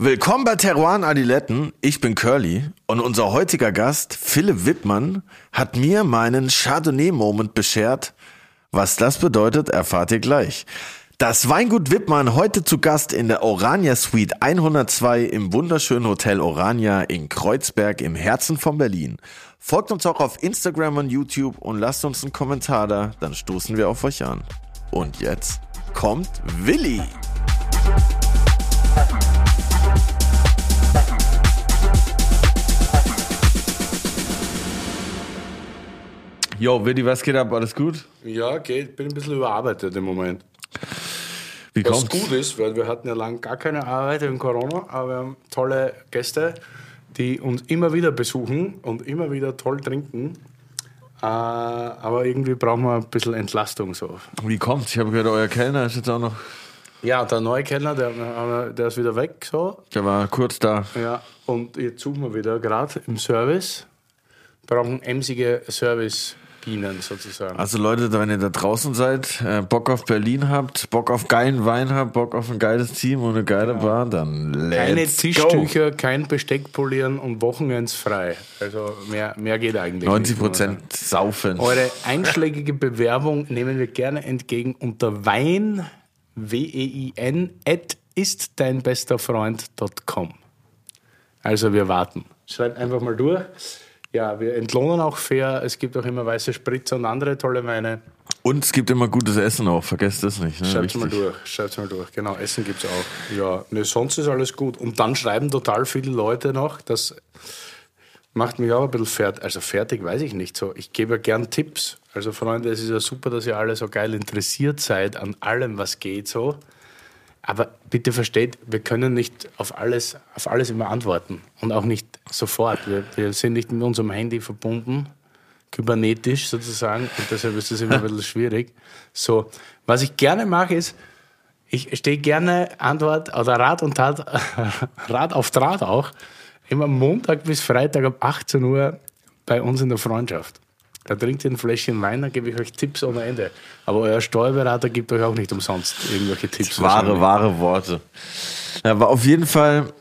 Willkommen bei Teruan Adiletten. Ich bin Curly und unser heutiger Gast, Philipp Wittmann, hat mir meinen Chardonnay-Moment beschert. Was das bedeutet, erfahrt ihr gleich. Das Weingut Wittmann heute zu Gast in der Orania Suite 102 im wunderschönen Hotel Orania in Kreuzberg im Herzen von Berlin. Folgt uns auch auf Instagram und YouTube und lasst uns einen Kommentar da, dann stoßen wir auf euch an. Und jetzt kommt Willi. Jo, Willi, was geht ab? Alles gut? Ja, geht. Bin ein bisschen überarbeitet im Moment. Wie Was kommt's? gut ist, weil wir hatten ja lange gar keine Arbeit wegen Corona, aber wir haben tolle Gäste, die uns immer wieder besuchen und immer wieder toll trinken. Äh, aber irgendwie brauchen wir ein bisschen Entlastung so. Wie kommt's? Ich habe gehört, euer Kellner ist jetzt auch noch, Ja, der neue Kellner, der, der ist wieder weg so. der war kurz da. Ja, und jetzt suchen wir wieder gerade im Service. Brauchen emsige Service-Bienen sozusagen. Also Leute, wenn ihr da draußen seid, äh, Bock auf Berlin habt, Bock auf geilen Wein habt, Bock auf ein geiles Team und eine geile Bar, dann let's Keine go. Tischtücher, kein Besteck polieren und Wochenends frei. Also mehr, mehr geht eigentlich 90 nicht. muss man sagen. Prozent saufen. Eure einschlägige Bewerbung nehmen wir gerne entgegen unter wein, W-E-I-N, at istdeinbesterfreund.com. Also wir warten. Schreibt einfach mal durch. Ja, wir entlohnen auch fair. Es gibt auch immer weiße Spritzer und andere tolle Weine. Und es gibt immer gutes Essen auch, vergesst das nicht. Ne? Schreibt mal durch, schreibt mal durch. Genau, Essen gibt es auch. Ja, ne, sonst ist alles gut. Und dann schreiben total viele Leute noch, das macht mich auch ein bisschen fertig. Also fertig weiß ich nicht so. Ich gebe ja gern Tipps. Also Freunde, es ist ja super, dass ihr alle so geil interessiert seid an allem, was geht so. Aber bitte versteht, wir können nicht auf alles, auf alles immer antworten. Und auch nicht sofort. Wir, wir sind nicht mit unserem Handy verbunden, kybernetisch sozusagen. Und deshalb ist das immer ein bisschen schwierig. So, was ich gerne mache, ist, ich stehe gerne Antwort oder Rat und Tat, Rat auf Draht auch, immer Montag bis Freitag ab 18 Uhr bei uns in der Freundschaft. Da trinkt ihr ein Fläschchen Wein, dann gebe ich euch Tipps ohne Ende. Aber euer Steuerberater gibt euch auch nicht umsonst irgendwelche Tipps. Wahre, wahre Worte. Ja, war auf jeden Fall,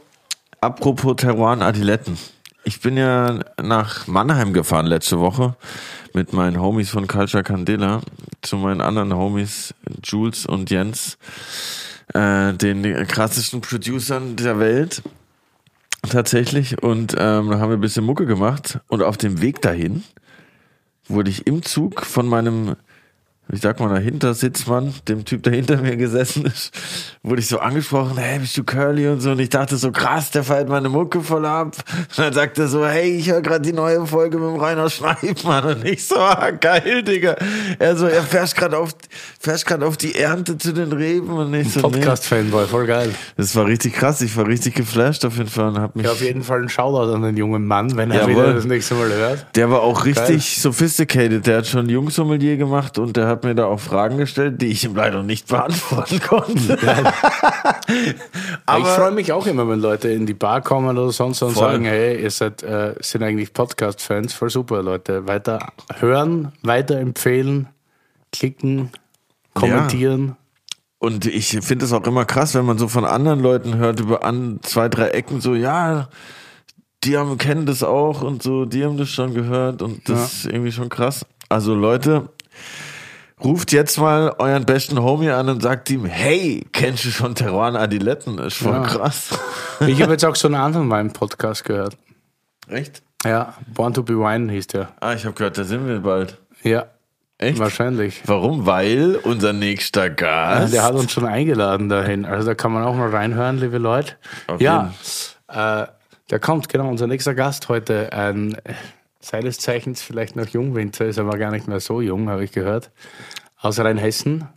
apropos Teruan Adiletten. Ich bin ja nach Mannheim gefahren letzte Woche mit meinen Homies von Culture Candela zu meinen anderen Homies Jules und Jens, äh, den krassesten Producern der Welt tatsächlich. Und ähm, da haben wir ein bisschen Mucke gemacht und auf dem Weg dahin wurde ich im Zug von meinem, ich sag mal, dahinter Sitzmann, dem Typ, der hinter mir gesessen ist, wurde ich so angesprochen, hey, bist du Curly und so. Und ich dachte so, krass, der feiert meine Mucke voll ab. Und dann sagt er so, hey, ich höre gerade die neue Folge mit dem Rainer Schneidmann. Und ich so, ah, geil, Digga. Er so, er fährst gerade auf, fährst gerade auf die Ernte zu den Reben. Und ich so, nee. Podcast-Fanboy, voll geil. Das war richtig krass. Ich war richtig geflasht auf jeden Fall und hab mich Ja, auf jeden Fall ein Shoutout an den jungen Mann, wenn er Jawohl. wieder das nächste Mal hört. Der war auch richtig sophisticated. Der hat schon Jungsommelier gemacht und der hat mir da auch Fragen gestellt, die ich ihm leider nicht beantworten konnte. Aber ich freue mich auch immer, wenn Leute in die Bar kommen oder sonst und Voll. sagen, hey, ihr seid, äh, sind eigentlich Podcast-Fans, voll super, Leute. Weiter hören, weiter empfehlen, klicken, kommentieren. Und ich finde es auch immer krass, wenn man so von anderen Leuten hört, über an zwei, drei Ecken, so, ja, die haben, kennen das auch und so, die haben das schon gehört und das ist irgendwie schon krass. Also Leute, ruft jetzt mal euren besten Homie an und sagt ihm, hey, kennst du schon Teruan Adiletten? Ist voll Ja. krass. Ich habe jetzt auch so einen anderen Wein-Podcast gehört. Echt? Ja, Born to be Wine hieß der. Ah, ich habe gehört, da sind wir bald. Ja, Echt? wahrscheinlich. Warum? Weil unser nächster Gast. Der hat uns schon eingeladen dahin. Also da kann man auch mal reinhören, liebe Leute. Auf ja, äh, der kommt, genau, unser nächster Gast heute. Ein seines Zeichens vielleicht noch Jungwinzer, ist aber gar nicht mehr so jung, habe ich gehört. Aus Rheinhessen.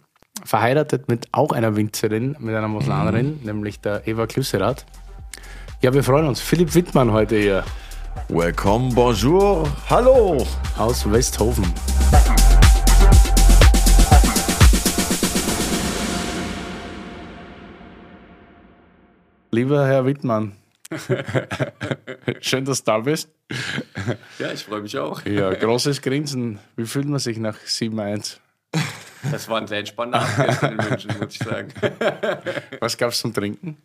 Verheiratet mit auch einer Winzerin, mit einer Moslanerin, nämlich der Eva Klüsserath. Ja, wir freuen uns. Philipp Wittmann heute hier Welcome, bonjour, hallo. aus Westhofen. Lieber Herr Wittmann, schön, dass du da bist. Ja, ich freue mich auch. Ja, großes Grinsen. Wie fühlt man sich nach 7-1? Das war ein sehr entspannter Abend in München, muss ich sagen. Was gab's zum Trinken?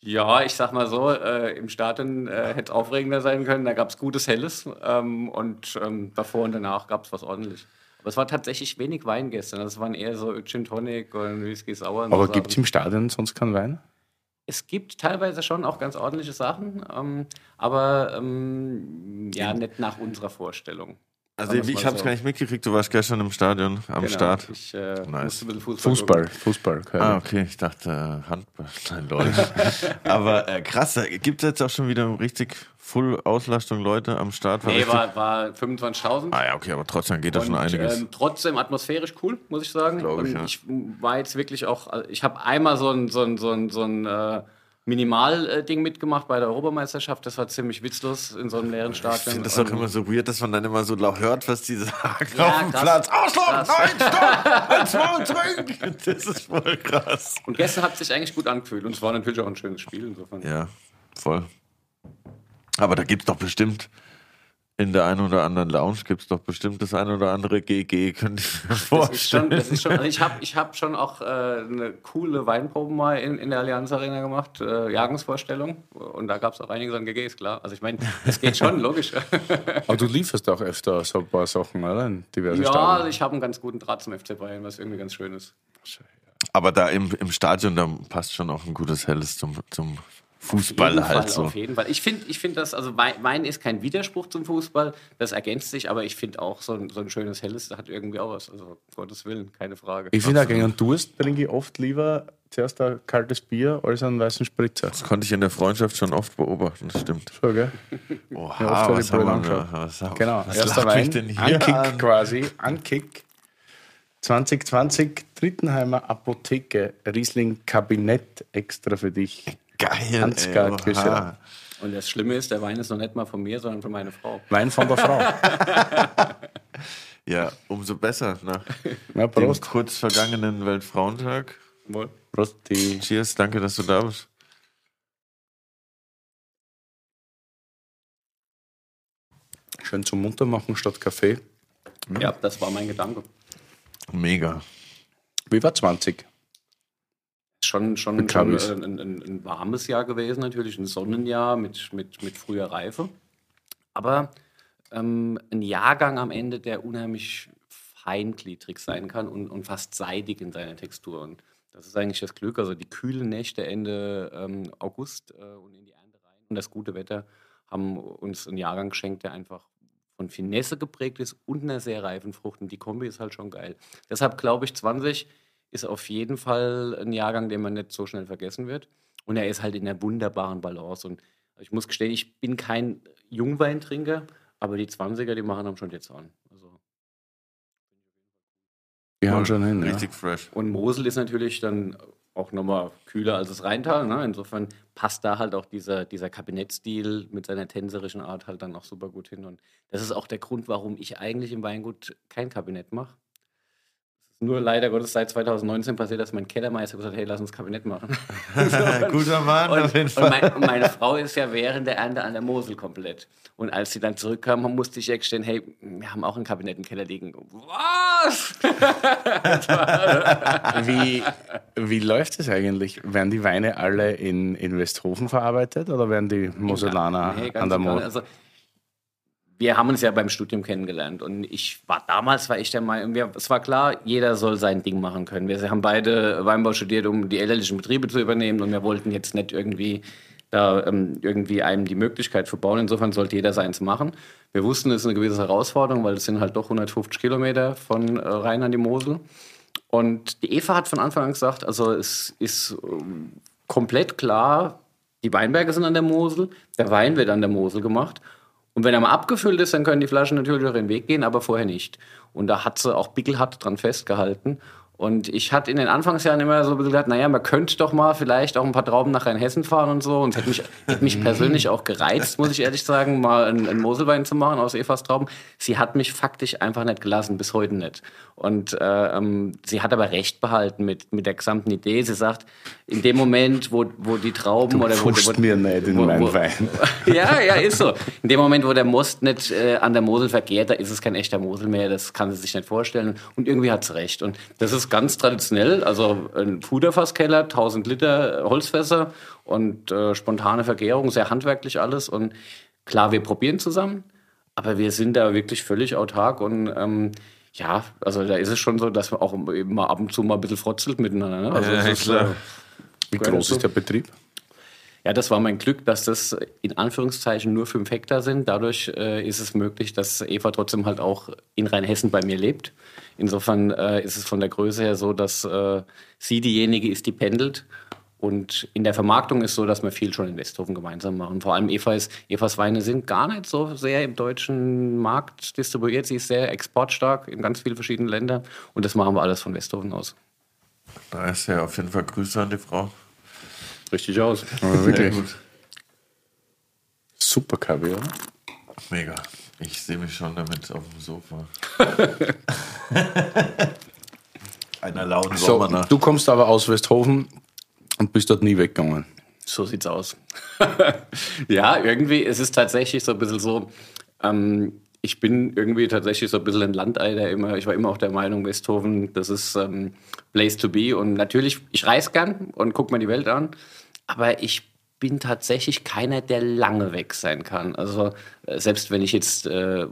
Ja, ich sag mal so, äh, im Stadion äh, hätte es aufregender sein können. Da gab es gutes Helles ähm, und ähm, davor und danach gab es was ordentlich. Aber es war tatsächlich wenig Wein gestern. Das waren eher so Gin Tonic und Whisky Sauer. Aber so. gibt es im Stadion sonst keinen Wein? Es gibt teilweise schon auch ganz ordentliche Sachen, ähm, aber ähm, ja, nicht nach unserer Vorstellung. Also ich mal habe es so. gar nicht mitgekriegt, du warst gestern im Stadion, am Genau, Start. Ich äh, Nice. musste ein bisschen Fußball, Fußball. Fußball. Ah, okay, ich dachte äh, Handball. Nein, Leute. Aber äh, krass, da gibt es jetzt auch schon wieder richtig Full Auslastung Leute am Start. Nee, richtig- war, war 25.000. ah ja, okay, aber trotzdem geht da schon einiges. Ähm, trotzdem atmosphärisch cool, muss ich sagen. Ich, Und ja. ich war jetzt wirklich auch, also ich habe einmal so ein, so ein, so ein, so ein äh, Minimal-Ding mitgemacht bei der Europameisterschaft. Das war ziemlich witzlos in so einem leeren Stadion. ich finde das auch immer so weird, dass man dann immer so laut hört, was die sagen Ja, auf dem. Platz. Krass. nein, stopp, ein, zwei, zurück. Das ist voll krass. Und gestern hat es sich eigentlich gut angefühlt. Und es war natürlich auch ein schönes Spiel. Insofern. Ja, voll. Aber da gibt es doch bestimmt in der einen oder anderen Lounge gibt es doch bestimmt das ein oder andere GG, könnte ich mir Das ist vorstellen. schon, das ist schon, also ich habe ich hab schon auch äh, eine coole Weinprobe mal in, in der Allianz Arena gemacht, äh, Jagungsvorstellung. Und da gab es auch einiges an GGs, klar. Also ich meine, es geht schon, logisch. Aber du lieferst auch öfter so ein paar Sachen, oder? In diverse ja, also Stadien. ich habe einen ganz guten Draht zum FC Bayern, was irgendwie ganz schön ist. Aber da im, im Stadion, da passt schon auch ein gutes Helles zum, zum Fußball jeden halt Fall, so. Auf jeden Fall. Ich finde, ich find das, also Wein, ist kein Widerspruch zum Fußball, das ergänzt sich, aber ich finde auch so ein, so ein schönes Helles, das hat irgendwie auch was. Also, um Gottes Willen, keine Frage. Ich finde auch gegen einen Durst trinke ich oft lieber zuerst ein kaltes Bier als einen weißen Spritzer. Das konnte ich in der Freundschaft schon oft beobachten, das stimmt. So, gell? Oha, Ja, oft was haben wir da? Was, haben- Genau, was erster Wein, denn hier Ankick an? quasi, Ankick. 2020 Trittenheimer Apotheke Riesling Kabinett extra für dich. Geil, Ansgar ey, oha. Küche. Und das Schlimme ist, der Wein ist noch nicht mal von mir, sondern von meiner Frau. Wein von der Frau. Ja, umso besser nach Ja, dem Prost. kurz vergangenen Weltfrauentag. Wohl. Prost. Die Cheers, danke, dass du da bist. schön zum Muntermachen statt Kaffee. Ja, das war mein Gedanke. Mega. Wie war 20? Schon, schon, ich. äh, ein, ein, ein warmes Jahr gewesen, natürlich, ein Sonnenjahr mit, mit, mit früher Reife. Aber ähm, ein Jahrgang am Ende, der unheimlich feingliedrig sein kann und, und fast seidig in seiner Textur. Und das ist eigentlich das Glück. Also die kühlen Nächte Ende ähm, August äh, und in die Ernte rein und das gute Wetter haben uns einen Jahrgang geschenkt, der einfach von Finesse geprägt ist und einer sehr reifen Frucht. Und die Kombi ist halt schon geil. Deshalb glaube ich, 20 ist auf jeden Fall ein Jahrgang, den man nicht so schnell vergessen wird. Und er ist halt in einer wunderbaren Balance. Und ich muss gestehen, ich bin kein Jungweintrinker, aber die 20er, die machen haben schon jetzt an. Also Wir haben schon hin. Ja. Richtig fresh. Und Mosel ist natürlich dann auch nochmal kühler als das Rheintal. Ne? Insofern passt da halt auch dieser, dieser Kabinettstil mit seiner tänzerischen Art halt dann auch super gut hin. Und das ist auch der Grund, warum ich eigentlich im Weingut kein Kabinett mache. Nur leider Gottes seit 2019 passiert, dass mein Kellermeister gesagt hat, hey, lass uns Kabinett machen. Guter Mann, auf jeden Und, Fall. und, mein, und meine Frau ist ja während der Ernte an der Mosel komplett. Und als sie dann zurückkam, musste ich gestehen, hey, wir haben auch ein Kabinett im Keller liegen. Was? Wie, wie läuft es eigentlich? Werden die Weine alle in, in Westhofen verarbeitet oder werden die Moselaner Nee, an der und Mosel? Wir haben uns ja beim Studium kennengelernt und ich war damals, war ich der Meinung, es war klar, jeder soll sein Ding machen können. Wir haben beide Weinbau studiert, um die elterlichen Betriebe zu übernehmen und wir wollten jetzt nicht irgendwie da ähm, irgendwie einem die Möglichkeit verbauen. Insofern sollte jeder seins machen. Wir wussten, es ist eine gewisse Herausforderung, weil es sind halt doch 150 Kilometer von äh, Rhein an die Mosel. Und die Eva hat von Anfang an gesagt, also es ist ähm, komplett klar, die Weinberge sind an der Mosel, der Wein wird an der Mosel gemacht. Und wenn er mal abgefüllt ist, dann können die Flaschen natürlich auch ihren Weg gehen, aber vorher nicht. Und da hat sie auch bickelhart dran festgehalten. Und ich hatte in den Anfangsjahren immer so ein bisschen gedacht, naja, man könnte doch mal vielleicht auch ein paar Trauben nach Rheinhessen fahren und so. Und es hätte mich, hätte mich persönlich auch gereizt, muss ich ehrlich sagen, mal einen, einen Moselwein zu machen aus Evas Trauben. Sie hat mich faktisch einfach nicht gelassen, bis heute nicht. Und äh, ähm, sie hat aber recht behalten mit, mit der gesamten Idee. Sie sagt, in dem Moment, wo, wo die Trauben oder wo, wo, mir nicht in wo- meinen wo- Wein. ja, ja, ist so. In dem Moment, wo der Most nicht äh, an der Mosel verkehrt, da ist es kein echter Mosel mehr. Das kann sie sich nicht vorstellen. Und irgendwie hat sie recht. Und das ist ganz traditionell, also ein Puderfasskeller, 1000 Liter Holzfässer und äh, spontane Vergärung, sehr handwerklich alles. Und klar, wir probieren zusammen, aber wir sind da wirklich völlig autark und ähm, ja, also da ist es schon so, dass man auch eben mal ab und zu mal ein bisschen frotzelt miteinander. Ne? Also Ja, ist, klar. äh, Wie groß ist der Betrieb? Ja, das war mein Glück, dass das in Anführungszeichen nur fünf Hektar sind. Dadurch äh, ist es möglich, dass Eva trotzdem halt auch in Rheinhessen bei mir lebt. Insofern äh, ist es von der Größe her so, dass äh, sie diejenige ist, die pendelt. Und in der Vermarktung ist so, dass wir viel schon in Westhofen gemeinsam machen. Vor allem Eva ist, Evas Weine sind gar nicht so sehr im deutschen Markt distribuiert. Sie ist sehr exportstark in ganz vielen verschiedenen Ländern. Und das machen wir alles von Westhofen aus. Da ist ja auf jeden Fall Grüße an die Frau. Richtig aus. Aber wirklich. gut. Super Kaviar. Mega. Ich sehe mich schon damit auf dem Sofa. Einer lauen So, Sommernacht. du kommst aber aus Westhofen und bist dort nie weggegangen. So sieht's aus. ja, irgendwie, es ist tatsächlich so ein bisschen so, ähm, ich bin irgendwie tatsächlich so ein bisschen ein Landei, der immer, ich war immer auch der Meinung, Westhofen, das ist ähm, Place to be. Und natürlich, ich reise gern und gucke mir die Welt an, aber ich bin tatsächlich keiner, der lange weg sein kann. Also äh, selbst wenn ich jetzt äh,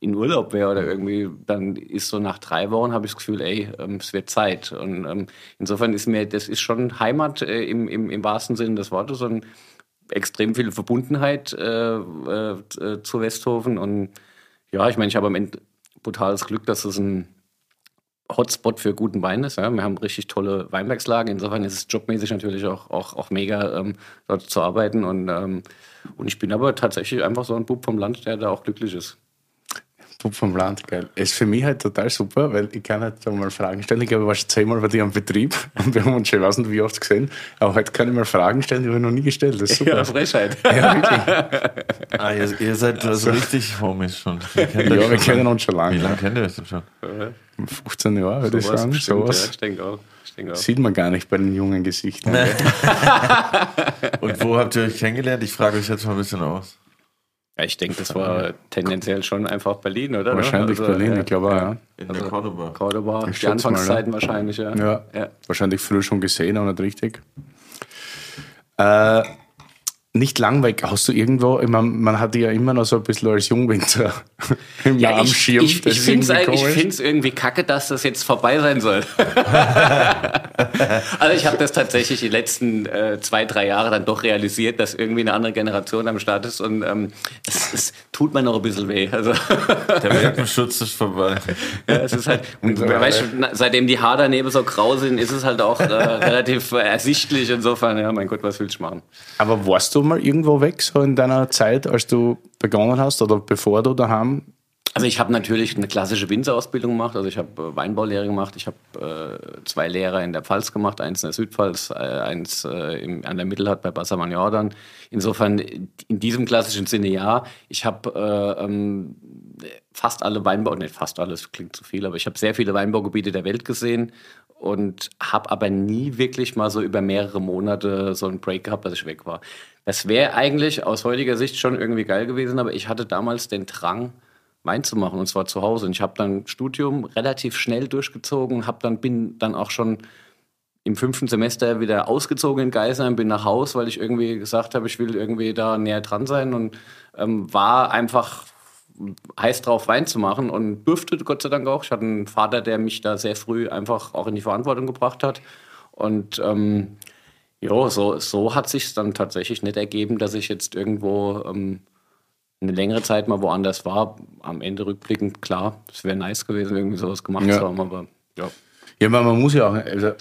in Urlaub wäre oder irgendwie, dann ist so nach drei Wochen habe ich das Gefühl, ey, ähm, es wird Zeit. Und ähm, insofern ist mir, das ist schon Heimat äh, im, im, im wahrsten Sinne des Wortes und extrem viel Verbundenheit äh, äh, äh, zu Westhofen. Und ja, ich meine, ich habe am Ende brutales Glück, dass es ein Hotspot für guten Wein ist. Ja. Wir haben richtig tolle Weinbergslagen. Insofern ist es jobmäßig natürlich auch, auch, auch mega, ähm, dort zu arbeiten. Und, ähm, und ich bin aber tatsächlich einfach so ein Bub vom Land, der da auch glücklich ist. Bub vom Land, geil. Ist für mich halt total super, weil ich kann halt so mal Fragen stellen. Ich glaube, ich war schon zehnmal bei dir am Betrieb und wir haben uns schon, ich weiß nicht, wie oft gesehen. Aber heute kann ich mal Fragen stellen, die habe ich noch nie gestellt. Das ist super. Frechheit. Ja, wirklich. Ah, ihr, ihr seid also richtig Homies schon. Ja, wir schon kennen uns schon Wie lange. lange kennt ihr euch denn schon? 15 Jahre, würde ich Sowas sagen. bestimmt, Ja, ich denke auch. Ich denke auch. sieht man gar nicht bei den jungen Gesichtern. Und wo habt ihr euch kennengelernt? Ich frage euch jetzt mal ein bisschen aus. Ja, ich denke, das war tendenziell schon einfach Berlin, oder? Wahrscheinlich Also, Berlin, ja, ich glaube auch, ja. In Also- der Cordoba. Cordoba, Ich die schätze mal, Anfangszeiten wahrscheinlich, ja. Ja. ja. Wahrscheinlich früh schon gesehen, aber nicht richtig. Äh, nicht lang weg. Hast du irgendwo, ich mein, man hat ja immer noch so ein bisschen als Jungwinter im Ja, am ich, Schirm. ich, ich ist finde es irgendwie kacke, dass das jetzt vorbei sein soll. also ich habe das tatsächlich die letzten äh, zwei, drei Jahre dann doch realisiert, dass irgendwie eine andere Generation am Start ist und ähm, es, es tut mir noch ein bisschen weh. Also Der Birkenschutz ist vorbei. ja, es ist halt, weißt seitdem die Haare daneben so grau sind, ist es halt auch äh, relativ ersichtlich. Insofern, ja, mein Gott, was willst du machen? Aber warst du mal irgendwo weg, so in deiner Zeit, als du begonnen hast oder bevor du daheim? Also ich habe natürlich eine klassische Winzerausbildung gemacht. Also ich habe äh, Weinbaulehre gemacht. Ich habe äh, zwei Lehrer in der Pfalz gemacht, eins in der Südpfalz, äh, eins äh, im, an der Mittelhart bei Bassermann Jordan. Insofern in diesem klassischen Sinne ja. Ich habe äh, ähm, fast alle Weinbau, nicht fast alles klingt zu viel, aber ich habe sehr viele Weinbaugebiete der Welt gesehen und habe aber nie wirklich mal so über mehrere Monate so einen Break gehabt, dass ich weg war. Das wäre eigentlich aus heutiger Sicht schon irgendwie geil gewesen, aber ich hatte damals den Drang, Wein zu machen und zwar zu Hause. Und ich habe dann Studium relativ schnell durchgezogen, habe dann bin dann auch schon im fünften Semester wieder ausgezogen in Geisheim, bin nach Haus, weil ich irgendwie gesagt habe, ich will irgendwie da näher dran sein und ähm, war einfach heiß drauf, Wein zu machen und durfte Gott sei Dank auch. Ich hatte einen Vater, der mich da sehr früh einfach auch in die Verantwortung gebracht hat. Und ähm, ja, so, so hat sich dann tatsächlich nicht ergeben, dass ich jetzt irgendwo ähm, eine längere Zeit mal woanders war. Am Ende rückblickend, klar, es wäre nice gewesen, irgendwie sowas gemacht Ja. zu haben, aber ja. Ja, aber man muss ja auch, also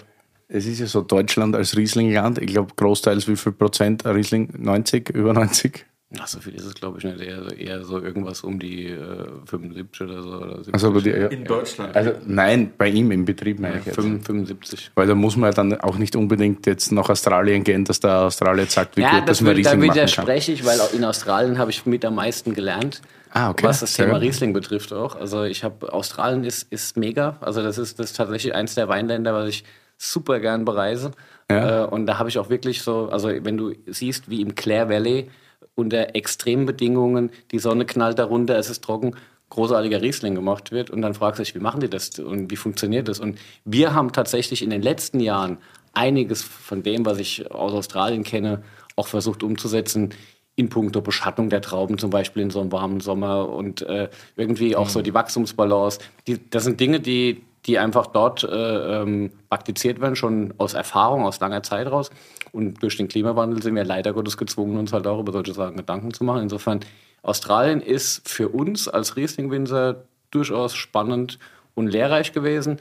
es ist ja so Deutschland als Rieslingland. Ich glaube, großteils wie viel Prozent Riesling? 90, über 90? Ach, so viel ist es, glaube ich, nicht. Eher, eher so irgendwas um die äh, 75 oder so. Oder 70. Also, aber die, ja. In Deutschland. also nein, bei ihm im Betrieb meine ich jetzt. 75. Weil da muss man ja dann auch nicht unbedingt jetzt nach Australien gehen, dass der Australier sagt, wie Ja, gut, das man da Riesling machen kann. widerspreche ich, weil auch in Australien habe ich mit am meisten gelernt. Ah, okay. Was das Thema. Riesling betrifft auch. Also ich habe Australien ist, ist mega. Also das ist, das ist tatsächlich eins der Weinländer, was ich super gern bereise. Ja. Äh, und da habe ich auch wirklich so, also wenn du siehst, wie im Clare Valley unter extremen Bedingungen, die Sonne knallt darunter, es ist trocken, großartiger Riesling gemacht wird und dann fragst du dich, wie machen die das und wie funktioniert das? Und wir haben tatsächlich in den letzten Jahren einiges von dem, was ich aus Australien kenne, auch versucht umzusetzen in puncto Beschattung der Trauben, zum Beispiel in so einem warmen Sommer und äh, irgendwie auch mhm. so die Wachstumsbalance. Die, das sind Dinge, die, die einfach dort äh, ähm, praktiziert werden, schon aus Erfahrung, aus langer Zeit raus. Und durch den Klimawandel sind wir leider Gottes gezwungen, uns halt auch über solche Sachen Gedanken zu machen. Insofern Australien ist für uns als Riesling-Winzer durchaus spannend und lehrreich gewesen.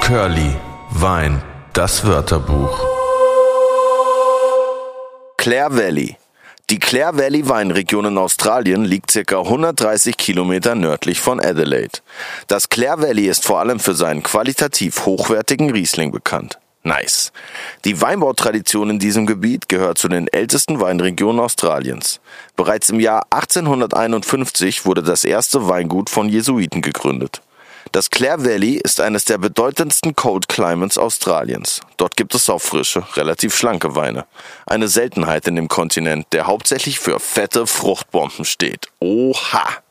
Curly, Wein, das Wörterbuch. Clare Valley. Die Clare Valley Weinregion in Australien liegt ca. 130 Kilometer nördlich von Adelaide. Das Clare Valley ist vor allem für seinen qualitativ hochwertigen Riesling bekannt. Nice. Die Weinbautradition in diesem Gebiet gehört zu den ältesten Weinregionen Australiens. Bereits im Jahr 1851 wurde das erste Weingut von Jesuiten gegründet. Das Clare Valley ist eines der bedeutendsten Cold Climates Australiens. Dort gibt es saufrische, relativ schlanke Weine. Eine Seltenheit in dem Kontinent, der hauptsächlich für fette Fruchtbomben steht. Oha!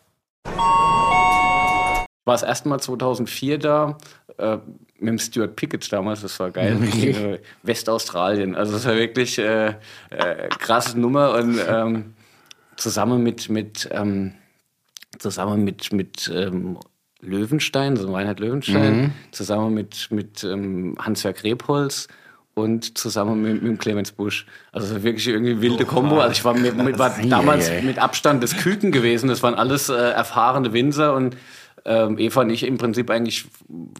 war das erste Mal 2004 da, äh, mit dem Stuart Pickett damals, das war geil, äh, Westaustralien. Also das war wirklich äh, äh, krasse Nummer und ähm, zusammen mit, mit ähm, zusammen mit, mit ähm, Löwenstein, so Reinhard Löwenstein, mhm. zusammen mit, mit ähm, Hans-Jörg Rebholz und zusammen mit, mit Clemens Busch. Also wirklich irgendwie wilde Kombo. Also ich war, mit, mit, war damals mit Abstand des Küken gewesen. Das waren alles äh, erfahrene Winzer und ähm, Eva und ich im Prinzip eigentlich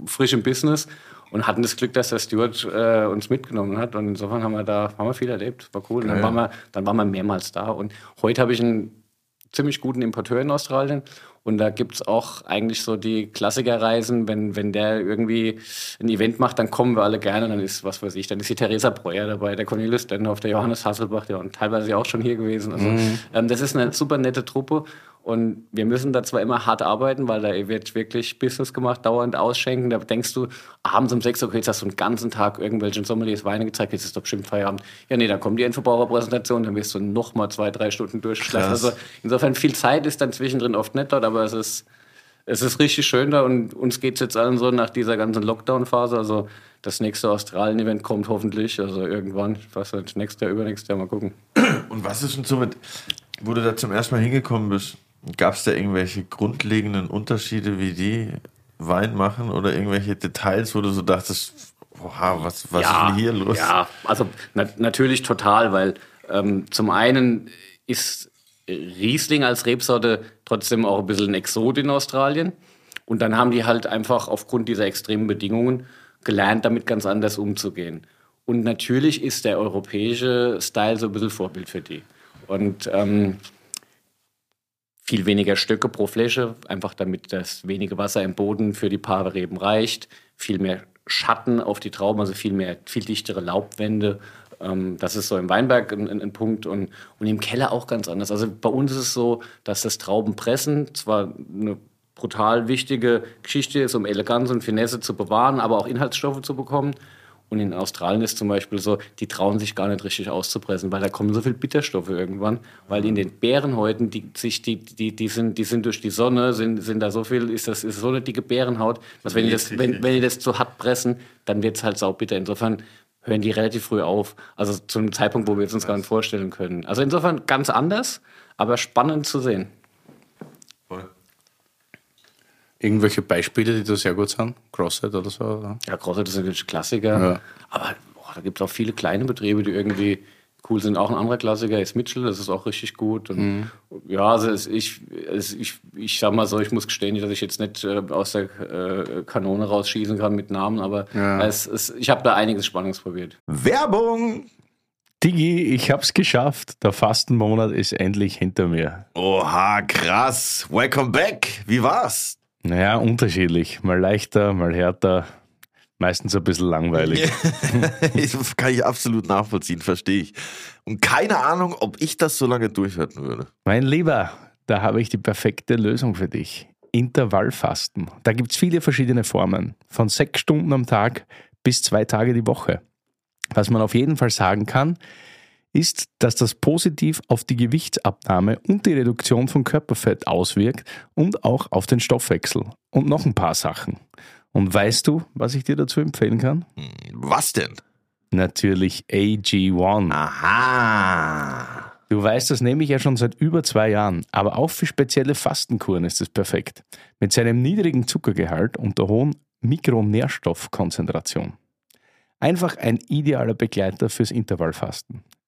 frisch im Business und hatten das Glück, dass der Steward äh, uns mitgenommen hat. Und insofern haben wir da haben wir viel erlebt. War cool. Und dann waren wir, dann waren wir mehrmals da. Und heute habe ich einen ziemlich guten Importeur in Australien und da gibt es auch eigentlich so die Klassikerreisen, wenn, wenn der irgendwie ein Event macht, dann kommen wir alle gerne. Dann ist, was weiß ich, dann ist die Theresa Breuer dabei, der Cornelius Denhoff, der Johannes Hasselbach, der und teilweise auch schon hier gewesen. Also, mhm. ähm, das ist eine super nette Truppe. Und wir müssen da zwar immer hart arbeiten, weil da wird wirklich Business gemacht, dauernd ausschenken. Da denkst du, abends um sechs, okay, jetzt hast du einen ganzen Tag irgendwelchen Sommeliers Weine gezeigt, jetzt ist doch bestimmt Feierabend. Ja, nee, dann kommt die Infobraucherpräsentation, dann wirst du noch mal zwei, drei Stunden durchschlafen. Also insofern viel Zeit ist dann zwischendrin oft nicht dort, aber es ist, es ist richtig schön da und uns geht es jetzt allen so nach dieser ganzen Lockdown-Phase. Also das nächste Australien-Event kommt hoffentlich, also irgendwann, ich weiß nicht, nächstes Jahr, übernächstes Jahr, mal gucken. Und was ist denn so mit, wo du da zum ersten Mal hingekommen bist? Gab es da irgendwelche grundlegenden Unterschiede, wie die Wein machen oder irgendwelche Details, wo du so dachtest, oha, was, was ja, ist denn hier los? Ja, also na natürlich total, weil ähm, zum einen ist Riesling als Rebsorte trotzdem auch ein bisschen ein Exot in Australien. Und dann haben die halt einfach aufgrund dieser extremen Bedingungen gelernt, damit ganz anders umzugehen. Und natürlich ist der europäische Style so ein bisschen Vorbild für die. Und ähm, viel weniger Stöcke pro Fläche, einfach damit das wenige Wasser im Boden für die Paarreben reicht, viel mehr Schatten auf die Trauben, also viel mehr, viel dichtere Laubwände. Ähm, das ist so im Weinberg ein, ein, ein, Punkt und, und im Keller auch ganz anders. Also bei uns ist es so, dass das Traubenpressen zwar eine brutal wichtige Geschichte ist, um Eleganz und Finesse zu bewahren, aber auch Inhaltsstoffe zu bekommen. Und in Australien ist zum Beispiel so, die trauen sich gar nicht richtig auszupressen, weil da kommen so viel Bitterstoffe irgendwann, weil in den Bärenhäuten, die sich, die, die, die sind, die sind durch die Sonne, sind, sind da so viel, ist das, ist so eine dicke Bärenhaut, dass wenn die das, wenn, wenn die das zu hart pressen, dann wird es halt saubitter. Insofern hören die relativ früh auf. Also zu einem Zeitpunkt, wo wir es uns gar nicht vorstellen können. Also insofern ganz anders, aber spannend zu sehen. Irgendwelche Beispiele, die da sehr gut sind? Crosshead oder so? Oder? Ja, Crosshead ist natürlich Klassiker. Ja. Aber boah, da gibt es auch viele kleine Betriebe, die irgendwie cool sind. Auch ein anderer Klassiker ist Mitchell, das ist auch richtig gut. Und mhm. Ja, also es, ich, es, ich, ich sag mal so, ich muss gestehen, dass ich jetzt nicht äh, aus der äh, Kanone rausschießen kann mit Namen, aber ja. es, es, ich habe da einiges Spannendes probiert. Werbung! Digi, ich hab's geschafft. Der Fastenmonat ist endlich hinter mir. Oha, krass. Welcome back. Wie war's? Naja, unterschiedlich. Mal leichter, mal härter. Meistens ein bisschen langweilig. das kann ich absolut nachvollziehen, verstehe ich. Und keine Ahnung, ob ich das so lange durchhalten würde. Mein Lieber, da habe ich die perfekte Lösung für dich. Intervallfasten. Da gibt es viele verschiedene Formen. Von sechs Stunden am Tag bis zwei Tage die Woche. Was man auf jeden Fall sagen kann, ist, dass das positiv auf die Gewichtsabnahme und die Reduktion von Körperfett auswirkt und auch auf den Stoffwechsel. Und noch ein paar Sachen. Und weißt du, was ich dir dazu empfehlen kann? Was denn? Natürlich AG1. Aha. Du weißt, das nehme ich ja schon seit über zwei Jahren, aber auch für spezielle Fastenkuren ist es perfekt. Mit seinem niedrigen Zuckergehalt und der hohen Mikronährstoffkonzentration. Einfach ein idealer Begleiter fürs Intervallfasten.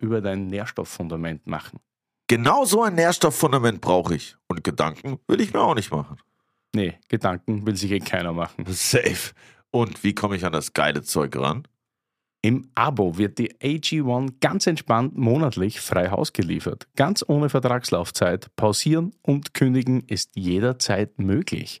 über dein Nährstofffundament machen. Genau so ein Nährstofffundament brauche ich. Und Gedanken will ich mir auch nicht machen. Nee, Gedanken will sich eh keiner machen. Safe. Und wie komme ich an das geile Zeug ran? Im Abo wird die AG1 ganz entspannt monatlich frei Haus geliefert. Ganz ohne Vertragslaufzeit. Pausieren und kündigen ist jederzeit möglich.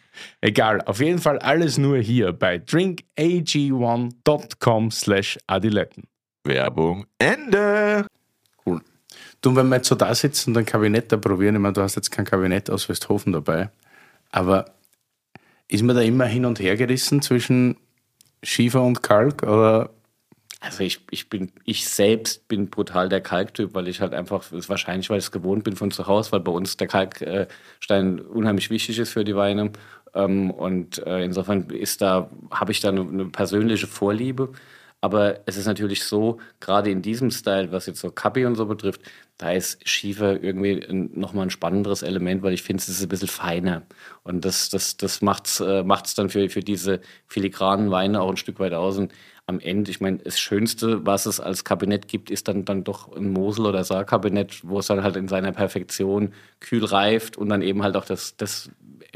Egal, auf jeden Fall alles nur hier bei drinkag1.com slash adiletten. Werbung Ende. Cool. Du, wenn wir jetzt so da sitzen und ein Kabinett da probieren, ich meine, du hast jetzt kein Kabinett aus Westhofen dabei, aber ist man da immer hin und her gerissen zwischen Schiefer und Kalk oder Also ich, ich bin, ich selbst bin brutal der Kalktyp, weil ich halt einfach, wahrscheinlich, weil ich es gewohnt bin von zu Hause, weil bei uns der Kalkstein unheimlich wichtig ist für die Weine. Ähm, Und äh, insofern ist da, habe ich da eine, eine persönliche Vorliebe. Aber es ist natürlich so, gerade in diesem Style, was jetzt so Kapi und so betrifft, da ist Schiefer irgendwie nochmal ein spannenderes Element, weil ich finde, es ist ein bisschen feiner. Und das, das, das macht es äh, dann für, für diese filigranen Weine auch ein Stück weit aus. Und am Ende, ich meine, das Schönste, was es als Kabinett gibt, ist dann, dann doch ein Mosel- oder Saarkabinett, wo es dann halt in seiner Perfektion kühl reift und dann eben halt auch das, das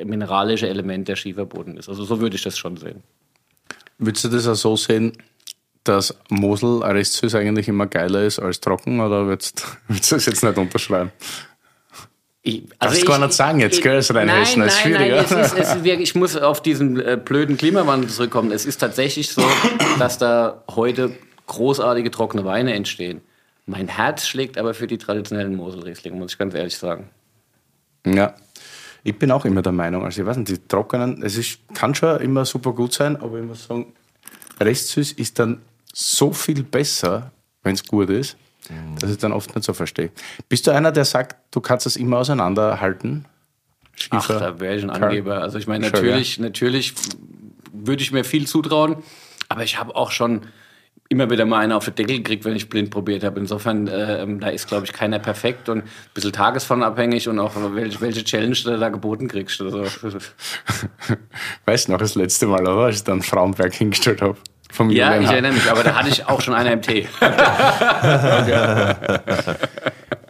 mineralische Element der Schieferboden ist. Also so würde ich das schon sehen. würdest du das auch so sehen, dass Mosel Restsüß eigentlich immer geiler ist als trocken oder würdest, würdest du das jetzt nicht unterschreiben? Ich, Darfst du gar nicht sagen jetzt, gell, als Rheinhessen, nein, das ist nein, nein, es ist, es ist wirklich, ich muss auf diesen äh, blöden Klimawandel zurückkommen. Es ist tatsächlich so, dass da heute großartige trockene Weine entstehen. Mein Herz schlägt aber für die traditionellen Moselrieslinge, muss ich ganz ehrlich sagen. Ja. Ich bin auch immer der Meinung, also ich weiß nicht, die trockenen, es ist, kann schon immer super gut sein, aber ich muss sagen, Restsüß ist dann so viel besser, wenn es gut ist, dass ich dann oft nicht so verstehe. Bist du einer, der sagt, du kannst das immer auseinanderhalten? Ach, Schiefer, da wäre ich ein? Angeber. Also ich meine, natürlich, natürlich würde ich mir viel zutrauen, aber ich habe auch schon immer wieder mal einen auf den Deckel gekriegt, wenn ich blind probiert habe. Insofern, äh, da ist, glaube ich, keiner perfekt und ein bisschen tagesformabhängig und auch welche, welche Challenge du da geboten kriegst. Also, Weißt du noch, das letzte Mal, oder? Als ich dann Frauenberg hingestellt habe. Vom ja, Julian ich erinnere mich, aber da hatte ich auch schon einer im Tee.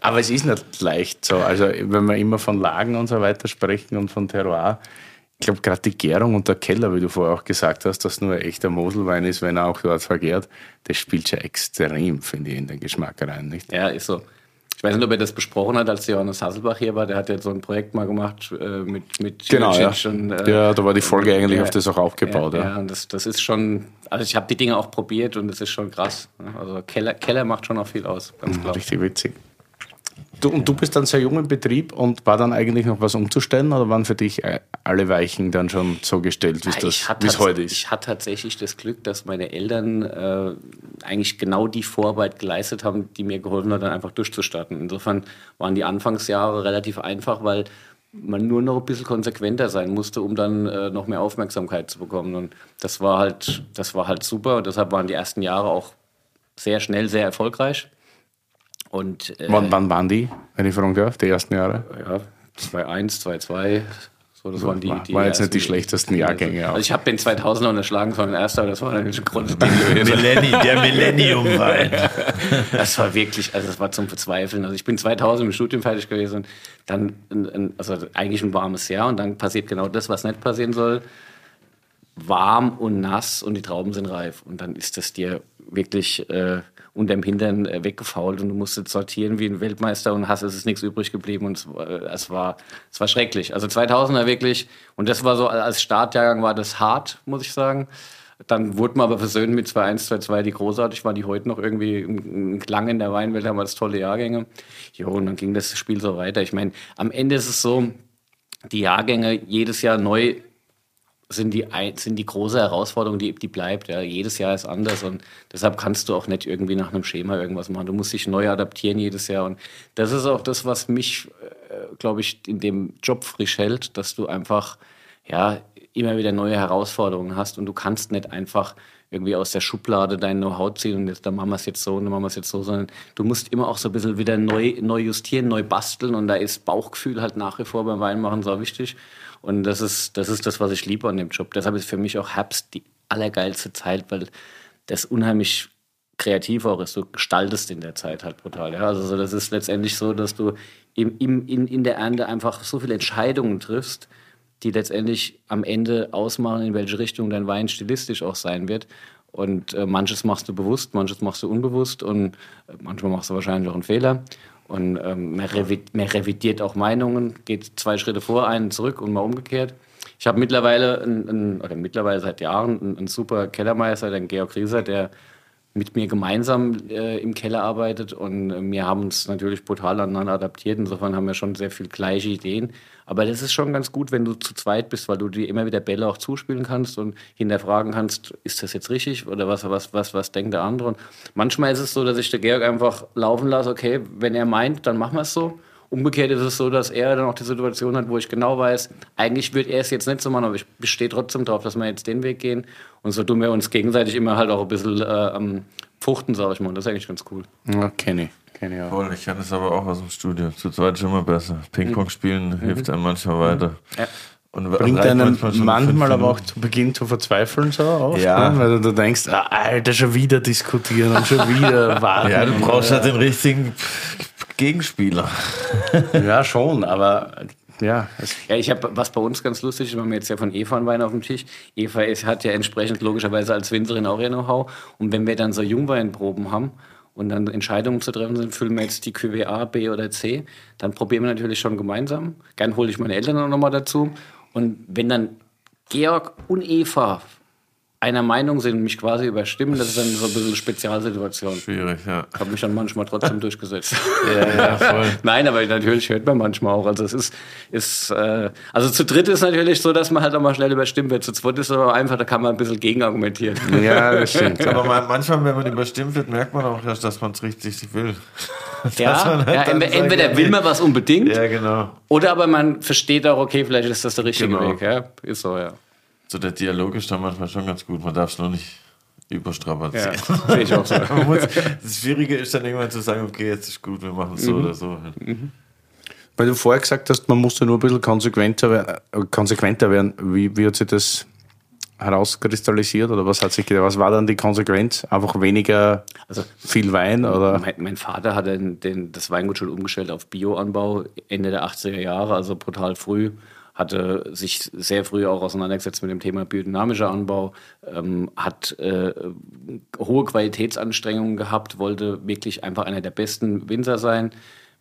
Aber es ist nicht leicht so. Also, wenn wir immer von Lagen und so weiter sprechen und von Terroir, ich glaube, gerade die Gärung und der Keller, wie du vorher auch gesagt hast, dass nur ein echter Moselwein ist, wenn er auch dort vergärt, das spielt schon extrem, finde ich, in den Geschmack rein. Nicht? Ja, ist so. Ich weiß nicht, ob er das besprochen hat, als Johannes Hasselbach hier war. Der hat ja so ein Projekt mal gemacht äh, mit, mit Genau, ja. Und, äh, ja, da war die Folge eigentlich ja, auf das auch aufgebaut. Ja, Ja, ja und das, das ist schon, also ich habe die Dinge auch probiert und das ist schon krass. Also Keller, Keller macht schon auch viel aus, ganz klar. Richtig witzig. Du, und du bist dann sehr jung im Betrieb und war dann eigentlich noch was umzustellen oder waren für dich äh, alle Weichen dann schon so gestellt, wie Ja, es heute ist? Ich hatte tatsächlich das Glück, dass meine Eltern äh, eigentlich genau die Vorarbeit geleistet haben, die mir geholfen hat, dann einfach durchzustarten. Insofern waren die Anfangsjahre relativ einfach, weil man nur noch ein bisschen konsequenter sein musste, um dann äh, noch mehr Aufmerksamkeit zu bekommen. Und das war halt, das war halt super. Und deshalb waren die ersten Jahre auch sehr schnell, sehr erfolgreich. Und äh, Wann, wann waren die, wenn ich fragen darf, die ersten Jahre? ja, 2-1, 2-2. So, das waren die, war- die war jetzt nicht die ersten- schlechtesten Jahrgänge, Also ich habe den 2000er unterschlagen, sondern erster, aber das war natürlich ein. Millenni, der Millennium-Wein. Das war wirklich, also das war zum Verzweifeln. Also ich bin 2000 im Studium fertig gewesen und dann, ein, also eigentlich ein warmes Jahr und dann passiert genau das, was nicht passieren soll. Warm und nass und die Trauben sind reif und dann ist das dir wirklich äh, unterm Hintern äh, weggefault und du musstest sortieren wie ein Weltmeister und hast, es ist nichts übrig geblieben und es, war- äh, es, war, es war schrecklich. Also 2000er wirklich und das war so, als Startjahrgang war das hart, muss ich sagen. Dann wurde man aber versöhnt mit 2-1, 2-2, die großartig waren, die heute noch irgendwie im Klang in der Weinwelt haben, als tolle Jahrgänge. Jo, und dann ging das Spiel so weiter. Ich meine, am Ende ist es so, die Jahrgänge jedes Jahr neu sind die, sind die große Herausforderung, die, die bleibt. Ja. Jedes Jahr ist anders und deshalb kannst du auch nicht irgendwie nach einem Schema irgendwas machen. Du musst dich neu adaptieren jedes Jahr. Und das ist auch das, was mich, äh, glaube ich, in dem Job frisch hält, dass du einfach ja, immer wieder neue Herausforderungen hast und du kannst nicht einfach irgendwie aus der Schublade dein Know-how ziehen und jetzt, dann machen wir es jetzt so und dann machen wir es jetzt so, sondern du musst immer auch so ein bisschen wieder neu, neu justieren, neu basteln und da ist Bauchgefühl halt nach wie vor beim Weinmachen so wichtig und das ist, das ist das, was ich liebe an dem Job. Deshalb ist für mich auch Herbst die allergeilste Zeit, weil das unheimlich kreativ auch ist. Du gestaltest in der Zeit halt brutal. Ja? Also so, das ist letztendlich so, dass du im, im, in, in der Ernte einfach so viele Entscheidungen triffst, die letztendlich am Ende ausmachen, in welche Richtung dein Wein stilistisch auch sein wird. Und äh, manches machst du bewusst, manches machst du unbewusst und äh, manchmal machst du wahrscheinlich auch einen Fehler. Und ähm, man, revi man revidiert auch Meinungen, geht zwei Schritte vor, einen zurück und mal umgekehrt. Ich habe mittlerweile, ein, ein, oder mittlerweile seit Jahren, einen, einen super Kellermeister, den Georg Rieser, der mit mir gemeinsam äh, im Keller arbeitet und äh, wir haben uns natürlich brutal aneinander adaptiert. Insofern haben wir schon sehr viel gleiche Ideen. Aber das ist schon ganz gut, wenn du zu zweit bist, weil du dir immer wieder Bälle auch zuspielen kannst und hinterfragen kannst, ist das jetzt richtig oder was, was, was, was denkt der andere? Und manchmal ist es so, dass ich der Georg einfach laufen lasse, okay, wenn er meint, dann machen wir es so. Umgekehrt ist es so, dass er dann auch die Situation hat, wo ich genau weiß, eigentlich wird er es jetzt nicht so machen, aber ich bestehe trotzdem darauf, dass wir jetzt den Weg gehen. Und so tun wir uns gegenseitig immer halt auch ein bisschen äh, am Pfuchten, sag ich mal. Und das ist eigentlich ganz cool. Ja, kenne ich. Kenn ich auch. Voll, ich kann es aber auch aus dem Studio. Zu zweit ist immer besser. Ping-Pong spielen hilft einem manchmal weiter. Ja. Und Bringt einen manchmal schon manchmal aber auch zu Beginn zu verzweifeln so oft, Ja. ne? weil du, du denkst, ah, Alter, schon wieder diskutieren und schon wieder warten. Ja, du brauchst äh, halt den richtigen Gegenspieler. Ja, schon, aber ja, Ja, ich habe, was bei uns ganz lustig ist, wir haben jetzt ja von Eva einen Wein auf dem Tisch. Eva ist, hat ja entsprechend logischerweise als Winzerin auch ihr Know-how. Und wenn wir dann so Jungweinproben haben und dann Entscheidungen zu treffen sind, füllen wir jetzt die Cuvée A, B oder C, dann probieren wir natürlich schon gemeinsam. Gern hole ich meine Eltern auch nochmal dazu. Und wenn dann Georg und Eva einer Meinung sind und mich quasi überstimmen, das ist dann so ein bisschen eine Spezialsituation. Schwierig, ja. Habe mich dann manchmal trotzdem durchgesetzt. Ja, ja, voll. Nein, aber natürlich hört man manchmal auch. Also es ist, ist äh, also zu dritt ist natürlich so, dass man halt auch mal schnell überstimmt wird. Zu zweit ist es aber einfach, da kann man ein bisschen gegenargumentieren. ja, das stimmt. Aber man, manchmal, wenn man überstimmt wird, merkt man auch, erst, dass man es richtig will. Ja, halt ja entweder, sagt, will man was unbedingt Ja, genau. oder aber man versteht auch, okay, vielleicht ist das der richtige Genau. Weg. Ja? Ist so, ja. So der Dialog ist dann manchmal schon ganz gut. Man darf es nur nicht ja. überstrapazieren. Sehe ich auch so. Muss, das Schwierige ist dann irgendwann zu sagen, okay, jetzt ist gut, wir machen es so Mhm. oder so. Weil du vorher gesagt hast, man musste nur ein bisschen konsequenter, wer- äh, konsequenter werden. Wie, wie hat sich das herauskristallisiert oder was hat sich? Was war dann die Konsequenz? Einfach weniger Also viel Wein oder? Mein, mein Vater hat den, den, das Weingut schon umgestellt auf Bioanbau Ende der 80er Jahre, also brutal früh. Hatte sich sehr früh auch auseinandergesetzt mit dem Thema biodynamischer Anbau, ähm, hat äh, hohe Qualitätsanstrengungen gehabt, wollte wirklich einfach einer der besten Winzer sein.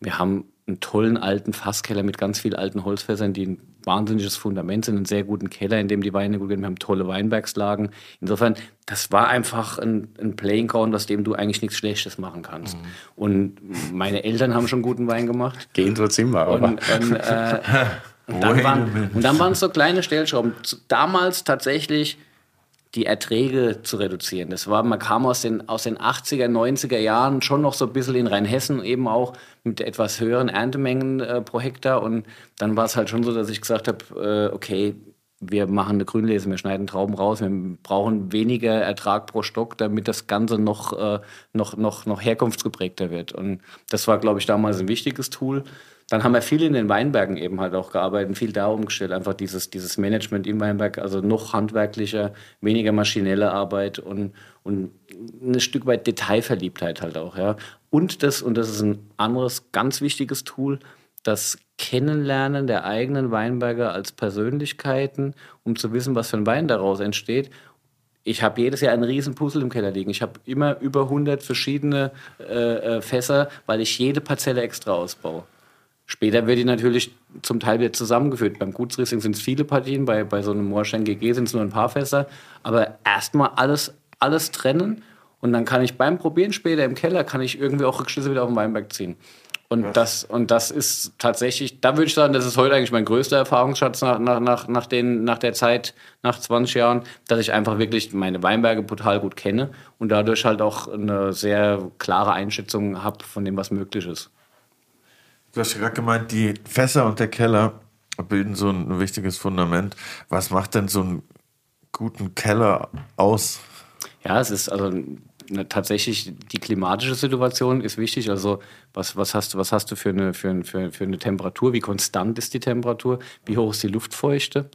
Wir haben einen tollen alten Fasskeller mit ganz vielen alten Holzfässern, die ein wahnsinniges Fundament sind, einen sehr guten Keller, in dem die Weine gut gehen. Wir haben tolle Weinbergslagen. Insofern, das war einfach ein, ein Playing Ground, aus dem du eigentlich nichts Schlechtes machen kannst. Mhm. Und meine Eltern haben schon guten Wein gemacht. Gehen tut's immer, aber. Und, und, äh, und dann, waren, und dann waren es so kleine Stellschrauben. Damals tatsächlich die Erträge zu reduzieren. Das war, man kam aus den, aus den 80er, 90er Jahren schon noch so ein bisschen in Rheinhessen eben auch mit etwas höheren Erntemengen äh, pro Hektar. Und dann war es halt schon so, dass ich gesagt habe, äh, okay, wir machen eine Grünlese, wir schneiden Trauben raus, wir brauchen weniger Ertrag pro Stock, damit das Ganze noch, äh, noch, noch, noch herkunftsgeprägter wird. Und das war, glaube ich, damals ein wichtiges Tool. Dann haben wir viel in den Weinbergen eben halt auch gearbeitet, viel da umgestellt, einfach dieses, dieses Management im Weinberg, also noch handwerklicher, weniger maschinelle Arbeit und, und ein Stück weit Detailverliebtheit halt auch, ja. Und das, und das ist ein anderes ganz wichtiges Tool, das Kennenlernen der eigenen Weinberger als Persönlichkeiten, um zu wissen, was für ein Wein daraus entsteht ich habe jedes Jahr einen riesen Puzzle im Keller liegen. Ich habe immer über 100 verschiedene äh, äh, Fässer, weil ich jede Parzelle extra ausbaue. Später wird die natürlich zum Teil wieder zusammengeführt. Beim Gutsriesling sind es viele Partien, bei, bei so einem Moorstein GG sind es nur ein paar Fässer. Aber erstmal alles, alles trennen und dann kann ich beim Probieren später im Keller, kann ich irgendwie auch Rückschlüsse wieder auf den Weinberg ziehen. Und das, und das ist tatsächlich, da würde ich sagen, das ist heute eigentlich mein größter Erfahrungsschatz nach, nach, nach, nach, den, nach der Zeit, nach 20 Jahren, dass ich einfach wirklich meine Weinberge total gut kenne und dadurch halt auch eine sehr klare Einschätzung habe von dem, was möglich ist. Du hast gerade gemeint, die Fässer und der Keller bilden so ein wichtiges Fundament. Was macht denn so einen guten Keller aus? Ja, es ist also ne, tatsächlich die klimatische Situation ist wichtig. Also was, was, hast, du, was hast du für eine, für, für, für eine Temperatur? Wie konstant ist die Temperatur? Wie hoch ist die Luftfeuchte?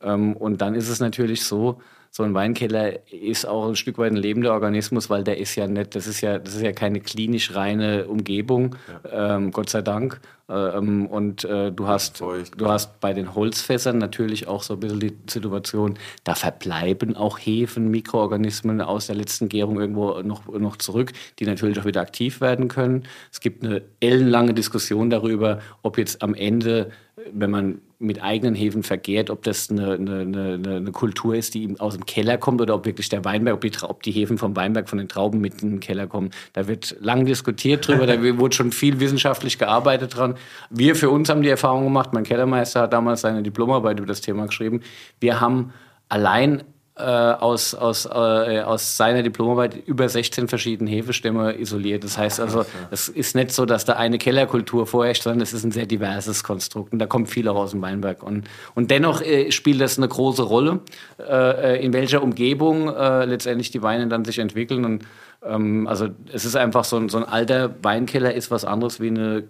Ähm, und dann ist es natürlich so, so ein Weinkeller ist auch ein Stück weit ein lebender Organismus, weil der ist ja nicht, das ist ja, das ist ja keine klinisch reine Umgebung, ja. ähm, Gott sei Dank. Ähm, und äh, du hast, du hast bei den Holzfässern natürlich auch so ein bisschen die Situation, da verbleiben auch Hefen, Mikroorganismen aus der letzten Gärung irgendwo noch, noch zurück, die natürlich auch wieder aktiv werden können. Es gibt eine ellenlange Diskussion darüber, ob jetzt am Ende, wenn man mit eigenen Hefen vergehrt, ob das eine, eine, eine, eine, Kultur ist, die aus dem Keller kommt oder ob wirklich der Weinberg, ob die, ob die Hefen vom Weinberg, von den Trauben mit in den Keller kommen. Da wird lang diskutiert drüber, da wurde schon viel wissenschaftlich gearbeitet dran. Wir für uns haben die Erfahrung gemacht, mein Kellermeister hat damals seine Diplomarbeit über das Thema geschrieben. Wir haben allein äh, aus, aus, äh, aus seiner Diplomarbeit über 16 verschiedene Hefestämme isoliert. Das heißt also, es ist nicht so, dass da eine Kellerkultur vorherrscht, sondern es ist ein sehr diverses Konstrukt und da kommt viel auch aus dem Weinberg. Und, und dennoch äh, spielt das eine große Rolle, äh, in welcher Umgebung äh, letztendlich die Weine dann sich entwickeln. Und ähm, also es ist einfach so ein, so ein alter Weinkeller ist was anderes wie eine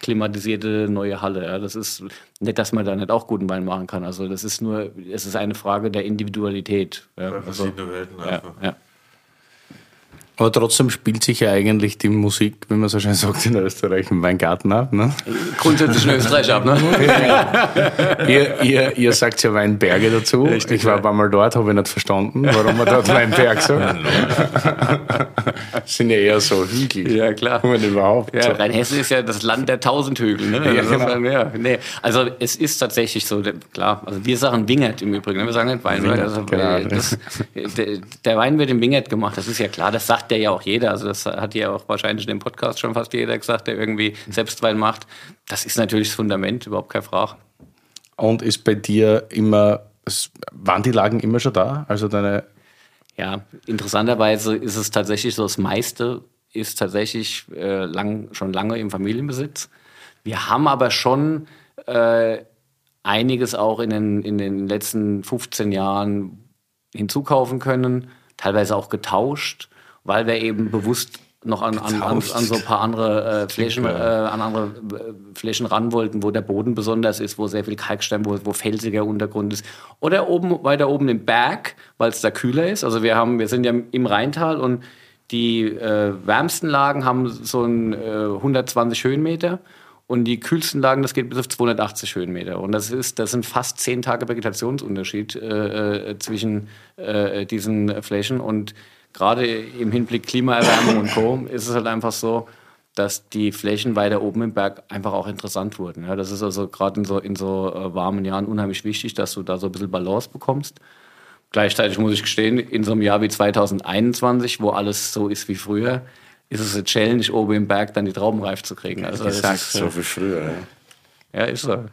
klimatisierte neue Halle. Ja. Das ist nicht, dass man da nicht auch guten Wein machen kann. Also das ist nur, es ist eine Frage der Individualität. Ja. Verschiedene also, Welten einfach. Ja, ja. Aber trotzdem spielt sich ja eigentlich die Musik, wie man so schön sagt in Österreich, im Weingarten ab. Ne? Grundsätzlich in Österreich ab, ne? ihr, ihr, ihr sagt ja Weinberge dazu. Richtig, ich war ein paar Mal dort, habe ich nicht verstanden, warum man dort Weinberg sagt. sind ja eher so Hügel. Ja, klar. Wenn überhaupt. Ja, so. Rheinhessen ist ja das Land der tausend Hügel. Ne? Ja, also, genau. ja, nee. also es ist tatsächlich so, klar, also wir sagen Wingert im Übrigen, ne? wir sagen nicht Weinberg. Also, genau. das, der, der Wein wird im Wingert gemacht, das ist ja klar, das sagt der ja auch jeder. Also das hat ja auch wahrscheinlich in dem Podcast schon fast jeder gesagt, der irgendwie Selbstwein macht. Das ist natürlich das Fundament, überhaupt keine Frage. Und ist bei dir immer, waren die Lagen immer schon da? Also deine ja, interessanterweise ist es tatsächlich so, das meiste ist tatsächlich äh, lang, schon lange im Familienbesitz. Wir haben aber schon äh, einiges auch in den, in den letzten 15 Jahren hinzukaufen können, teilweise auch getauscht weil wir eben bewusst noch an, an, an, an so ein paar andere äh, Flächen, äh, an andere äh, Flächen ran wollten, wo der Boden besonders ist, wo sehr viel Kalkstein, wo, wo felsiger Untergrund ist. Oder oben, weiter oben im Berg, weil es da kühler ist. Also wir haben, wir sind ja im Rheintal und die äh, wärmsten Lagen haben so ein 120 Höhenmeter und die kühlsten Lagen, das geht bis auf 280 Höhenmeter. Und das ist, das sind fast zehn Tage Vegetationsunterschied äh, äh, zwischen äh, diesen Flächen. Und gerade im Hinblick Klimaerwärmung und Co. ist es halt einfach so, dass die Flächen weiter oben im Berg einfach auch interessant wurden. Ja, das ist also gerade in so, in so äh, warmen Jahren unheimlich wichtig, dass du da so ein bisschen Balance bekommst. Gleichzeitig muss ich gestehen, in so einem Jahr wie 2021, wo alles so ist wie früher, ist es eine Challenge, oben im Berg dann die Trauben reif zu kriegen. Also das Gesagt, ist, so wie früher. Ja. ja, ist so.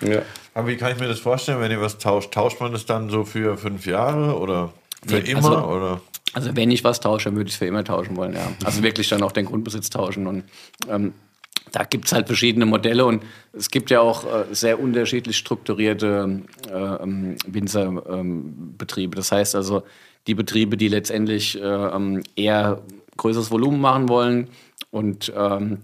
Ja. Aber wie kann ich mir das vorstellen, wenn ihr was tauscht? Tauscht man das dann so für fünf Jahre oder für Nee, immer? also- oder? Also wenn ich was tausche, dann würde ich es für immer tauschen wollen, ja. Also wirklich dann auch den Grundbesitz tauschen. Und ähm, da gibt es halt verschiedene Modelle und es gibt ja auch äh, sehr unterschiedlich strukturierte äh, ähm, Winzerbetriebe. das heißt also, die Betriebe, die letztendlich äh, ähm, eher größeres Volumen machen wollen und ähm,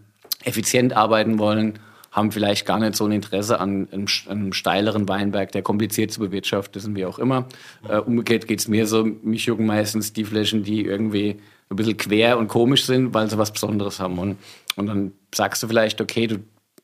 effizient arbeiten wollen, haben vielleicht gar nicht so ein Interesse an einem, einem steileren Weinberg, der kompliziert zu bewirtschaften ist und wie auch immer. Äh, umgekehrt geht es mir so, mich jucken meistens die Flächen, die irgendwie ein bisschen quer und komisch sind, weil sie was Besonderes haben. Und, und dann sagst du vielleicht, okay, du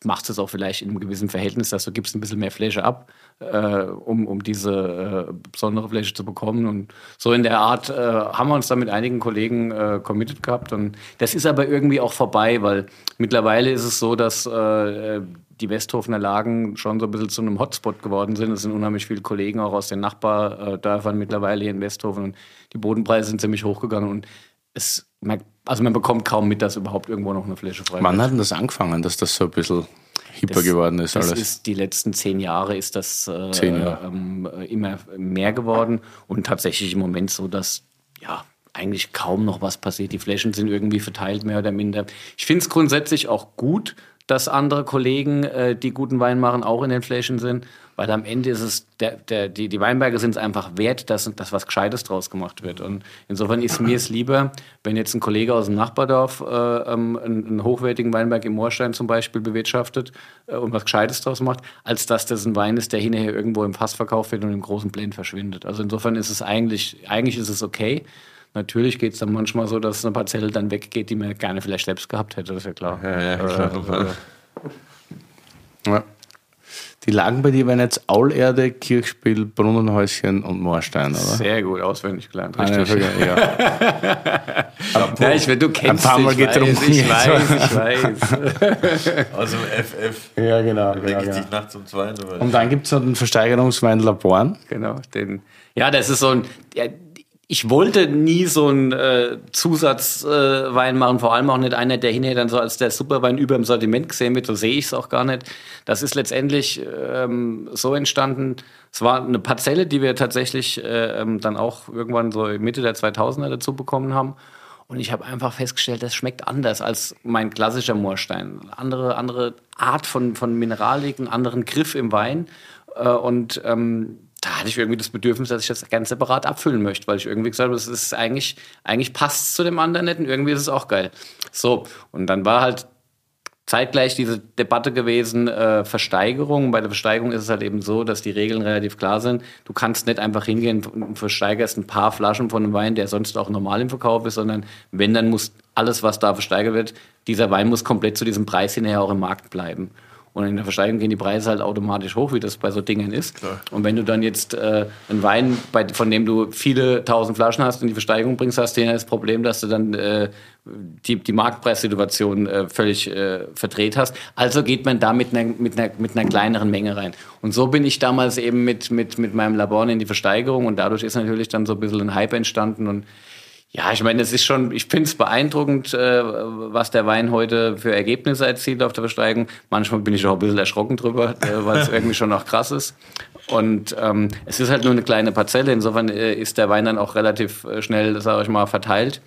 machst es auch vielleicht in einem gewissen Verhältnis, dass du gibst ein bisschen mehr Fläche ab, äh, um, um diese äh, besondere Fläche zu bekommen. Und so in der Art äh, haben wir uns da mit einigen Kollegen äh, committed gehabt. Und das ist aber irgendwie auch vorbei, weil mittlerweile ist es so, dass äh, die Westhofener Lagen schon so ein bisschen zu einem Hotspot geworden sind. Es sind unheimlich viele Kollegen auch aus den Nachbardörfern mittlerweile hier in Westhofen und die Bodenpreise sind ziemlich hochgegangen und es, man, also man bekommt kaum mit, dass überhaupt irgendwo noch eine Fläche frei Wann wird. hat denn das angefangen, dass das so ein bisschen hipper Das- geworden ist Das alles? ist die letzten zehn Jahre ist das äh, Jahre. ähm, äh, immer mehr geworden und tatsächlich im Moment so, dass ja eigentlich kaum noch was passiert. Die Flächen sind irgendwie verteilt, mehr oder minder. Ich finde es grundsätzlich auch gut, dass andere Kollegen, äh, die guten Wein machen, auch in den Flächen sind, weil am Ende ist es, der, der, die, die Weinberge sind es einfach wert, dass, dass was Gescheites draus gemacht wird. Und insofern ist mir es lieber, wenn jetzt ein Kollege aus dem Nachbardorf äh, ähm, einen, einen hochwertigen Weinberg im Moorstein zum Beispiel bewirtschaftet äh, und was Gescheites draus macht, als dass das ein Wein ist, der hinterher irgendwo im Fass verkauft wird und im großen Blend verschwindet. Also insofern ist es eigentlich, eigentlich ist es okay. Natürlich geht es dann manchmal so, dass eine Parzelle dann weggeht, die man gerne vielleicht selbst gehabt hätte, das ist ja klar. Ja, ja, klar. Ja. Die lagen bei dir waren jetzt Aulerde, Kirchspiel, Brunnenhäuschen und Moorstein, oder? Sehr gut auswendig gelernt, Ah, ja, richtig. ja. Ja, ich, du kennst paar Mal ich weiß, getrunken ich weiß, ich weiß. Also FF. ja, genau. Da ich dich nachts um zwei. Und dann gibt es noch den Versteigerungswein Laborn. Genau, den. Ja, das ist so ein. Ja, ich wollte nie so einen äh, Zusatzwein äh, machen, vor allem auch nicht einer, der hinterher dann so als der Superwein über dem Sortiment gesehen wird. So sehe ich es auch gar nicht. Das ist letztendlich ähm, so entstanden. Es war eine Parzelle, die wir tatsächlich äh, ähm, dann auch irgendwann so Mitte der 2000er dazu bekommen haben. Und ich habe einfach festgestellt, das schmeckt anders als mein klassischer Moorstein. Andere, andere Art von, von Mineralik, einen anderen Griff im Wein. Äh, und ähm, da hatte ich irgendwie das Bedürfnis, dass ich das ganz separat abfüllen möchte, weil ich irgendwie gesagt habe, das ist eigentlich, eigentlich passt es zu dem anderen nicht und irgendwie ist es auch geil. So, und dann war halt zeitgleich diese Debatte gewesen, äh, Versteigerung. Bei der Versteigerung ist es halt eben so, dass die Regeln relativ klar sind. Du kannst nicht einfach hingehen und versteigerst ein paar Flaschen von einem Wein, der sonst auch normal im Verkauf ist, sondern wenn, dann muss alles, was da versteigert wird, dieser Wein muss komplett zu diesem Preis hinterher auch im Markt bleiben. Und in der Versteigerung gehen die Preise halt automatisch hoch, wie das bei so Dingen ist. Und wenn du dann jetzt äh, einen Wein, bei, von dem du viele tausend Flaschen hast, in die Versteigerung bringst, hast du ja das Problem, dass du dann äh, die, die Marktpreissituation äh, völlig äh, verdreht hast. Also geht man da mit einer, mit, einer, mit einer kleineren Menge rein. Und so bin ich damals eben mit, mit, mit meinem Labor in die Versteigerung und dadurch ist natürlich dann so ein bisschen ein Hype entstanden und ja, ich meine, es ist schon, ich finde es beeindruckend, äh, was der Wein heute für Ergebnisse erzielt auf der Versteigerung. Manchmal bin ich auch ein bisschen erschrocken drüber, äh, weil es irgendwie schon noch krass ist. Und ähm, es ist halt nur eine kleine Parzelle, insofern äh, ist der Wein dann auch relativ äh, schnell, sage ich mal, verteilt.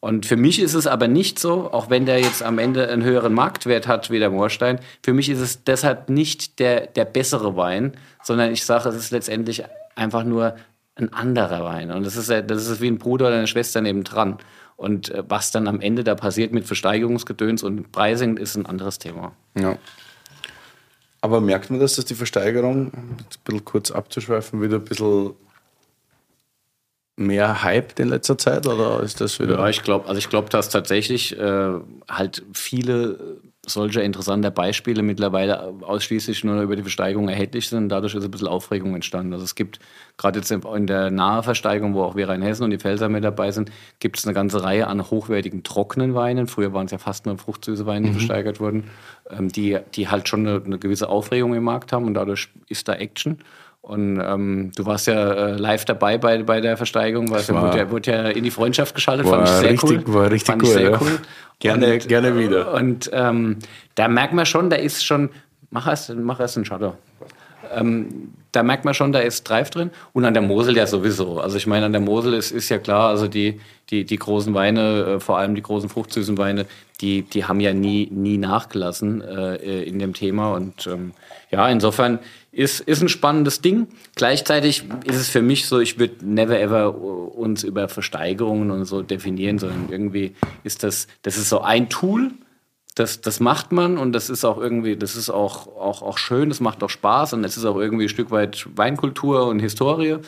Und für mich ist es aber nicht so, auch wenn der jetzt am Ende einen höheren Marktwert hat wie der Moorstein, für mich ist es deshalb nicht der, der bessere Wein, sondern ich sage, es ist letztendlich einfach nur ein anderer Wein. Und das ist, das ist wie ein Bruder oder eine Schwester nebendran. Und äh, was dann am Ende da passiert mit Versteigerungsgedöns und Pricing, ist ein anderes Thema. Ja. Aber merkt man das, dass die Versteigerung, jetzt ein bisschen kurz abzuschweifen, wieder ein bisschen mehr hyped in letzter Zeit? Oder ist das wieder. Ja, ich glaube, also ich glaube, dass tatsächlich äh, halt viele solcher interessanter Beispiele mittlerweile ausschließlich nur über die Versteigerung erhältlich sind. Dadurch ist ein bisschen Aufregung entstanden. Also es gibt gerade jetzt in der nahe Versteigerung, wo auch wir Rheinhessen und die Pfälzer mit dabei sind, gibt es eine ganze Reihe an hochwertigen trockenen Weinen. Früher waren es ja fast nur fruchtsüße Weine, die mhm. versteigert wurden, ähm, die, die halt schon eine, eine gewisse Aufregung im Markt haben und dadurch ist da Action. Und ähm, du warst ja äh, live dabei bei, bei der Versteigerung, weil war, wurde, ja, wurde ja in die Freundschaft geschaltet, fand ich sehr richtig, cool. War richtig fand cool, sehr ja. cool. Gerne, und, gerne wieder. Und ähm, da merkt man schon, da ist schon, mach erst, mach erst einen Shutter. Ähm, da merkt man schon, da ist Drive drin. Und an der Mosel ja sowieso. Also ich meine, an der Mosel ist, ist ja klar, also die, die, die großen Weine, äh, vor allem die großen fruchtsüßen Weine, die, die haben ja nie, nie nachgelassen äh, in dem Thema. Und ähm, ja, insofern ist, ist ein spannendes Ding. Gleichzeitig ist es für mich so, ich würde never ever uns über Versteigerungen und so definieren, sondern irgendwie ist das, das ist so ein Tool, das, das macht man und das ist auch irgendwie, das ist auch, auch, auch schön, das macht auch Spaß und es ist auch irgendwie ein Stück weit Weinkultur und Historie.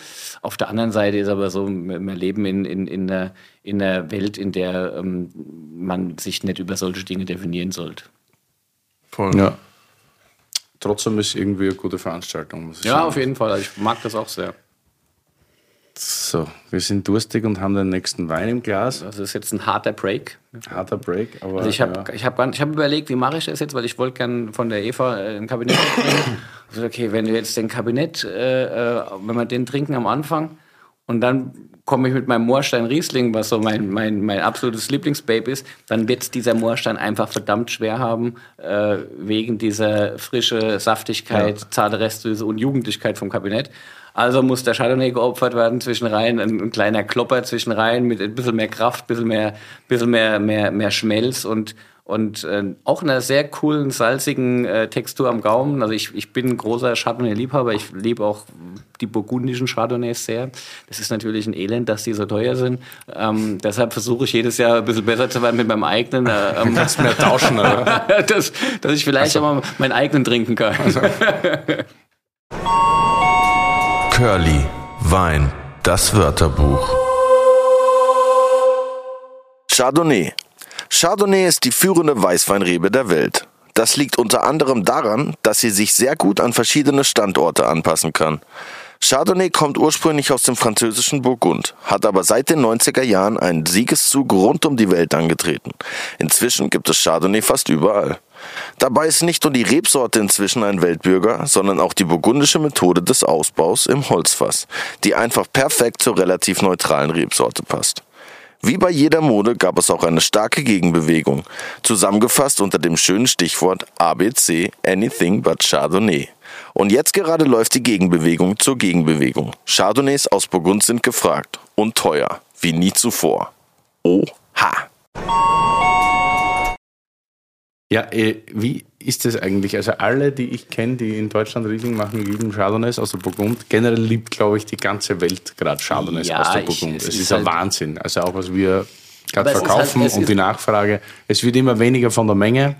Auf der anderen Seite ist aber so, wir leben in, in, in, einer, in einer Welt, in der ähm, man sich nicht über solche Dinge definieren sollte. Voll. Ja. Trotzdem ist irgendwie eine gute Veranstaltung. ja, sagen. auf jeden Fall. Ich mag das auch sehr. So, wir sind durstig und haben den nächsten Wein im Glas. Das ist jetzt ein harter Break. Harter Break, aber. Also ich habe ja. hab, hab überlegt, wie mache ich das jetzt, weil ich wollte gerne von der Eva äh, ein Kabinett trinken. Okay, wenn wir jetzt den Kabinett, äh, äh, wenn wir den trinken am Anfang und dann komme ich mit meinem Moorstein Riesling, was so mein, mein, mein absolutes Lieblingsbabe ist, dann wird dieser Moorstein einfach verdammt schwer haben, äh, wegen dieser frische Saftigkeit, ja. zarte Restsüße und Jugendlichkeit vom Kabinett. Also muss der Chardonnay geopfert werden zwischen rein, ein, ein, kleiner Klopper zwischen rein mit ein bisschen mehr Kraft, ein bisschen mehr, bisschen mehr, mehr, mehr Schmelz und und äh, auch einer sehr coolen, salzigen äh, Textur am Gaumen. Also ich, ich bin ein großer Chardonnay-Liebhaber. Ich liebe auch die burgundischen Chardonnays sehr. Das ist natürlich ein Elend, dass die so teuer sind. Ähm, deshalb versuche ich jedes Jahr ein bisschen besser zu werden mit meinem eigenen. Äh, ähm, Kannst mehr tauschen, oder? dass, dass ich vielleicht also. auch mal meinen eigenen trinken kann. Also. Curly, Wein, das Wörterbuch. Chardonnay Chardonnay ist die führende Weißweinrebe der Welt. Das liegt unter anderem daran, dass sie sich sehr gut an verschiedene Standorte anpassen kann. Chardonnay kommt ursprünglich aus dem französischen Burgund, hat aber seit den 90er Jahren einen Siegeszug rund um die Welt angetreten. Inzwischen gibt es Chardonnay fast überall. Dabei ist nicht nur die Rebsorte inzwischen ein Weltbürger, sondern auch die burgundische Methode des Ausbaus im Holzfass, die einfach perfekt zur relativ neutralen Rebsorte passt. Wie bei jeder Mode gab es auch eine starke Gegenbewegung, zusammengefasst unter dem schönen Stichwort ABC Anything but Chardonnay. Und jetzt gerade läuft die Gegenbewegung zur Gegenbewegung. Chardonnays aus Burgund sind gefragt und teuer, wie nie zuvor. Oha! Ja, äh, wie ist das eigentlich? Also alle, die ich kenne, die in Deutschland Riesling machen, lieben Chardonnays aus der Burgund. Generell liebt, glaube ich, die ganze Welt gerade Chardonnays ja, aus der Burgund. Ich, es, es, ist, halt ein Wahnsinn. Also auch was wir gerade verkaufen halt, und die Nachfrage. Es wird immer weniger von der Menge.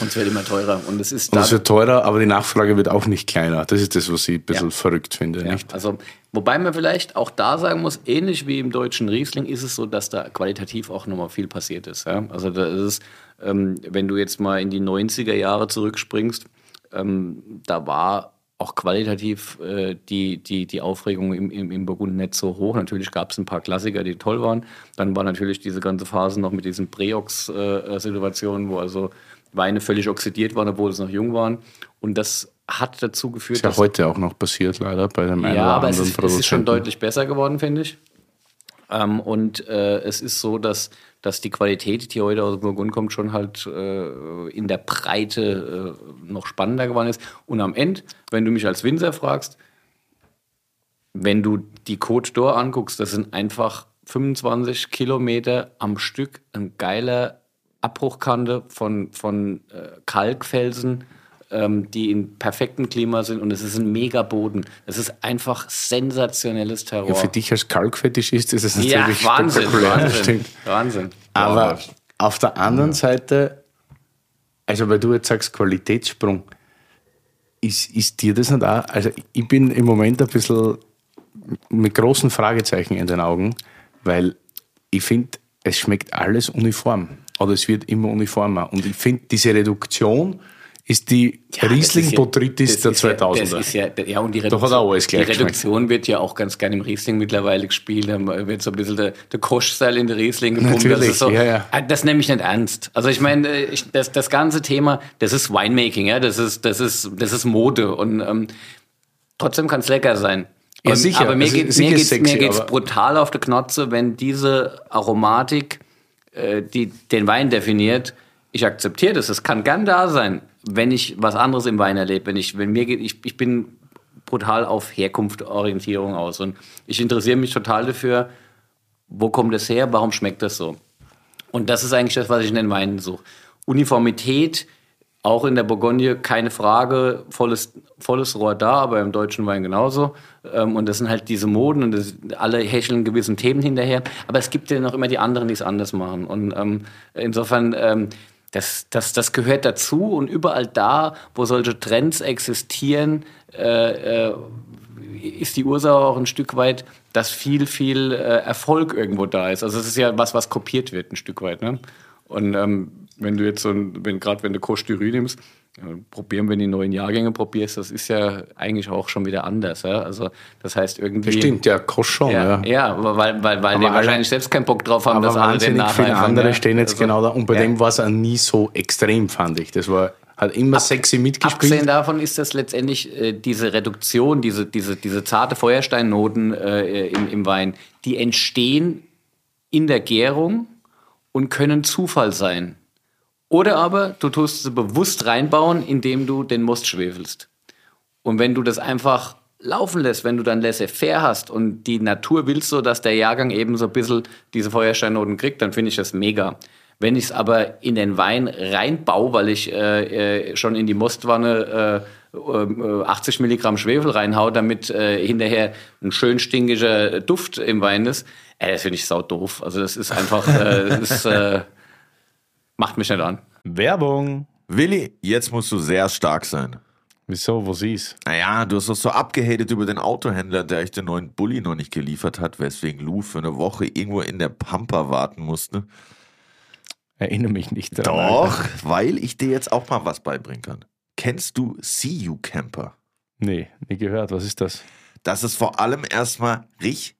Und es wird immer teurer. Und es ist und es wird teurer, aber die Nachfrage wird auch nicht kleiner. Das ist das, was ich ein bisschen ja. verrückt finde. Ja. Nicht? Also, wobei man vielleicht auch da sagen muss, ähnlich wie im deutschen Riesling ist es so, dass da qualitativ auch nochmal viel passiert ist. Ja? Also da ist ähm, wenn du jetzt mal in die 90er Jahre zurückspringst, ähm, da war auch qualitativ äh, die, die, die Aufregung im, im, im Burgund nicht so hoch. Natürlich gab es ein paar Klassiker, die toll waren. Dann war natürlich diese ganze Phase noch mit diesen Preox-Situationen, äh, wo also Weine völlig oxidiert waren, obwohl sie noch jung waren. Und das hat dazu geführt, ist ja heute auch noch passiert, leider, bei dem einen ja, oder aber anderen es ist, es ist schon deutlich besser geworden, finde ich. Ähm, und äh, es ist so, dass dass die Qualität, die heute aus Burgund kommt, schon halt äh, in der Breite äh, noch spannender geworden ist. Und am Ende, wenn du mich als Winzer fragst, wenn du die Côte d'Or anguckst, das sind einfach 25 Kilometer am Stück, ein geiler Abbruchkante von, von äh, Kalkfelsen ähm, die in perfektem Klima sind und es ist ein mega Boden. Es ist einfach sensationelles Terror. Ja, für dich als Kalkfetischist ist es natürlich ja, Wahnsinn, Wahnsinn, Wahnsinn. Aber auf der anderen Seite, also weil du jetzt sagst Qualitätssprung, ist, ist dir das nicht auch, also ich bin im Moment ein bisschen mit großen Fragezeichen in den Augen, weil ich finde, es schmeckt alles uniform. aber es wird immer uniformer. Und ich finde, diese Reduktion ist die Ja, das Riesling ist ja- der ist ja- 2000er. Das ist ja, ja, und die Doch hat Reduktion, auch alles die gleich geschmeckt. Reduktion wird ja auch ganz gerne im Riesling mittlerweile gespielt. Da wird so ein bisschen der, der Kosch-Style in der Riesling gepumpt. Natürlich, das, so, ja, ja. Ah, das nehme ich nicht ernst. Also ich meine, äh, ich, das, das ganze Thema, das ist Winemaking, ja, das ist, das ist, das ist Mode und ähm, trotzdem kann es lecker sein. Ja, Und- sicher. Aber mir Also, geht mir geht's, sexy, mir geht's aber- brutal auf die Knotze, wenn diese Aromatik äh, die den Wein definiert, ich akzeptiere das. Es kann gern da sein, wenn ich was anderes im Wein erlebe. Wenn ich, wenn mir geht, ich, ich bin brutal auf Herkunft, Orientierung aus und ich interessiere mich total dafür, wo kommt es her, warum schmeckt das so. Und das ist eigentlich das, was ich in den Weinen suche. Uniformität, auch in der Bourgogne, keine Frage, volles, volles Rohr da, aber im deutschen Wein genauso. Ähm, Und das sind halt diese Moden und das, alle hecheln gewissen Themen hinterher. Aber es gibt ja noch immer die anderen, die es anders machen. Und ähm, insofern, ähm, das, das, das gehört dazu und überall da, wo solche Trends existieren, äh, äh, ist die Ursache auch ein Stück weit, dass viel, viel äh, Erfolg irgendwo da ist. Also es ist ja was, was kopiert wird, ein Stück weit. Ne? Und ähm, wenn du jetzt so ein, wenn gerade wenn du Coche nimmst, äh, probieren, wenn du die neuen Jahrgänge probierst, das ist ja eigentlich auch schon wieder anders. Ja? Also das heißt irgendwie. Stimmt, ja, Koschon, Ja, ja. ja, aber weil, weil, weil die alle- wahrscheinlich selbst keinen Bock drauf haben, Aber dass alle den wahnsinnig viele andere ja. stehen jetzt Also, genau da. Und bei ja. dem war es nie so extrem, fand ich. Das war, hat immer sexy mitgespielt. Abgesehen davon ist das letztendlich äh, diese Reduktion, diese, diese, diese zarte Feuersteinnoten äh, im, im Wein, die entstehen in der Gärung und können Zufall sein. Oder aber du tust sie bewusst reinbauen, indem du den Most schwefelst. Und wenn du das einfach laufen lässt, wenn du dann laissez-faire hast und die Natur willst so, dass der Jahrgang eben so ein bisschen diese Feuersteinnoten kriegt, dann finde ich das mega. Wenn ich es aber in den Wein reinbaue, weil ich äh, äh, schon in die Mostwanne äh, äh, 80 Milligramm Schwefel reinhau, damit äh, hinterher ein schön stinkiger Duft im Wein ist, äh, das finde ich sau doof. Also das ist einfach, äh, das äh, macht mich nicht an. Werbung. Willi, jetzt musst du sehr stark sein. Wieso, was ist? Naja, du hast doch so abgehatet über den Autohändler, der euch den neuen Bulli noch nicht geliefert hat, weswegen Lou für eine Woche irgendwo in der Pampa warten musste. Erinnere mich nicht daran. Doch, Alter. weil ich dir jetzt auch mal was beibringen kann. Kennst du See You Camper? Nee, nie gehört. Was ist das? Das ist vor allem erstmal richtig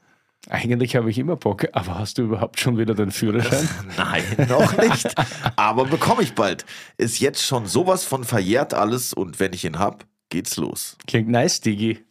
Eigentlich habe ich immer Bock, aber hast du überhaupt schon wieder den Führerschein? Nein, noch nicht. Aber bekomme ich bald. Ist jetzt schon sowas von verjährt alles und wenn ich ihn hab, geht's los. Klingt nice, Digi.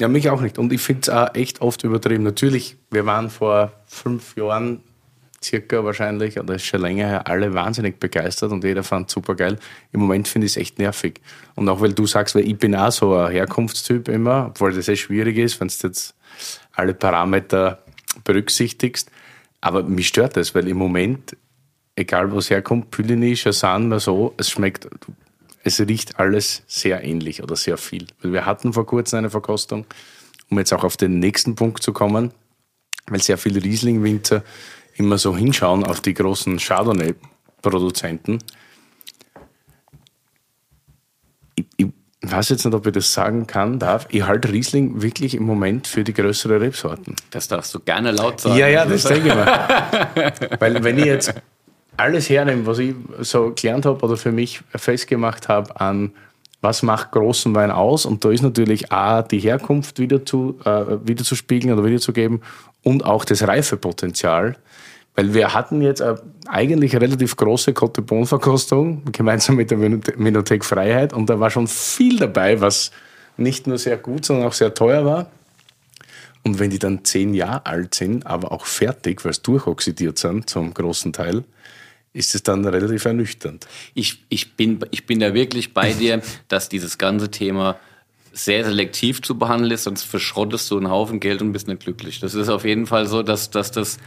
Ja, mich auch nicht. Und ich finde es auch echt oft übertrieben. Natürlich, wir waren vor fünf Jahren circa wahrscheinlich, oder ist schon länger her, alle wahnsinnig begeistert und jeder fand super geil. Im Moment finde ich es echt nervig. Und auch weil du sagst, weil ich bin auch so ein Herkunftstyp immer, obwohl das sehr schwierig ist, wenn du jetzt alle Parameter berücksichtigst. Aber mich stört das, weil im Moment egal wo es herkommt, Pülini, Chassan, Merceau, es schmeckt, es riecht alles sehr ähnlich oder sehr viel. Wir hatten vor kurzem eine Verkostung, um jetzt auch auf den nächsten Punkt zu kommen, weil sehr viele Riesling-Winzer immer so hinschauen auf die großen Chardonnay-Produzenten. Ich, ich weiß jetzt nicht, ob ich das sagen kann, darf. Ich halte Riesling wirklich im Moment für die größere Rebsorten. Das darfst du gerne laut sagen. Ja, ja, das denke ich mir. Weil wenn ich jetzt alles hernehme, was ich so gelernt habe oder für mich festgemacht habe an was macht großen Wein aus? Und da ist natürlich A, die Herkunft wieder zu, äh, wieder zu spiegeln oder wiederzugeben und auch das Reifepotenzial. Weil wir hatten jetzt eine eigentlich relativ große Cote Verkostung gemeinsam mit der Minothek Freiheit und da war schon viel dabei, was nicht nur sehr gut, sondern auch sehr teuer war. Und wenn die dann zehn Jahre alt sind, aber auch fertig, weil sie durchoxidiert sind zum großen Teil, ist es dann relativ ernüchternd. Ich, ich, bin, ich bin da wirklich bei dir, dass dieses ganze Thema sehr selektiv zu behandeln ist, sonst verschrottest du einen Haufen Geld und bist nicht glücklich. Das ist auf jeden Fall so, dass, dass das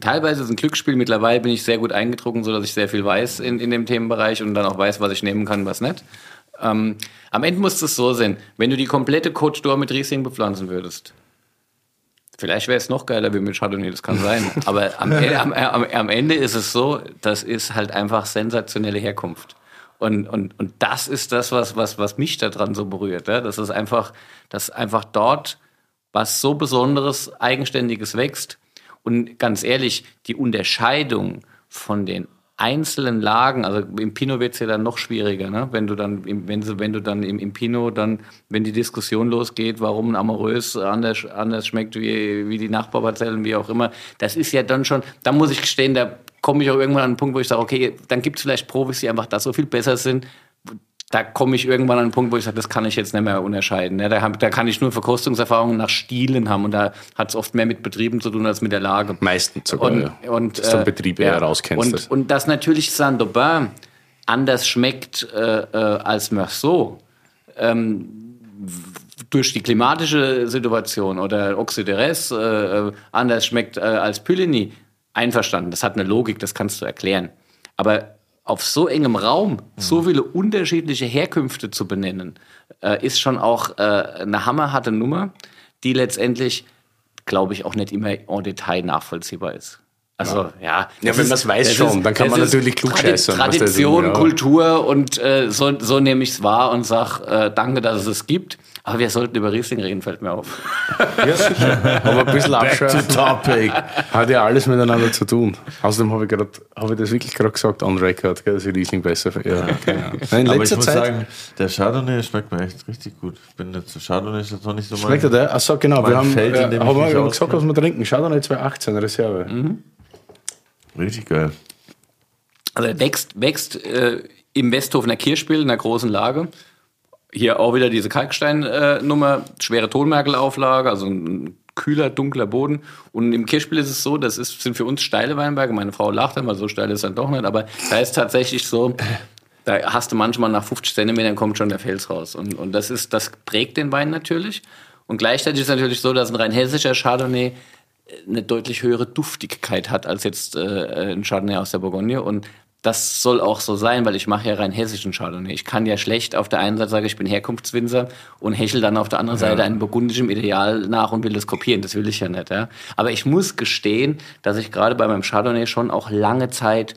teilweise ist ein Glücksspiel. Mittlerweile bin ich sehr gut eingedrungen, so dass ich sehr viel weiß in, in dem Themenbereich und dann auch weiß, was ich nehmen kann, was nicht. Ähm, am Ende muss es so sein, wenn du die komplette Côte d'Or mit Riesling bepflanzen würdest, Vielleicht wäre es noch geiler wie mit Chardonnay, das kann sein. Aber am, am, am, am, Ende ist es so, das ist halt einfach sensationelle Herkunft. Und, und, und das ist das, was, was, was mich daran so berührt. Ja? Das ist einfach, dass einfach dort was so Besonderes, Eigenständiges wächst. Und ganz ehrlich, die Unterscheidung von den einzelnen Lagen, also im Pinot wird es ja dann noch schwieriger, ne? wenn du dann, wenn, wenn du dann im, im Pinot dann, wenn die Diskussion losgeht, warum ein Amorös anders, anders schmeckt wie, wie die Nachbarparzellen, wie auch immer, das ist ja dann schon, da muss ich gestehen, da komme ich auch irgendwann an einen Punkt, wo ich sage, okay, dann gibt es vielleicht Profis, die einfach da so viel besser sind, da komme ich irgendwann an einen Punkt, wo ich sage, das kann ich jetzt nicht mehr unterscheiden. Ja, da, da, kann ich nur Verkostungserfahrungen nach Stilen haben und da hat es oft mehr mit Betrieben zu tun als mit der Lage. Meistens sogar, und, ja. und, Dass du einen Betrieb eher rauskennst. Und, das. und dass natürlich Saint-Aubin anders schmeckt äh, äh, als Meursault, ähm, durch die klimatische Situation oder Oxideres äh, äh, anders schmeckt äh, als Pylini, einverstanden. Das hat eine Logik, das kannst du erklären. Aber auf so engem Raum so viele unterschiedliche Herkünfte zu benennen, äh, ist schon auch äh, eine hammerharte Nummer, die letztendlich, glaube ich, auch nicht immer en Detail nachvollziehbar ist. Also ja, ja wenn man es weiß schon, ist, dann kann man natürlich klugscheißern. Tradition, ja. Kultur und äh, so, so nehme ich es wahr und sage äh, danke, dass es es gibt. Aber wir sollten über Riesling reden, fällt mir auf. Ja, sicher. Aber ein bisschen abschauen. topic. Hat ja alles miteinander zu tun. Außerdem habe ich, grad, hab ich das wirklich gerade gesagt on record, dass ich Riesling besser ja, genau. In Aber ich muss Zeit, sagen, der Chardonnay schmeckt mir echt richtig gut. Ich bin jetzt, Chardonnay ist jetzt noch nicht so mein Schmeckt der? Achso, genau. Wir haben, Feld, äh, haben wir gesagt, was wir trinken. Chardonnay 2018, Reserve. Mhm. Richtig geil. Also er wächst, wächst äh, im Westhofener Kirchspiel in einer großen Lage. Hier auch wieder diese Kalkstein-Nummer, äh, schwere Tonmerkelauflage, also ein kühler, dunkler Boden. Und im Kirchspiel ist es so, das ist, sind für uns steile Weinberge. Meine Frau lacht einmal, so steil ist es dann doch nicht. Aber da ist tatsächlich so, da hast du manchmal nach 50 Zentimetern kommt schon der Fels raus. Und, und das ist, das prägt den Wein natürlich. Und gleichzeitig ist es natürlich so, dass ein rein hessischer Chardonnay eine deutlich höhere Duftigkeit hat als jetzt äh, ein Chardonnay aus der Bourgogne. Und das soll auch so sein, weil ich mache ja rein hessischen Chardonnay. Ich kann ja schlecht auf der einen Seite sagen, ich bin Herkunftswinzer und hechel dann auf der anderen ja. Seite einem burgundischen Ideal nach und will das kopieren. Das will ich ja nicht. Ja? Aber ich muss gestehen, dass ich gerade bei meinem Chardonnay schon auch lange Zeit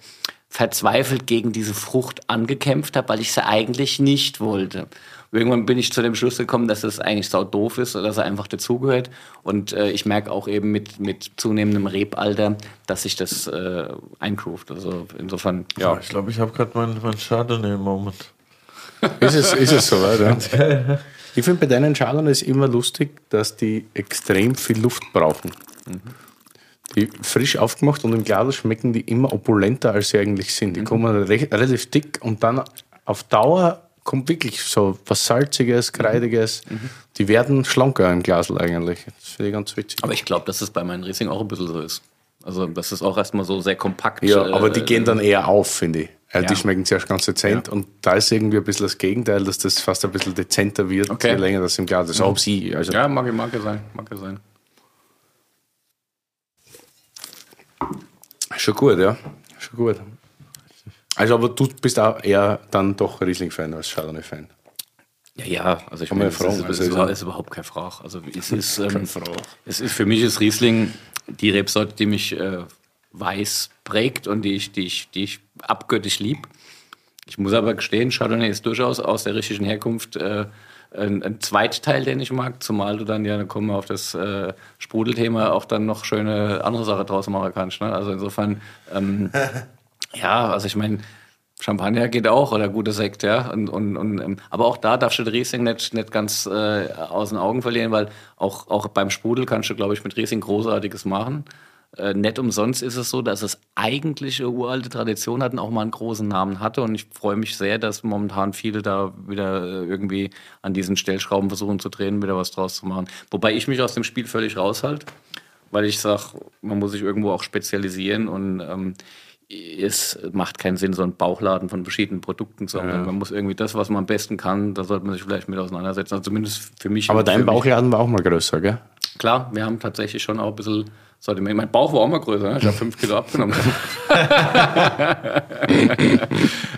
verzweifelt gegen diese Frucht angekämpft habe, weil ich sie eigentlich nicht wollte. Irgendwann bin ich zu dem Schluss gekommen, dass es eigentlich sau doof ist oder dass er einfach dazugehört. Und äh, ich merke auch eben mit, mit zunehmendem Rebalter, dass sich das äh, eingroovt. Also insofern, ja. ja ich glaube, ich habe gerade meinen mein Chardonnay im Moment. ist es, ist es soweit, ja? Ich finde bei deinen Chardonnay ist immer lustig, dass die extrem viel Luft brauchen. Mhm. Die frisch aufgemacht und im Glas schmecken die immer opulenter, als sie eigentlich sind. Die mhm. kommen relativ dick und dann auf Dauer kommt wirklich so was Salziges, Kreidiges. Mhm. Die werden schlanker im Glasl eigentlich. Das finde ich ganz witzig. Aber ich glaube, dass es bei meinen Riesling auch ein bisschen so ist. Also, dass es auch erstmal so sehr kompakt Ja, aber die äh, gehen dann eher auf, finde ich. Also ja. Die schmecken zuerst ganz dezent ja. und da ist irgendwie ein bisschen das Gegenteil, dass das fast ein bisschen dezenter wird, okay. je länger das im Glas ist. Mhm. Ob sie, also ja, mag, mag ja sein. Mag ja sein. Schon gut, ja. Schon gut. Also, aber du bist auch eher dann doch Riesling-Fan als Chardonnay-Fan. Ja, ja, also ich meine, ja ist, also ist, ist überhaupt kein Frage. Also es ist, ähm, es ist für mich ist Riesling die Rebsorte, die mich äh, weiß prägt und die ich, die ich, die ich abgöttisch lieb. Ich muss aber gestehen, Chardonnay ist durchaus aus der richtigen Herkunft äh, ein, ein Zweitteil, den ich mag, zumal du dann ja, dann kommen wir auf das äh, Sprudelthema, auch dann noch schöne andere Sache draus machen kannst. Ne? Also insofern, ähm, ja, also ich meine, Champagner geht auch oder gute Sekt, ja. Und, und, und, ähm, aber auch da darfst du Riesling nicht, nicht ganz äh, aus den Augen verlieren, weil auch, auch beim Sprudel kannst du, glaube ich, mit Riesling Großartiges machen. Äh, nicht umsonst ist es so, dass es eigentlich eine uralte Tradition hat und auch mal einen großen Namen hatte. Und ich freue mich sehr, dass momentan viele da wieder äh, irgendwie an diesen Stellschrauben versuchen zu drehen, wieder was draus zu machen. Wobei ich mich aus dem Spiel völlig raushalte, weil ich sage, man muss sich irgendwo auch spezialisieren und ähm, es macht keinen Sinn, so einen Bauchladen von verschiedenen Produkten zu haben. Man muss irgendwie das, was man am besten kann, da sollte man sich vielleicht mit auseinandersetzen. Also zumindest für mich. Aber dein. Bauchladen war auch mal größer, gell? Klar, wir haben tatsächlich schon auch ein bisschen Sortiment. Mein Bauch war auch mal größer, ne? ich habe fünf Kilo abgenommen.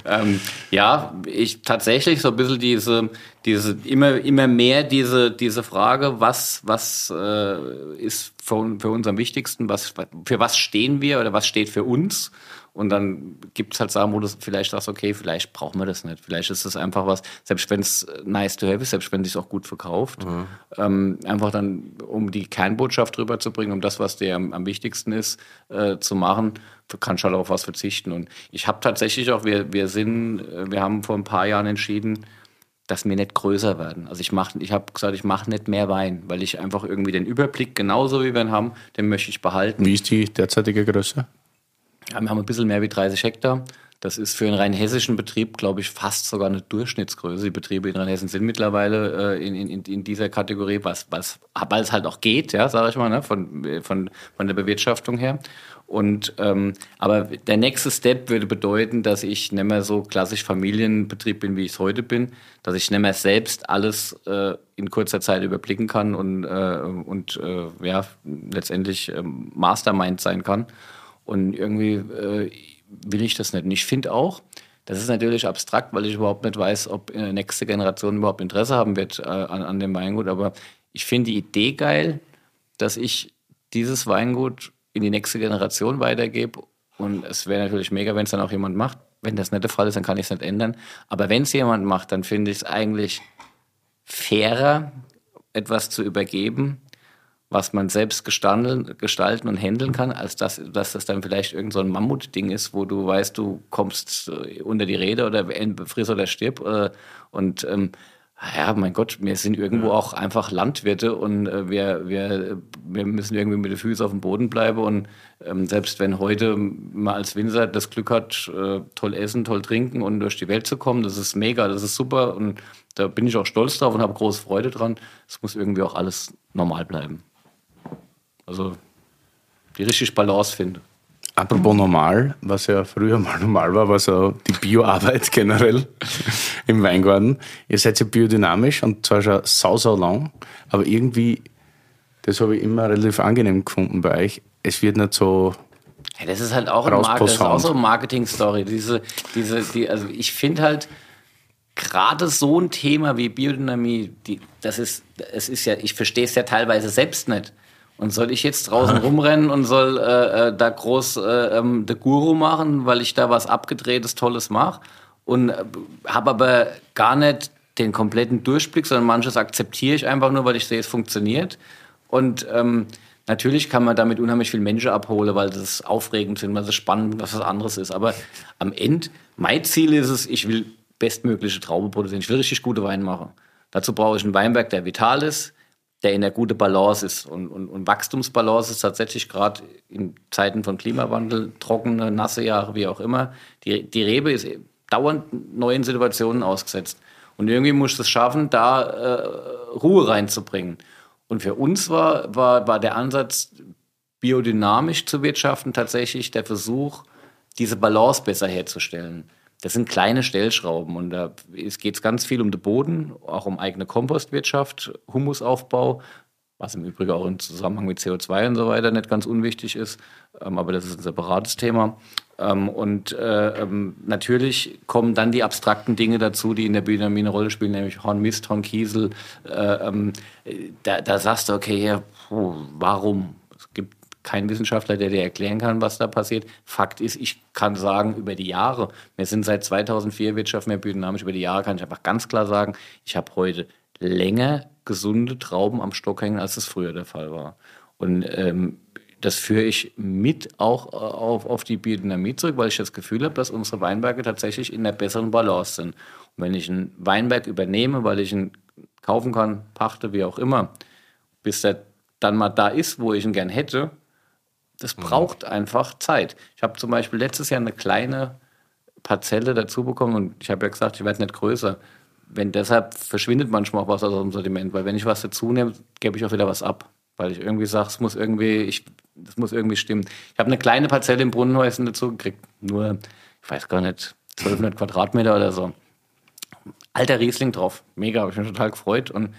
ähm, ja, ich tatsächlich so ein bisschen diese, diese immer, immer mehr diese, diese Frage, was, was äh, ist für, für uns am wichtigsten, was, für was stehen wir oder was steht für uns? Und dann gibt es halt Sachen, wo du vielleicht sagst, okay, vielleicht brauchen wir das nicht. Vielleicht ist das einfach was, selbst wenn es nice to have ist, selbst wenn es sich auch gut verkauft, ähm, einfach dann, um die Kernbotschaft rüberzubringen, um das, was dir am, am wichtigsten ist, äh, zu machen, du kannst halt auf was verzichten. Und ich habe tatsächlich auch, wir, wir sind, äh, wir haben vor ein paar Jahren entschieden, dass wir nicht größer werden. Also ich mache, ich habe gesagt, ich mache nicht mehr Wein, weil ich einfach irgendwie den Überblick, genauso wie wir ihn haben, den möchte ich behalten. Wie ist die derzeitige Größe? Wir haben ein bisschen mehr wie 30 Hektar. Das ist für einen rein hessischen Betrieb, glaube ich, fast sogar eine Durchschnittsgröße. Die Betriebe in Rheinhessen sind mittlerweile äh, in, in, in dieser Kategorie, was, was, weil es halt auch geht, ja, sage ich mal, ne, von, von, von der Bewirtschaftung her. Und ähm, aber der nächste Step würde bedeuten, dass ich nicht mehr so klassisch Familienbetrieb bin, wie ich es heute bin, dass ich nicht mehr selbst alles äh, in kurzer Zeit überblicken kann und, äh, und äh, ja, letztendlich ähm, Mastermind sein kann. Und irgendwie äh, will ich das nicht. Und ich finde auch, das ist natürlich abstrakt, weil ich überhaupt nicht weiß, ob äh, nächste Generation überhaupt Interesse haben wird äh, an, an dem Weingut. Aber ich finde die Idee geil, dass ich dieses Weingut in die nächste Generation weitergebe. Und es wäre natürlich mega, wenn es dann auch jemand macht. Wenn das nicht der Fall ist, dann kann ich es nicht ändern. Aber wenn es jemand macht, dann finde ich es eigentlich fairer, etwas zu übergeben, was man selbst gestalten, gestalten und handeln kann, als dass, dass das dann vielleicht irgend so ein Mammutding ist, wo du weißt, du kommst äh, unter die Rede oder friss oder stirb. Äh, und ähm, ja, mein Gott, wir sind irgendwo auch einfach Landwirte und äh, wir, wir, wir müssen irgendwie mit den Füßen auf dem Boden bleiben. Und ähm, selbst wenn heute man als Winzer das Glück hat, äh, toll essen, toll trinken und durch die Welt zu kommen, das ist mega, das ist super. Und da bin ich auch stolz drauf und habe große Freude dran. Es muss irgendwie auch alles normal bleiben. Also die richtige Balance finden. Apropos normal, was ja früher mal normal war, war so die Bioarbeit generell im Weingarten. Ihr seid ja biodynamisch und zwar schon sau, sau lang, aber irgendwie, das habe ich immer relativ angenehm gefunden bei euch. Es wird nicht so, Ja, das ist halt auch, ein Markt, das ist auch so eine Marketing-Story. Diese, diese, die, also ich finde halt gerade so ein Thema wie Biodynamie, die, das ist, es ist ja, ich verstehe es ja teilweise selbst nicht. Und soll ich jetzt draußen rumrennen und soll äh, äh, da groß äh, ähm, der Guru machen, weil ich da was abgedrehtes, Tolles mache? Und äh, habe aber gar nicht den kompletten Durchblick, sondern manches akzeptiere ich einfach nur, weil ich sehe, es funktioniert. Und ähm, natürlich kann man damit unheimlich viel Menschen abholen, weil das aufregend sind, weil es spannend, was was anderes ist. Aber am Ende, mein Ziel ist es, ich will bestmögliche Traube produzieren. Ich will richtig gute Wein machen. Dazu brauche ich einen Weinberg, der vital ist, der in der gute Balance ist. Und, und, und Wachstumsbalance ist tatsächlich gerade in Zeiten von Klimawandel, trockene, nasse Jahre, wie auch immer. Die, die Rebe ist dauernd neuen Situationen ausgesetzt. Und irgendwie muss es schaffen, da äh, Ruhe reinzubringen. Und für uns war, war, war der Ansatz, biodynamisch zu wirtschaften, tatsächlich der Versuch, diese Balance besser herzustellen. Das sind kleine Stellschrauben und da es geht ganz viel um den Boden, auch um eigene Kompostwirtschaft, Humusaufbau, was im Übrigen auch im Zusammenhang mit CO2 und so weiter nicht ganz unwichtig ist, ähm, aber das ist ein separates Thema. Ähm, und äh, ähm, natürlich kommen dann die abstrakten Dinge dazu, die in der Biodynamie eine Rolle spielen, nämlich Hornmist, Hornkiesel. Äh, ähm, da, da sagst du, okay, ja, warum? Keinen Wissenschaftler, der dir erklären kann, was da passiert. Fakt ist, ich kann sagen, über die Jahre, wir sind seit 2004 Wirtschaft mehr biodynamisch, über die Jahre kann ich einfach ganz klar sagen, ich habe heute länger gesunde Trauben am Stock hängen, als es früher der Fall war. Und ähm, das führe ich mit auch auf, auf die Biodynamie zurück, weil ich das Gefühl habe, dass unsere Weinberge tatsächlich in einer besseren Balance sind. Und wenn ich einen Weinberg übernehme, weil ich ihn kaufen kann, pachte, wie auch immer, bis der dann mal da ist, wo ich ihn gern hätte, das mhm. braucht einfach Zeit. Ich habe zum Beispiel letztes Jahr eine kleine Parzelle dazu bekommen und ich habe ja gesagt, ich werde nicht größer. Wenn deshalb verschwindet manchmal auch was aus dem Sortiment, weil wenn ich was dazu nehme, gebe ich auch wieder was ab weil ich irgendwie sage, es muss irgendwie, ich, das muss irgendwie stimmen. Ich habe eine kleine Parzelle im Brunnenhäuschen dazu gekriegt, nur, ich weiß gar nicht, 1200 Quadratmeter oder so. Alter Riesling drauf, mega, habe ich mich total gefreut. Und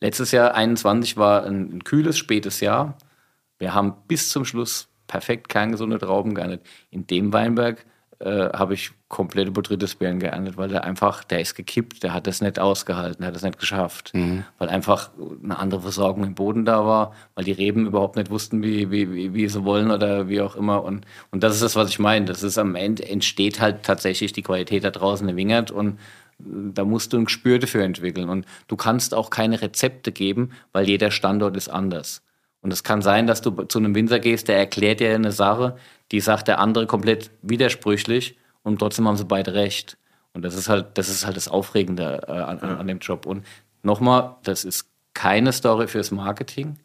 letztes Jahr, 21, war ein, ein kühles, spätes Jahr. Wir haben bis zum Schluss perfekt kerngesunde Trauben geerntet. In dem Weinberg äh, habe ich komplette Botrytis-Beeren geerntet, weil der einfach, der ist gekippt, der hat das nicht ausgehalten, der hat das nicht geschafft. Mhm. Weil einfach eine andere Versorgung im Boden da war, weil die Reben überhaupt nicht wussten, wie, wie, wie, sie wollen oder wie auch immer. Und, und das ist das, was ich meine. Das ist am Ende entsteht halt tatsächlich die Qualität da draußen im Wingert und da musst du ein Gespür dafür entwickeln. Und du kannst auch keine Rezepte geben, weil jeder Standort ist anders. Und es kann sein, dass du zu einem Winzer gehst, der erklärt dir eine Sache, die sagt der andere komplett widersprüchlich und trotzdem haben sie beide recht. Und das ist halt, das ist halt das Aufregende äh, an, an, dem Job. Und nochmal, das ist keine Story fürs Marketing.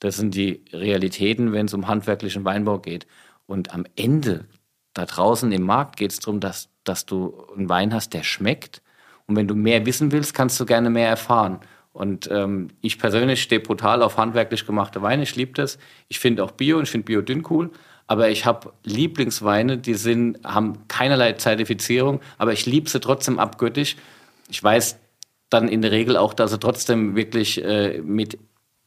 Das sind die Realitäten, wenn es um handwerklichen Weinbau geht. Und am Ende, da draußen im Markt, geht es darum, dass, dass du einen Wein hast, der schmeckt. Und wenn du mehr wissen willst, kannst du gerne mehr erfahren. Und ähm, ich persönlich stehe brutal auf handwerklich gemachte Weine. Ich liebe das. Ich finde auch Bio und ich finde Bio dünn cool. Aber ich habe Lieblingsweine, die sind, haben keinerlei Zertifizierung, aber ich liebe sie trotzdem abgöttisch. Ich weiß dann in der Regel auch, dass sie trotzdem wirklich äh, mit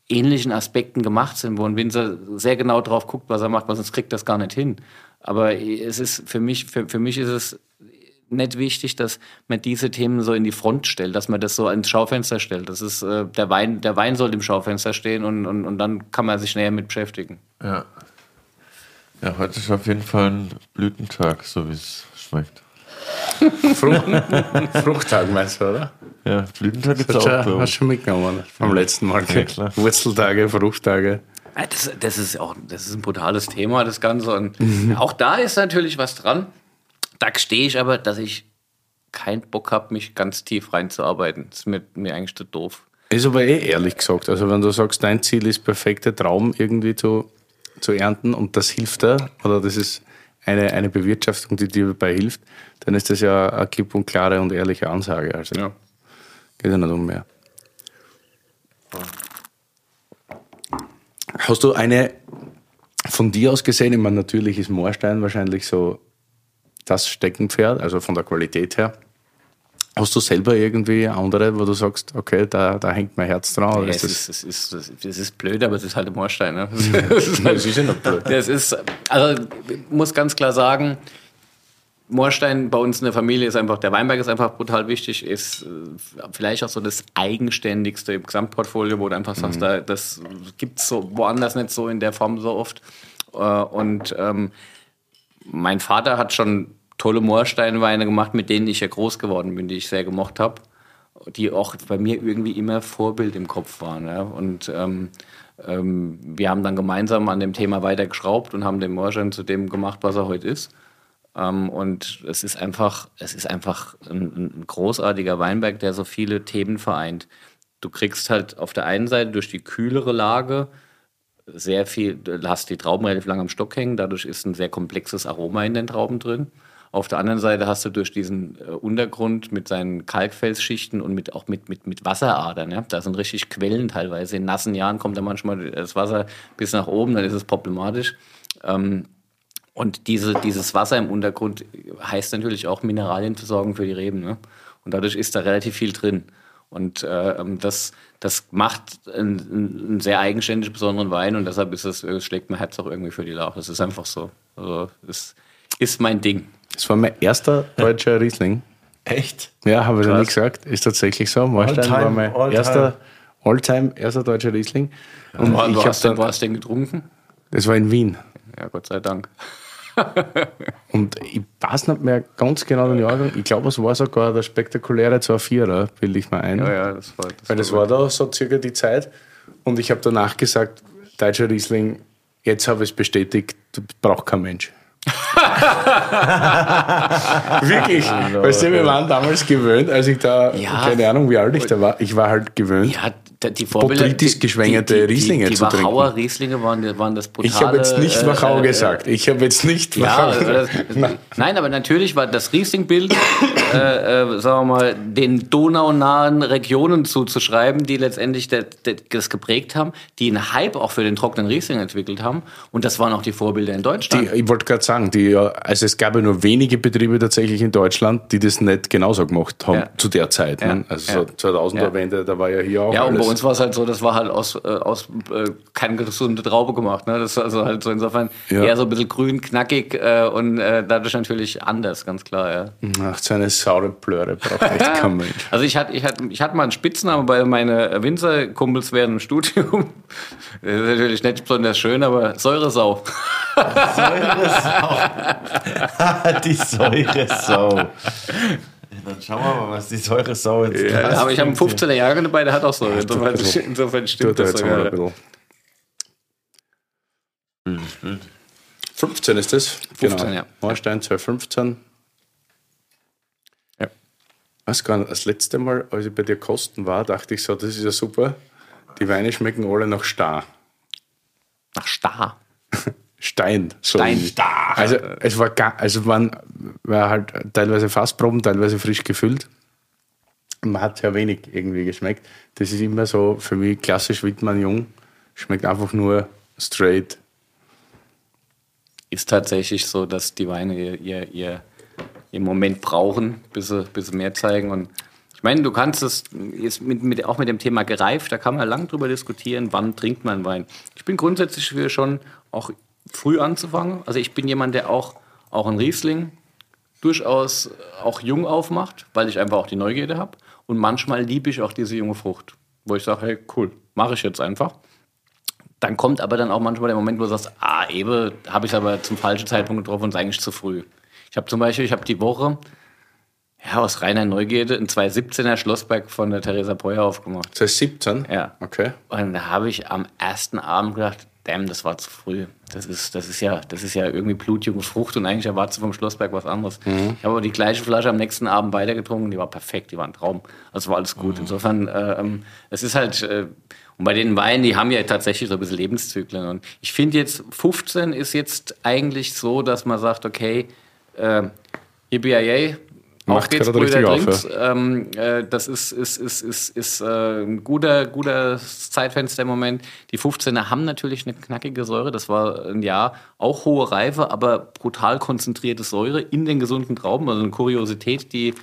ähnlichen Aspekten gemacht sind, wo ein Winzer sehr genau drauf guckt, was er macht, weil sonst kriegt das gar nicht hin. Aber es ist für mich, für, für mich ist es nicht wichtig, dass man diese Themen so in die Front stellt, dass man das so ins Schaufenster stellt. Das ist äh, der Wein, der Wein soll im Schaufenster stehen und, und, und dann kann man sich näher mit beschäftigen. Ja. Ja, heute ist auf jeden Fall ein Blütentag, so wie es schmeckt. Frucht, Fruchttag meinst du, oder? Ja, Blütentag gibt es auch. Schon, hast du schon mitgenommen vom letzten Mal. Ja, klar. Wurzeltage, Fruchttage. Das, das, ist auch das ist ein brutales Thema, das Ganze. Und mhm. auch da ist natürlich was dran. Da stehe ich aber, dass ich keinen Bock habe, mich ganz tief reinzuarbeiten. Das ist mir, mir eigentlich zu doof. Ist aber eh ehrlich gesagt. Also, wenn du sagst, dein Ziel ist, perfekte Traum irgendwie zu, zu ernten und das hilft da, oder das ist eine, eine Bewirtschaftung, die dir dabei hilft, dann ist das ja eine klipp und klare und ehrliche Ansage. Also, ja. geht ja nicht um mehr. Hast du eine von dir aus gesehen, ich meine, natürlich ist Moorstein wahrscheinlich so das Steckenpferd, also von der Qualität her. Hast du selber irgendwie andere, wo du sagst, okay, da, da hängt mein Herz dran? Ja, ist das, ist, das, ist, das, ist, blöd, aber es ist halt ein Moorstein. Ne? das ist, halt, das ist ja noch blöd. Das ist, also ich muss ganz klar sagen, Moorstein bei uns in der Familie ist einfach, der Weinberg ist einfach brutal wichtig, ist äh, vielleicht auch so das eigenständigste im Gesamtportfolio, wo du einfach sagst, mhm. da, das gibt es so woanders nicht so in der Form so oft. Äh, und ähm, mein Vater hat schon tolle Moorsteinweine gemacht, mit denen ich ja groß geworden bin, die ich sehr gemocht habe, die auch bei mir irgendwie immer Vorbild im Kopf waren. Ja. Und ähm, ähm, wir haben dann gemeinsam an dem Thema weitergeschraubt und haben den Moorstein zu dem gemacht, was er heute ist. Ähm, und es ist einfach, es ist einfach ein, ein großartiger Weinberg, der so viele Themen vereint. Du kriegst halt auf der einen Seite durch die kühlere Lage sehr viel, du hast die Trauben relativ lang am Stock hängen, dadurch ist ein sehr komplexes Aroma in den Trauben drin. Auf der anderen Seite hast du durch diesen äh, Untergrund mit seinen Kalkfelsschichten und mit, auch mit, mit, mit Wasseradern, ja, da sind richtig Quellen teilweise. In nassen Jahren kommt da manchmal das Wasser bis nach oben, dann ist es problematisch. Ähm, und diese, dieses Wasser im Untergrund heißt natürlich auch Mineralienversorgung für die Reben. Ne? Und dadurch ist da relativ viel drin. Und äh, ähm, das, das macht einen, einen, sehr eigenständig besonderen Wein und deshalb ist es, es schlägt mein Herz auch irgendwie für die Lauch. Das ist einfach so. Also, das ist mein Ding. Das war mein erster deutscher Riesling. Echt? Ja, habe ich ja nicht gesagt. Ist tatsächlich so. Marstein war mein all erster Alltime, erster deutscher Riesling. Und ja, ich habe wo hast du den getrunken? Das war in Wien. Ja, Gott sei Dank. Und ich weiß nicht mehr ganz genau den Jahrgang. Ich glaube, es war sogar der spektakuläre 2.4er, bilde ich mal ein. Ja, ja, das war das. Weil das war, da so circa die Zeit. Und ich habe danach gesagt, deutscher Riesling, jetzt habe ich es bestätigt, braucht kein Mensch. Wirklich. weißt du, wir waren damals gewöhnt, als ich da, ja. keine Ahnung, wie alt ich da war, ich war halt gewöhnt. Ja, die Vorbilder, Botrytis geschwängerte die, die, Rieslinge die, zu trinken. Die Wachauer Rieslinge waren, waren das brutale... Ich habe jetzt nicht Wachau äh, gesagt. Ich habe jetzt nicht Wachau ja, das, Nein, aber natürlich war das Rieslingbild, äh, äh, sagen wir mal, den donaunahen Regionen zuzuschreiben, die letztendlich das, das geprägt haben, die einen Hype auch für den trockenen Riesling entwickelt haben. Und das waren auch die Vorbilder in Deutschland. Die, ich wollte gerade sagen, die, also es gab ja nur wenige Betriebe tatsächlich in Deutschland, die das nicht genauso gemacht haben ja. zu der Zeit. Ne? Also so 2000er Wende, da war ja hier auch Ja, alles uns war es halt so, das war halt aus, äh, aus äh, keine gesunde Traube gemacht. Ne? Das ist also halt so insofern ja. eher so ein bisschen grün, knackig äh, und äh, dadurch natürlich anders, ganz klar. Ja. Ach, so eine saure Plöre braucht echt kein Mensch. Also ich hatte, ich, hatte, ich hatte mal einen Spitznamen bei meine Winzerkumpels während dem Studium. Das ist natürlich nicht besonders schön, aber Säuresau. Säuresau. Die Säuresau. Dann schauen wir mal, was die Säuresau jetzt ja, Aber ich habe einen 15er Jahre dabei, der hat auch Säure. Insofern, insofern stimmt das sogar. 15 ist das. 15, genau. ja. Horstein 2015. Ja. Weiß gar nicht, das letzte Mal, als ich bei dir kosten war, dachte ich so, das ist ja super. Die Weine schmecken alle nach Star. Nach Star? Stein. So Stein. Star. Also es war gar, also waren war halt teilweise Fassproben, teilweise frisch gefüllt. Man hat sehr wenig irgendwie geschmeckt. Das ist immer so für mich klassisch Wittmann Jung. Schmeckt einfach nur straight. Ist tatsächlich so, dass die Weine ihr, ihr, ihr, ihr Moment brauchen, bis sie, bis sie mehr zeigen. Und ich meine, du kannst es jetzt mit, mit, auch mit dem Thema gereift, da kann man lang drüber diskutieren, wann trinkt man Wein. Ich bin grundsätzlich für schon auch früh anzufangen. Also ich bin jemand, der auch, auch ein Riesling durchaus auch jung aufmacht, weil ich einfach auch die Neugierde habe. Und manchmal liebe ich auch diese junge Frucht, wo ich sage, hey, cool, mache ich jetzt einfach. Dann kommt aber dann auch manchmal der Moment, wo du sagst, ah, Ebe, habe ich aber zum falschen Zeitpunkt getroffen und ist eigentlich zu früh. Ich habe zum Beispiel, ich habe die Woche, ja, aus reiner Neugierde, ein 2017er Schlossberg von der Theresa Breuer aufgemacht. 2017? Ja. Okay. Und da habe ich am ersten Abend gedacht, damn, das war zu früh. Das ist, das ist, ja, das ist ja irgendwie blutjunge Frucht und eigentlich erwartest du vom Schlossberg was anderes. Mhm. Ich habe aber die gleiche Flasche am nächsten Abend weitergetrunken, die war perfekt, die war ein Traum. Also war alles gut. Mhm. Insofern, äh, ähm, es ist halt, äh, und bei den Weinen, die haben ja tatsächlich so ein bisschen Lebenszyklen. Und ich finde jetzt, 15 ist jetzt eigentlich so, dass man sagt, okay, äh, EBIA, Macht geht's, Brüder Drinks. Ähm, äh, das ist, ist, ist, ist, ist äh, ein guter, guter Zeitfenster im Moment. Die 15er haben natürlich eine knackige Säure. Das war ein Jahr auch hohe Reife, aber brutal konzentrierte Säure in den gesunden Trauben. Also eine Kuriosität, die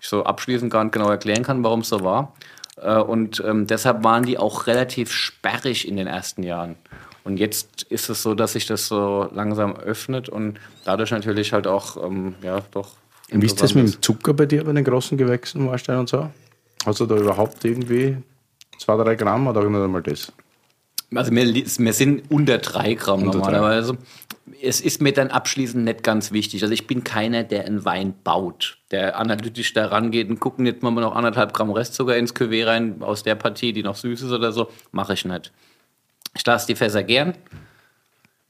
ich so abschließend gar nicht genau erklären kann, warum es so war. Äh, und ähm, deshalb waren die auch relativ sperrig in den ersten Jahren. Und jetzt ist es so, dass sich das so langsam öffnet und dadurch natürlich halt auch, ähm, ja, doch wie ist das mit dem Zucker bei dir bei den großen Gewächsen, Warstein und so? Hast du da überhaupt irgendwie zwei, drei Gramm oder nicht einmal das? Also wir, wir sind unter drei Gramm unter normalerweise. Drei. Es ist mir dann abschließend nicht ganz wichtig. Also ich bin keiner, der einen Wein baut, der analytisch da rangeht und gucken jetzt mal noch anderthalb Gramm Restzucker ins Cuvée rein aus der Partie, die noch süß ist oder so. Mache ich nicht. Ich lasse die Fässer gern.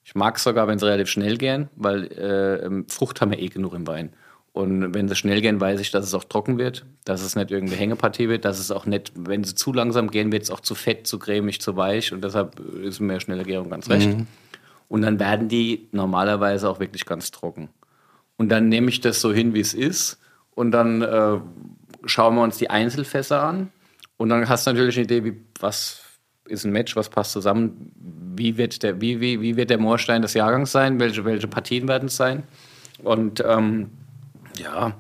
Ich mag es sogar, wenn es relativ schnell gern, weil äh, ähm, Frucht haben wir eh genug im Wein. Und wenn sie schnell gehen, weiß ich, dass es auch trocken wird, dass es nicht irgendeine Hängepartie wird, dass es auch nicht, wenn sie zu langsam gehen, wird es auch zu fett, zu cremig, zu weich und deshalb ist mir schnelle Gärung ganz recht. Mhm. Und dann werden die normalerweise auch wirklich ganz trocken. Und dann nehme ich das so hin, wie es ist und dann äh, schauen wir uns die Einzelfässer an und dann hast du natürlich eine Idee, wie, was ist ein Match, was passt zusammen, wie wird der, wie, wie, wie wird der Moorstein des Jahrgangs sein, welche, welche Partien werden es sein und ähm, ja,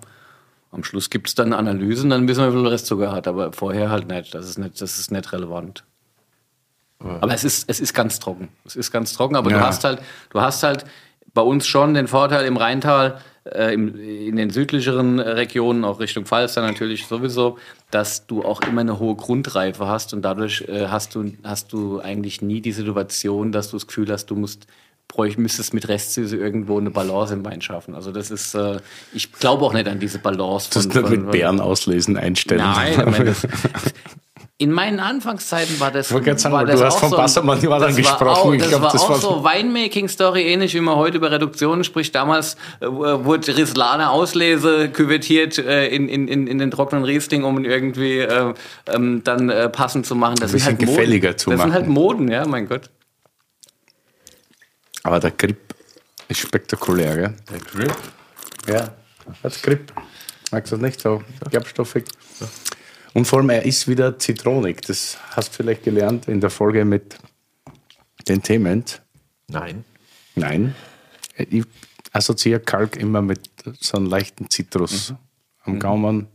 Am Schluss gibt es dann Analysen, dann wissen wir, wie viel Restzucker hat, aber vorher halt nicht. Das ist nicht, das ist nicht relevant. Aber es ist, es ist ganz trocken. Es ist ganz trocken, aber Ja. du hast halt, du hast halt bei uns schon den Vorteil im Rheintal, äh, im, in den südlicheren Regionen, auch Richtung Pfalz dann natürlich sowieso, dass du auch immer eine hohe Grundreife hast und dadurch äh, hast, du, hast du eigentlich nie die Situation, dass du das Gefühl hast, du musst bräuch, müsstest mit Restsüße irgendwo eine Balance im Wein schaffen. Also das ist, äh, ich glaube auch nicht an diese Balance. Das nicht mit Bären auslesen einstellen. Nein, ich meine, das, in meinen Anfangszeiten war das. wollte gerade sagen, war das du hast auch von so, Bassermann das war gesprochen. Auch, Ich das glaub, war das auch war- so Winemaking-Story, ähnlich wie man heute über Reduktionen spricht. Damals äh, wurde Rislana Auslese küvettiert äh, in, in, in, den trockenen Riesling, um ihn irgendwie äh, ähm, dann äh, passend zu machen. Das Ein halt bisschen Moden. gefälliger zu das machen. sind halt Moden, ja, mein Gott. Aber der Grip ist spektakulär, gell? Der Grip. Ja, hat Grip. Magst du das nicht so gerbstoffig? Und vor allem, er ist wieder zitronig. Das hast du vielleicht gelernt in der Folge mit den Themen. Nein. Nein. Ich assoziiere Kalk immer mit so einem leichten Zitrus am Gaumen.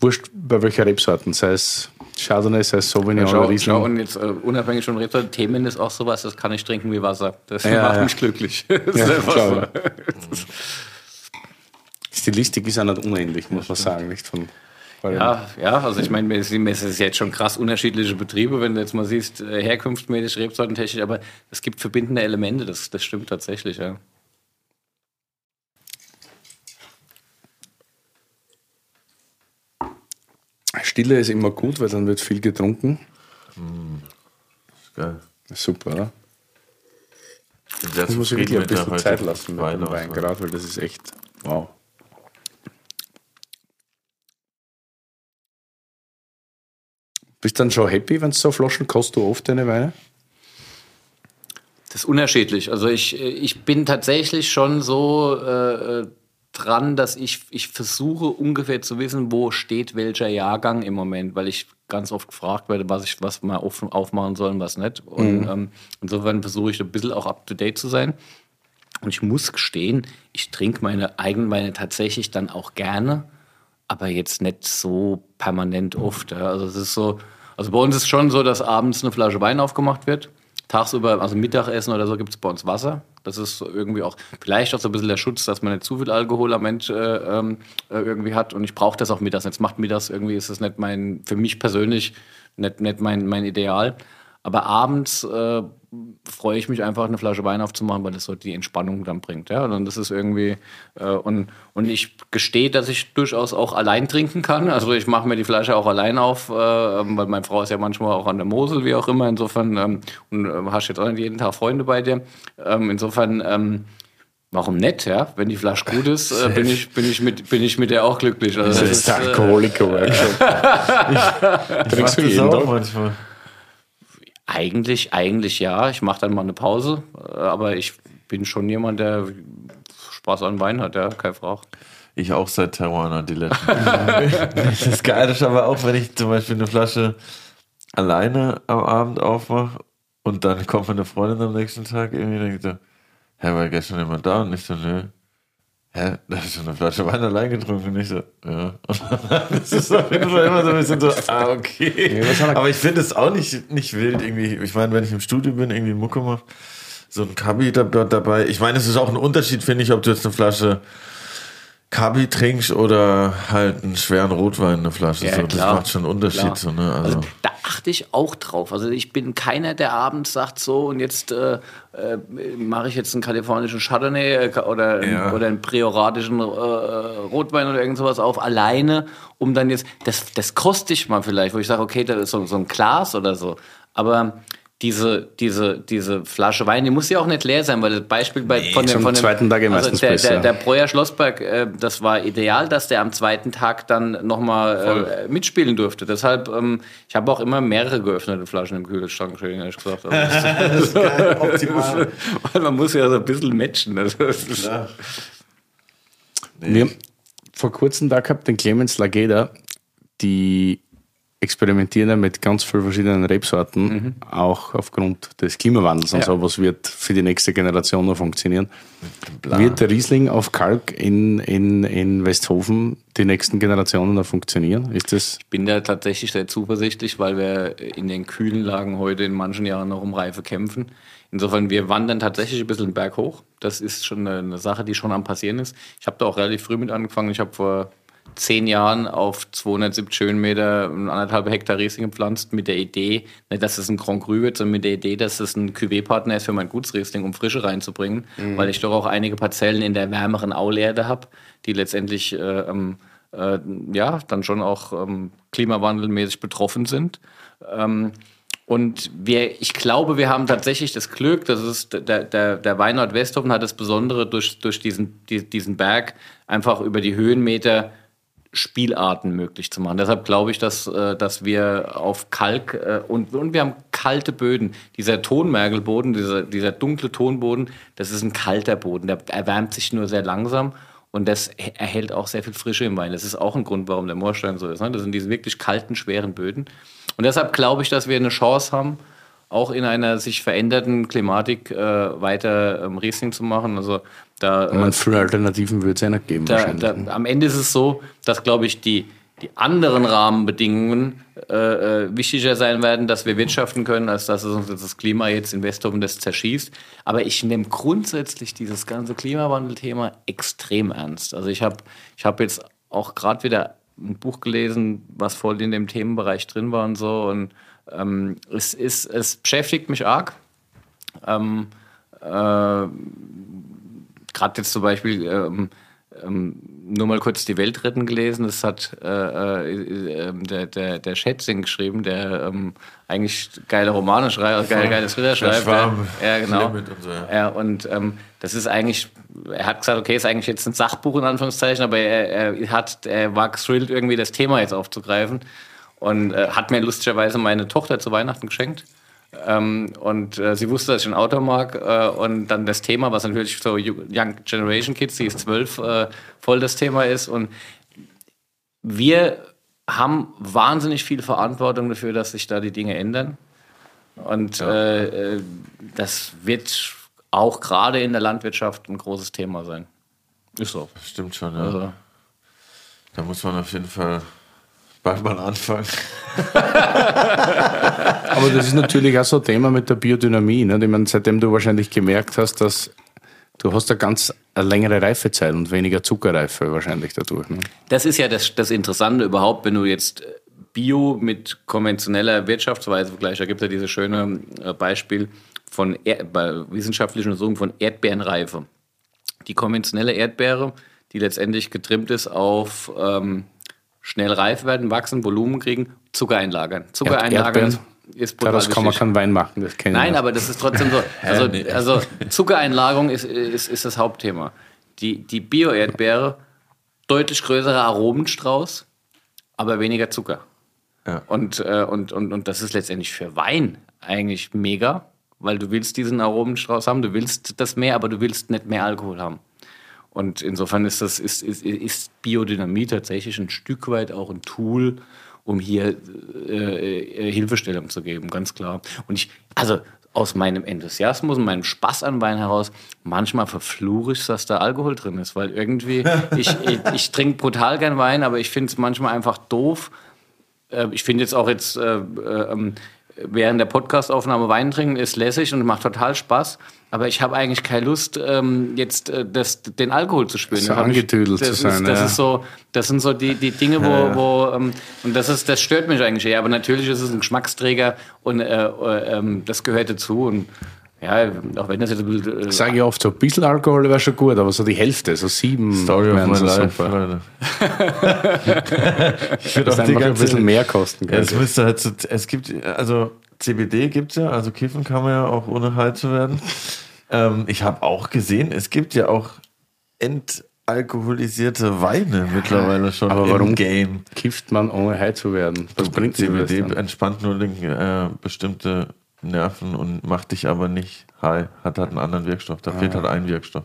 Wurscht bei welcher Rebsorten, sei es Chardonnay, sei es Sauvignon Schau, oder Riesling. schau, und jetzt äh, unabhängig von Rebsorten, Themen ist auch sowas, das kann ich trinken wie Wasser. Das Ja, macht ja. mich glücklich. Das ist Ja, einfach schau, so. ja. Stilistik ist auch nicht unähnlich, muss man sagen. Nicht von, Ja, ja, also ich meine, es ist jetzt schon krass unterschiedliche Betriebe, wenn du jetzt mal siehst, äh, herkunftsmäßig, rebsortentechnisch, aber es gibt verbindende Elemente, das, das stimmt tatsächlich, ja. Stille ist immer gut, weil dann wird viel getrunken. Geil. Super, oder? Das muss ich wirklich ein bisschen Zeit lassen mit dem. Wein, gerade, weil das ist echt wow. Bist dann schon happy, wenn du so Flaschen kostet du oft deine Weine? Das ist unterschiedlich. Also ich, ich bin tatsächlich schon so äh, äh, dran, dass ich, ich versuche ungefähr zu wissen, wo steht welcher Jahrgang im Moment, weil ich ganz oft gefragt werde, was ich was mal offen aufmachen soll und was nicht. Und ähm, insofern versuche ich ein bisschen auch up to date zu sein. Und ich muss gestehen, ich trinke meine eigenen Weine tatsächlich dann auch gerne, aber jetzt nicht so permanent oft. Ja. Also es ist so, also bei uns ist schon so, dass abends eine Flasche Wein aufgemacht wird. Tagsüber, also Mittagessen oder so, gibt es bei uns Wasser. Das ist irgendwie auch, vielleicht auch so ein bisschen der Schutz, dass man nicht zu viel Alkohol am Ende äh, ähm, äh, irgendwie hat. Und ich brauche das auch mittags. Jetzt macht mittags irgendwie, ist das nicht mein, für mich persönlich, nicht, nicht mein, mein Ideal. Aber abends äh, freue ich mich einfach, eine Flasche Wein aufzumachen, weil das so die Entspannung dann bringt. Ja? Und das ist irgendwie, äh, und, und ich gestehe, dass ich durchaus auch allein trinken kann. Also ich mache mir die Flasche auch allein auf, äh, weil meine Frau ist ja manchmal auch an der Mosel, wie auch immer. Insofern, ähm, und äh, hast jetzt auch nicht jeden Tag Freunde bei dir. Ähm, insofern, ähm, Warum nicht, ja? Wenn die Flasche gut ist, äh, bin, ich, bin, ich mit, bin ich mit der auch glücklich. Also Das ist der Alkoholiker-Workshop. Trinkst du das jeden auch Tag? manchmal. Eigentlich, eigentlich ja. Ich mache dann mal eine Pause, äh, aber ich bin schon jemand, der Spaß an Wein hat, ja, keine Frage. Ich auch seit Terroir die letzten. das Geile ist aber auch, wenn ich zum Beispiel eine Flasche alleine am Abend aufmache und dann kommt meine Freundin am nächsten Tag irgendwie und denkt so, hä, war gestern jemand da? Und ich so, nö. Hä, da hast du eine Flasche Wein allein getrunken? Und ich so, ja. Dann ist auf jeden Fall immer so ein bisschen so, ah, okay. Aber ich finde es auch nicht, nicht wild irgendwie. Ich meine, wenn ich im Studio bin, irgendwie Mucke mache, so ein Kabi da, dort dabei. Ich meine, es ist auch ein Unterschied, finde ich, ob du jetzt eine Flasche Kabi trinkst oder halt einen schweren Rotwein, eine Flasche. Ja, so, das macht schon einen Unterschied. So, ne? also, Also da achte ich auch drauf. Also ich bin keiner, der abends sagt so und jetzt äh, äh, mache ich jetzt einen kalifornischen Chardonnay äh, oder, Ja. oder einen prioratischen äh, Rotwein oder irgend sowas auf alleine, um dann jetzt, das, das koste ich mal vielleicht, wo ich sage, okay, das ist so, so ein Glas oder so. Aber diese, diese, diese Flasche Wein, die muss ja auch nicht leer sein, weil das Beispiel bei, von dem, von dem zweiten Tag also der. Der, der Breuer Schlossberg, äh, das war ideal, dass der am zweiten Tag dann nochmal äh, mitspielen durfte. Deshalb, ähm, ich habe auch immer mehrere geöffnete Flaschen im Kühlschrank, stehen, ehrlich gesagt. Aber das ist optimal. weil man muss ja so ein bisschen matchen. Also, ist, Wir haben vor kurzem da gehabt den Clemens Lageda, die experimentieren ja mit ganz vielen verschiedenen Rebsorten, auch aufgrund des Klimawandels und Ja. so, was wird für die nächste Generation noch funktionieren. Wird der Riesling auf Kalk in, in, in Westhofen die nächsten Generationen noch funktionieren? Ist das bin da tatsächlich sehr zuversichtlich, weil wir in den kühlen Lagen heute in manchen Jahren noch um Reife kämpfen. Insofern, wir wandern tatsächlich ein bisschen den Berg hoch. Das ist schon eine, eine Sache, die schon am passieren ist. Ich habe da auch relativ früh mit angefangen. Ich habe vor zehn Jahren auf 270 Höhenmeter anderthalb Hektar Riesling gepflanzt mit der Idee, nicht, dass es ein Grand Cru wird, sondern mit der Idee, dass es ein Cuvée-Partner ist für mein Gutsriesling, um Frische reinzubringen, weil ich doch auch einige Parzellen in der wärmeren Aulerde habe, die letztendlich äh, ähm, äh, ja dann schon auch ähm, klimawandelmäßig betroffen sind. Ähm, und wir, ich glaube, wir haben tatsächlich das Glück, dass es der, der, der Weinort Westhofen hat das Besondere durch, durch diesen, die, diesen Berg einfach über die Höhenmeter Spielarten möglich zu machen. Deshalb glaube ich, dass, äh, dass wir auf Kalk äh, und, und wir haben kalte Böden. Dieser Tonmergelboden, dieser, dieser dunkle Tonboden, das ist ein kalter Boden. Der erwärmt sich nur sehr langsam und das erhält auch sehr viel Frische im Wein. Das ist auch ein Grund, warum der Moorstein so ist. Ne? Das sind diese wirklich kalten, schweren Böden. Und deshalb glaube ich, dass wir eine Chance haben, auch in einer sich veränderten Klimatik äh, weiter ähm, Riesling zu machen. Also da, äh, man viele Alternativen wird es ja nicht geben da, wahrscheinlich. da, am Ende ist es so, dass, glaube ich, die, die anderen Rahmenbedingungen äh, äh, wichtiger sein werden, dass wir wirtschaften können, als dass es uns das Klima jetzt in Westhofen das zerschießt. Aber ich nehme grundsätzlich dieses ganze Klimawandelthema extrem ernst. Also ich habe ich hab jetzt auch gerade wieder ein Buch gelesen, was voll in dem Themenbereich drin war und so. Und ähm, es, ist, es beschäftigt mich arg. Ähm, äh, gerade jetzt zum Beispiel ähm, ähm, nur mal kurz die Welt retten gelesen. Das hat äh, äh, äh, der, der, der Schätzing geschrieben, der ähm, eigentlich geile Romane schreibt, geile, geile Thriller schreibt. Ja, genau. Und so, ja. ja, und ähm, das ist eigentlich, er hat gesagt, okay, ist eigentlich jetzt ein Sachbuch in Anführungszeichen, aber er, er hat, er war thrilled, irgendwie das Thema jetzt aufzugreifen und äh, hat mir lustigerweise meine Tochter zu Weihnachten geschenkt. Ähm, und äh, sie wusste, dass ich ein Auto mag. Äh, und dann das Thema, was natürlich so Young Generation Kids, die ist zwölf, äh, voll das Thema ist. Und wir haben wahnsinnig viel Verantwortung dafür, dass sich da die Dinge ändern. Und äh, äh, das wird auch gerade in der Landwirtschaft ein großes Thema sein. Ist so. Stimmt schon, ja. Also, Da muss man auf jeden Fall bald mal anfangen. Aber das ist natürlich auch so ein Thema mit der Biodynamie. Ne? Ich meine, seitdem du wahrscheinlich gemerkt hast, dass du hast eine ganz eine längere Reifezeit und weniger Zuckerreife wahrscheinlich dadurch. Ne? Das ist ja das, das Interessante überhaupt, wenn du jetzt Bio mit konventioneller Wirtschaftsweise vergleichst. Da gibt es ja dieses schöne äh, Beispiel von er bei wissenschaftlichen Untersuchungen von Erdbeerenreife. Die konventionelle Erdbeere, die letztendlich getrimmt ist auf ähm, schnell reif werden, wachsen, Volumen kriegen, Zucker einlagern. Zucker Erd- einlagern ist, Erdbeeren, ist Daraus kann man keinen Wein machen, das kenne ich. Nein, aber das ist trotzdem so. Also, nee. also Zuckereinlagerung ist, ist, ist das Hauptthema. Die, die Bio-Erdbeere, deutlich größerer Aromenstrauß, aber weniger Zucker. Ja. Und, äh, und, und, und das ist letztendlich für Wein eigentlich mega, weil du willst diesen Aromenstrauß haben, du willst das mehr, aber du willst nicht mehr Alkohol haben. Und insofern ist das ist, ist, ist Biodynamie tatsächlich ein Stück weit auch ein Tool, um hier äh, äh, Hilfestellung zu geben, ganz klar. Und ich, also aus meinem Enthusiasmus und meinem Spaß an Wein heraus, manchmal verfluche ich, dass da Alkohol drin ist, weil irgendwie, ich, ich, ich trinke brutal gern Wein, aber ich finde es manchmal einfach doof. Äh, ich finde jetzt auch jetzt äh, äh, ähm, während der Podcastaufnahme Wein trinken ist lässig und macht total Spaß. Aber ich habe eigentlich keine Lust, ähm, jetzt äh, das, den Alkohol zu spüren. So angetüdelt das zu ist, sein, Das ja. ist so, das sind so die, die Dinge, wo, wo ähm, und das ist, das stört mich eigentlich eher. Aber natürlich ist es ein Geschmacksträger und äh, äh, ähm, das gehört dazu. Und ja, auch wenn das jetzt ein bisschen. Äh, Ich sage ja oft, so ein bisschen Alkohol wäre schon gut, aber so die Hälfte, so sieben Story of my life, ich würde Das auch die einfach ein ganze bisschen mehr kosten Ja, es müsste halt so, es gibt, also CBD gibt's ja, also kiffen kann man ja auch ohne high zu werden. Ähm, ich habe auch gesehen, es gibt ja auch entalkoholisierte Weine mittlerweile schon aber im warum Game. Kifft man, ohne high zu werden? Was bringt dir das CBD entspannt nur den, äh, bestimmte Nerven und macht dich aber nicht high. Hat halt einen anderen Wirkstoff. Da Ah. fehlt halt ein Wirkstoff.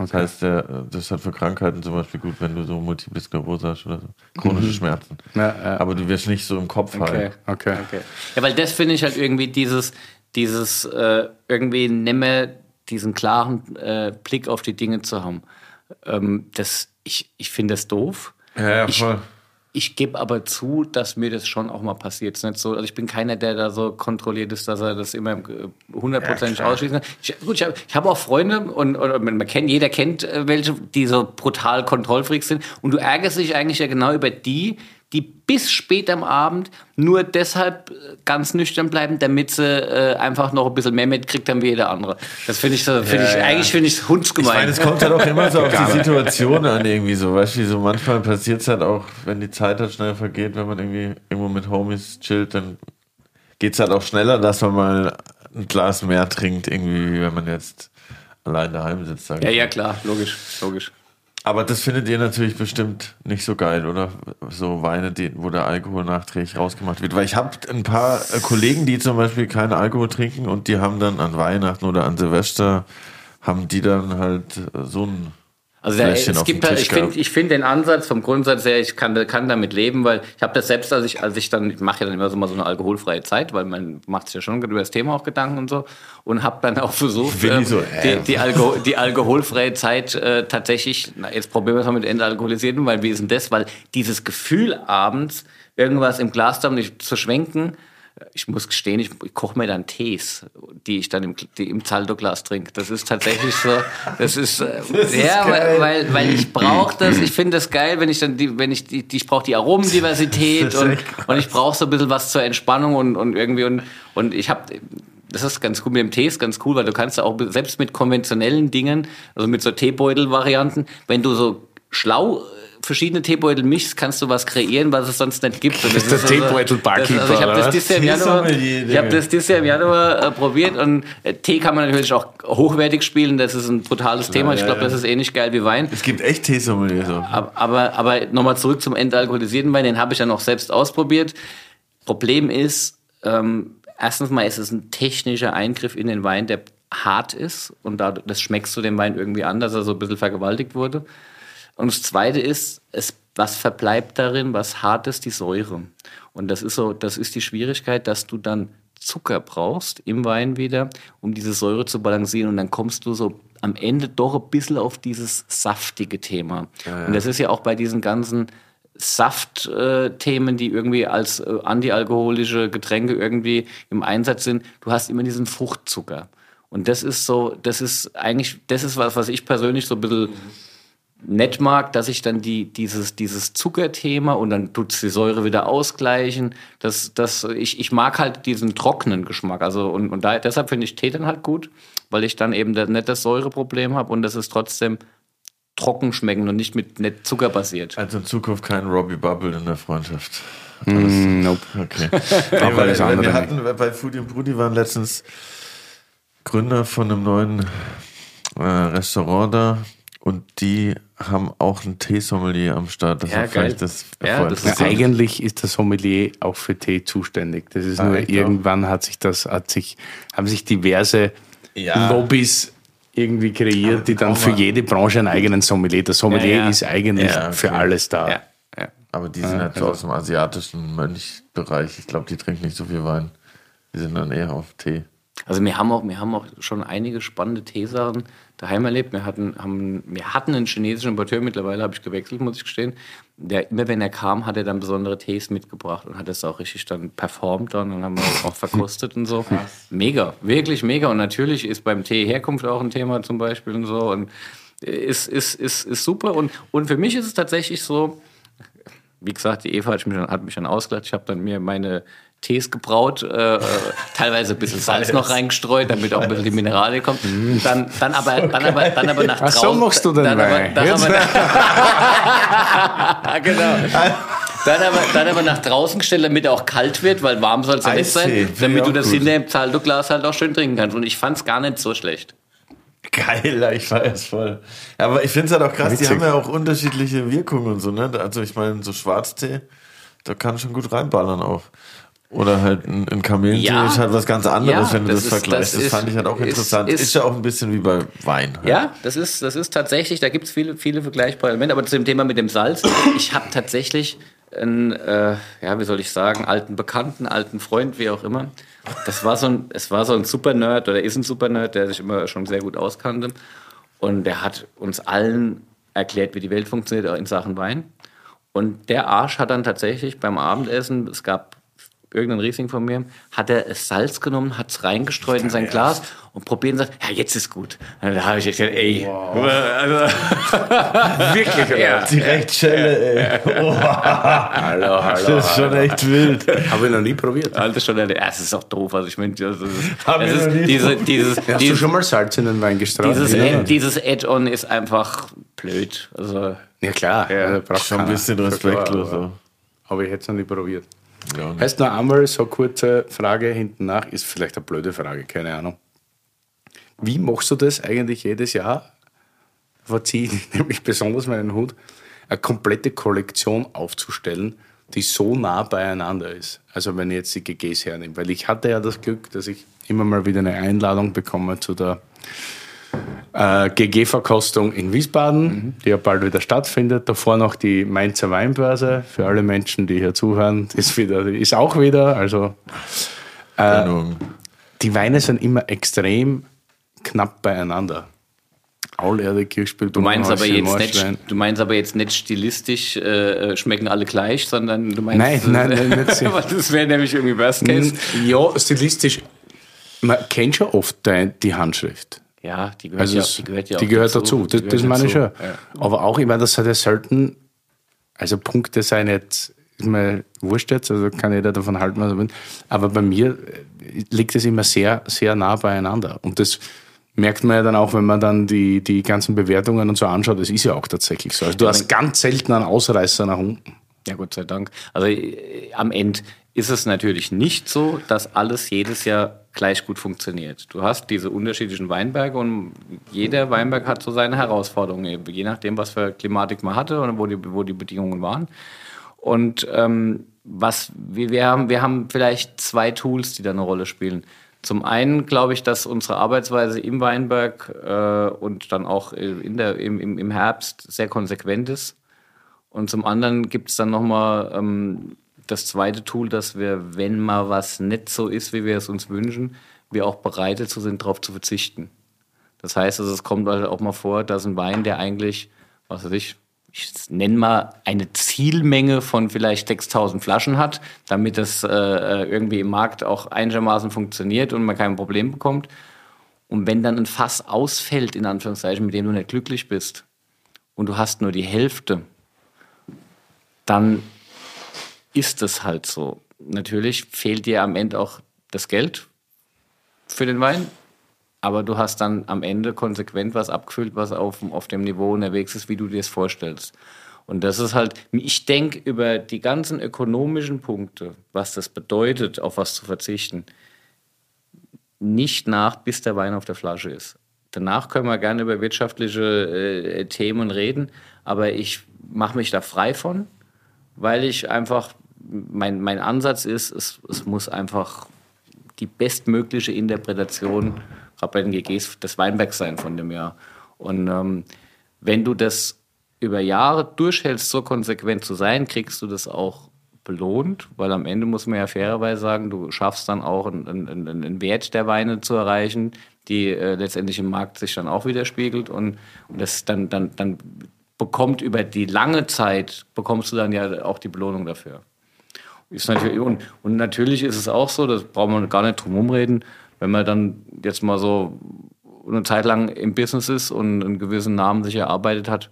Das heißt, der, das ist halt für Krankheiten zum Beispiel gut, wenn du so Multiple Sklerose hast oder so. Chronische Schmerzen. Ja, ja. Aber du wirst nicht so im Kopf Okay. halt. Okay. Okay. Ja, weil das finde ich halt irgendwie dieses, dieses äh, irgendwie nimmer diesen klaren äh, Blick auf die Dinge zu haben. Ähm, das, ich ich finde das doof. Ja, ja, voll. Ich gebe aber zu, dass mir das schon auch mal passiert. Es ist nicht so, also ich bin keiner, der da so kontrolliert ist, dass er das immer äh, hundertprozentig ausschließen kann. Ich, gut, ich habe ich hab auch Freunde und, und man, man kennt, jeder kennt äh, welche, die so brutal Kontrollfreaks sind. Und du ärgerst dich eigentlich ja genau über die, die bis spät am Abend nur deshalb äh, ganz nüchtern bleiben, damit sie äh, einfach noch ein bisschen mehr mitkriegt haben wie jeder andere. Das finde ich so, finde ich, ja. eigentlich finde ich es Ich hundsgemein. meine, es kommt halt auch immer so auf die Situation an, irgendwie so. Weißt du, so manchmal passiert es halt auch, wenn die Zeit halt schnell vergeht, wenn man irgendwie irgendwo mit Homies chillt, dann geht es halt auch schneller, dass man mal ein Glas mehr trinkt, irgendwie, wie wenn man jetzt allein daheim sitzt. Ich ja, ja, klar, logisch, logisch. Aber das findet ihr natürlich bestimmt nicht so geil, oder? So Weine, die, wo der Alkohol nachträglich rausgemacht wird. Weil ich habe ein paar äh, Kollegen, die zum Beispiel keinen Alkohol trinken und die haben dann an Weihnachten oder an Silvester, haben die dann halt äh, so ein Also Fläschchen es gibt halt, ich finde ich find den Ansatz vom Grundsatz her, ich kann, kann damit leben, weil ich habe das selbst, als ich, als ich dann, ich mache ja dann immer so mal so eine alkoholfreie Zeit, weil man macht sich ja schon über das Thema auch Gedanken und so und habe dann auch versucht, ähm, so, äh. die, die, Alko die alkoholfreie Zeit äh, tatsächlich, na, jetzt probieren wir es mal mit Entalkoholisierten, weil wie ist denn das? Weil dieses Gefühl abends, irgendwas im Glas da nicht zu schwenken, ich muss gestehen, ich, ich koche mir dann Tees, die ich dann im, im Zaldo-Glas trinke. Das ist tatsächlich so, das ist, äh, ja, weil, weil, weil ich brauche das, ich finde das geil, wenn ich dann die, wenn ich die, die ich brauche die Aromendiversität Das ist und, und ich brauche so ein bisschen was zur Entspannung und, und irgendwie und, und ich habe das ist ganz cool mit dem Tee, ist ganz cool, weil du kannst ja auch selbst mit konventionellen Dingen, also mit so Teebeutel-Varianten, wenn du so schlau verschiedene Teebeutel mischst, kannst du was kreieren, was es sonst nicht gibt. Und das ist der also- Teebeutel-Barkeeper, das- Also ich habe das dieses Jahr im Januar, Teesommelier, ich habe Digga. das dieses Jahr im Januar äh, probiert und äh, Tee kann man natürlich auch hochwertig spielen. Das ist ein brutales Thema. Ich ja, glaube, ja. das ist ähnlich geil wie Wein. Es gibt echt Teesommelier so. Aber, aber, aber nochmal zurück zum entalkoholisierten Wein, den habe ich dann auch selbst ausprobiert. Problem ist, ähm, erstens mal ist es ein technischer Eingriff in den Wein, der hart ist und da, das schmeckst du dem Wein irgendwie an, dass er so ein bisschen vergewaltigt wurde. Und das Zweite ist, es, was verbleibt darin, was hart ist, die Säure. Und das ist so, das ist die Schwierigkeit, dass du dann Zucker brauchst im Wein wieder, um diese Säure zu balancieren. Und dann kommst du so am Ende doch ein bisschen auf dieses saftige Thema. Und das ist ja auch bei diesen ganzen Saftthemen, die irgendwie als äh, antialkoholische Getränke irgendwie im Einsatz sind. Du hast immer diesen Fruchtzucker. Und das ist so, das ist eigentlich, das ist was, was ich persönlich so ein bisschen nett mag, dass ich dann die, dieses, dieses Zuckerthema und dann tut's die Säure wieder ausgleichen. Das, das, ich, ich mag halt diesen trockenen Geschmack. Also, und, und da, deshalb finde ich Tee dann halt gut, weil ich dann eben das, nicht das Säureproblem habe und das ist trotzdem trocken schmecken und nicht mit nicht zuckerbasiert. Also in Zukunft kein Robbie Bubble in der Freundschaft. Mm, nope. Okay. Auch weil, weil wir hatten bei Foodie und Brudi waren letztens Gründer von einem neuen äh, Restaurant da und die haben auch einen Teesommelier am Start. Das Ja, vielleicht das Ja, das ist eigentlich ist der Sommelier auch für Tee zuständig. Das ist Ah, nur irgendwann hat sich das, hat sich, haben sich diverse Ja. Lobbys irgendwie kreiert, die dann für jede Branche einen eigenen Sommelier. Der Sommelier Ja, ja. ist eigentlich Ja, okay. für alles da. Aber die sind halt so aus dem asiatischen Mönchbereich. Ich glaube, die trinken nicht so viel Wein. Die sind dann eher auf Tee. Also wir haben auch, wir haben auch schon einige spannende Teesachen daheim erlebt. Wir hatten, haben, wir hatten einen chinesischen Importeur, mittlerweile habe ich gewechselt, muss ich gestehen. Der, immer wenn er kam, hat er dann besondere Tees mitgebracht und hat das auch richtig dann performt dann und haben wir auch verkostet und so. Mega, wirklich mega. Und natürlich ist beim Tee Herkunft auch ein Thema zum Beispiel und so. Und ist, ist, ist, ist super. Und, und für mich ist es tatsächlich so, wie gesagt, die Eva hat mich, dann- hat mich dann ausgelacht. Ich habe dann mir meine Tees gebraut, äh, äh, teilweise ein bisschen Salz noch reingestreut, damit auch ein bisschen die Minerale kommt. Dann, dann, aber, dann, aber, dann aber nach Ach, so draußen. machst du den dann aber, Wein. dann Jetzt. aber, genau. Dann aber, dann aber nach draußen gestellt, damit er auch kalt wird, weil warm soll es ja nicht sein, damit du das gut. hinter dem Zaldo-Glas halt auch schön trinken kannst. Und ich fand es gar nicht so schlecht. Geil, ich es voll. Aber ich finde es halt auch krass, die Witzig. haben ja auch unterschiedliche Wirkungen und so, ne? Also ich meine, so Schwarztee, da kann schon gut reinballern auch. Oder halt ein, ein Kamillentee Ja. ist halt was ganz anderes, Ja, wenn du das, das ist- vergleichst. das Das, ist- fand ich halt auch ist- interessant. Ist, ist- ja auch ein bisschen wie bei Wein. halt. Ja, das ist, das ist tatsächlich, da gibt es viele, viele vergleichbare Elemente. Aber zu dem Thema mit dem Salz, ich habe tatsächlich einen, äh, ja, wie soll ich sagen, alten Bekannten, alten Freund, wie auch immer. Das war so ein, es war so ein Super-Nerd oder ist ein Super-Nerd, der sich immer schon sehr gut auskannte. Und der hat uns allen erklärt, wie die Welt funktioniert, auch in Sachen Wein. Und der Arsch hat dann tatsächlich beim Abendessen, es gab irgendein Riesling von mir, hat er es Salz genommen, hat es reingestreut in sein Glas und probiert und sagt, ja, jetzt ist gut. Und da habe ich gesagt, ey, also, wirklich, ja. Direkt Schelle, ey. Hallo, hallo. Das ist schon echt wild. Habe ich noch nie probiert. Das ist schon ja, es ist auch doof. Also ich meine, das ist noch nie diese, dieses, Hast du dieses, schon mal Salz in den Wein gestrahlt? dieses, ja. Dieses Add-on ist einfach blöd. Also ja, klar. Ja, also braucht Schon ein bisschen respektlos. aber-. Aber ich hätte es noch nie probiert. Ja, ne. Heißt noch einmal so kurze Frage hinten nach, ist vielleicht eine blöde Frage, keine Ahnung. Wie machst du das eigentlich jedes Jahr? Verziehe ich nämlich besonders meinen Hut, eine komplette Kollektion aufzustellen, die so nah beieinander ist. Also wenn ich jetzt die GGs hernehme. Weil ich hatte ja das Glück, dass ich immer mal wieder eine Einladung bekomme zu der äh, GG-Verkostung in Wiesbaden, die ja bald wieder stattfindet. Davor noch die Mainzer Weinbörse für alle Menschen, die hier zuhören. Ist, wieder, ist auch wieder. Also Ahnung. die Weine sind immer extrem knapp beieinander. Aulerde, Kirchspiel, du meinst aber jetzt nicht, du meinst aber jetzt nicht stilistisch äh, schmecken alle gleich, sondern du meinst Nein, nein, nein, nicht das wäre nämlich irgendwie Worst Case. Ja, stilistisch. Man kennt schon oft die Handschrift. Ja, die gehört Also ja, die gehört ja die auch gehört dazu. Das, Die das gehört meine ich schon. dazu. Ja. Aber auch, ich meine, das hat ja selten, also Punkte sein jetzt, ist mir wurscht jetzt, also kann jeder davon halten, was er will. Aber bei mir äh, liegt es immer sehr, sehr nah beieinander. Und das merkt man ja dann auch, wenn man dann die, die ganzen Bewertungen und so anschaut. Das ist ja auch tatsächlich so. Also du hast ganz selten einen Ausreißer nach unten. Ja, Gott sei Dank. Also äh, am Ende ist es natürlich nicht so, dass alles jedes Jahr gleich gut funktioniert. Du hast diese unterschiedlichen Weinberge und jeder Weinberg hat so seine Herausforderungen, je nachdem, was für Klimatik man hatte und wo die, wo die Bedingungen waren. Und ähm, was wir, wir, haben, wir haben vielleicht zwei Tools, die da eine Rolle spielen. Zum einen glaube ich, dass unsere Arbeitsweise im Weinberg äh, und dann auch in der, im, im im Herbst sehr konsequent ist. Und zum anderen gibt es dann nochmal ähm, das zweite Tool, dass wir, wenn mal was nicht so ist, wie wir es uns wünschen, wir auch bereit dazu sind, darauf zu verzichten. Das heißt, also, es kommt halt auch mal vor, dass ein Wein, der eigentlich, was weiß ich, ich nenne mal eine Zielmenge von vielleicht 6000 Flaschen hat, damit das äh, irgendwie im Markt auch einigermaßen funktioniert und man kein Problem bekommt. Und wenn dann ein Fass ausfällt, in Anführungszeichen, mit dem du nicht glücklich bist, und du hast nur die Hälfte, dann ist es halt so. Natürlich fehlt dir am Ende auch das Geld für den Wein, aber du hast dann am Ende konsequent was abgefüllt, was auf, auf dem Niveau unterwegs ist, wie du dir es vorstellst. Und das ist halt, ich denke über die ganzen ökonomischen Punkte, was das bedeutet, auf was zu verzichten, nicht nach, bis der Wein auf der Flasche ist. Danach können wir gerne über wirtschaftliche äh, Themen reden, aber ich mache mich da frei von, weil ich einfach, mein, mein Ansatz ist, es, es muss einfach die bestmögliche Interpretation, gerade bei den GGs, des Weinbergs sein von dem Jahr. Und ähm, wenn du das über Jahre durchhältst, so konsequent zu sein, kriegst du das auch belohnt, weil am Ende muss man ja fairerweise sagen, du schaffst dann auch einen, einen, einen Wert der Weine zu erreichen, die äh, letztendlich im Markt sich dann auch widerspiegelt und, und das dann, dann, dann bekommt über die lange Zeit, bekommst du dann ja auch die Belohnung dafür. Natürlich, und, und natürlich ist es auch so, das braucht man gar nicht drum rumreden, wenn man dann jetzt mal so eine Zeit lang im Business ist und einen gewissen Namen sich erarbeitet hat,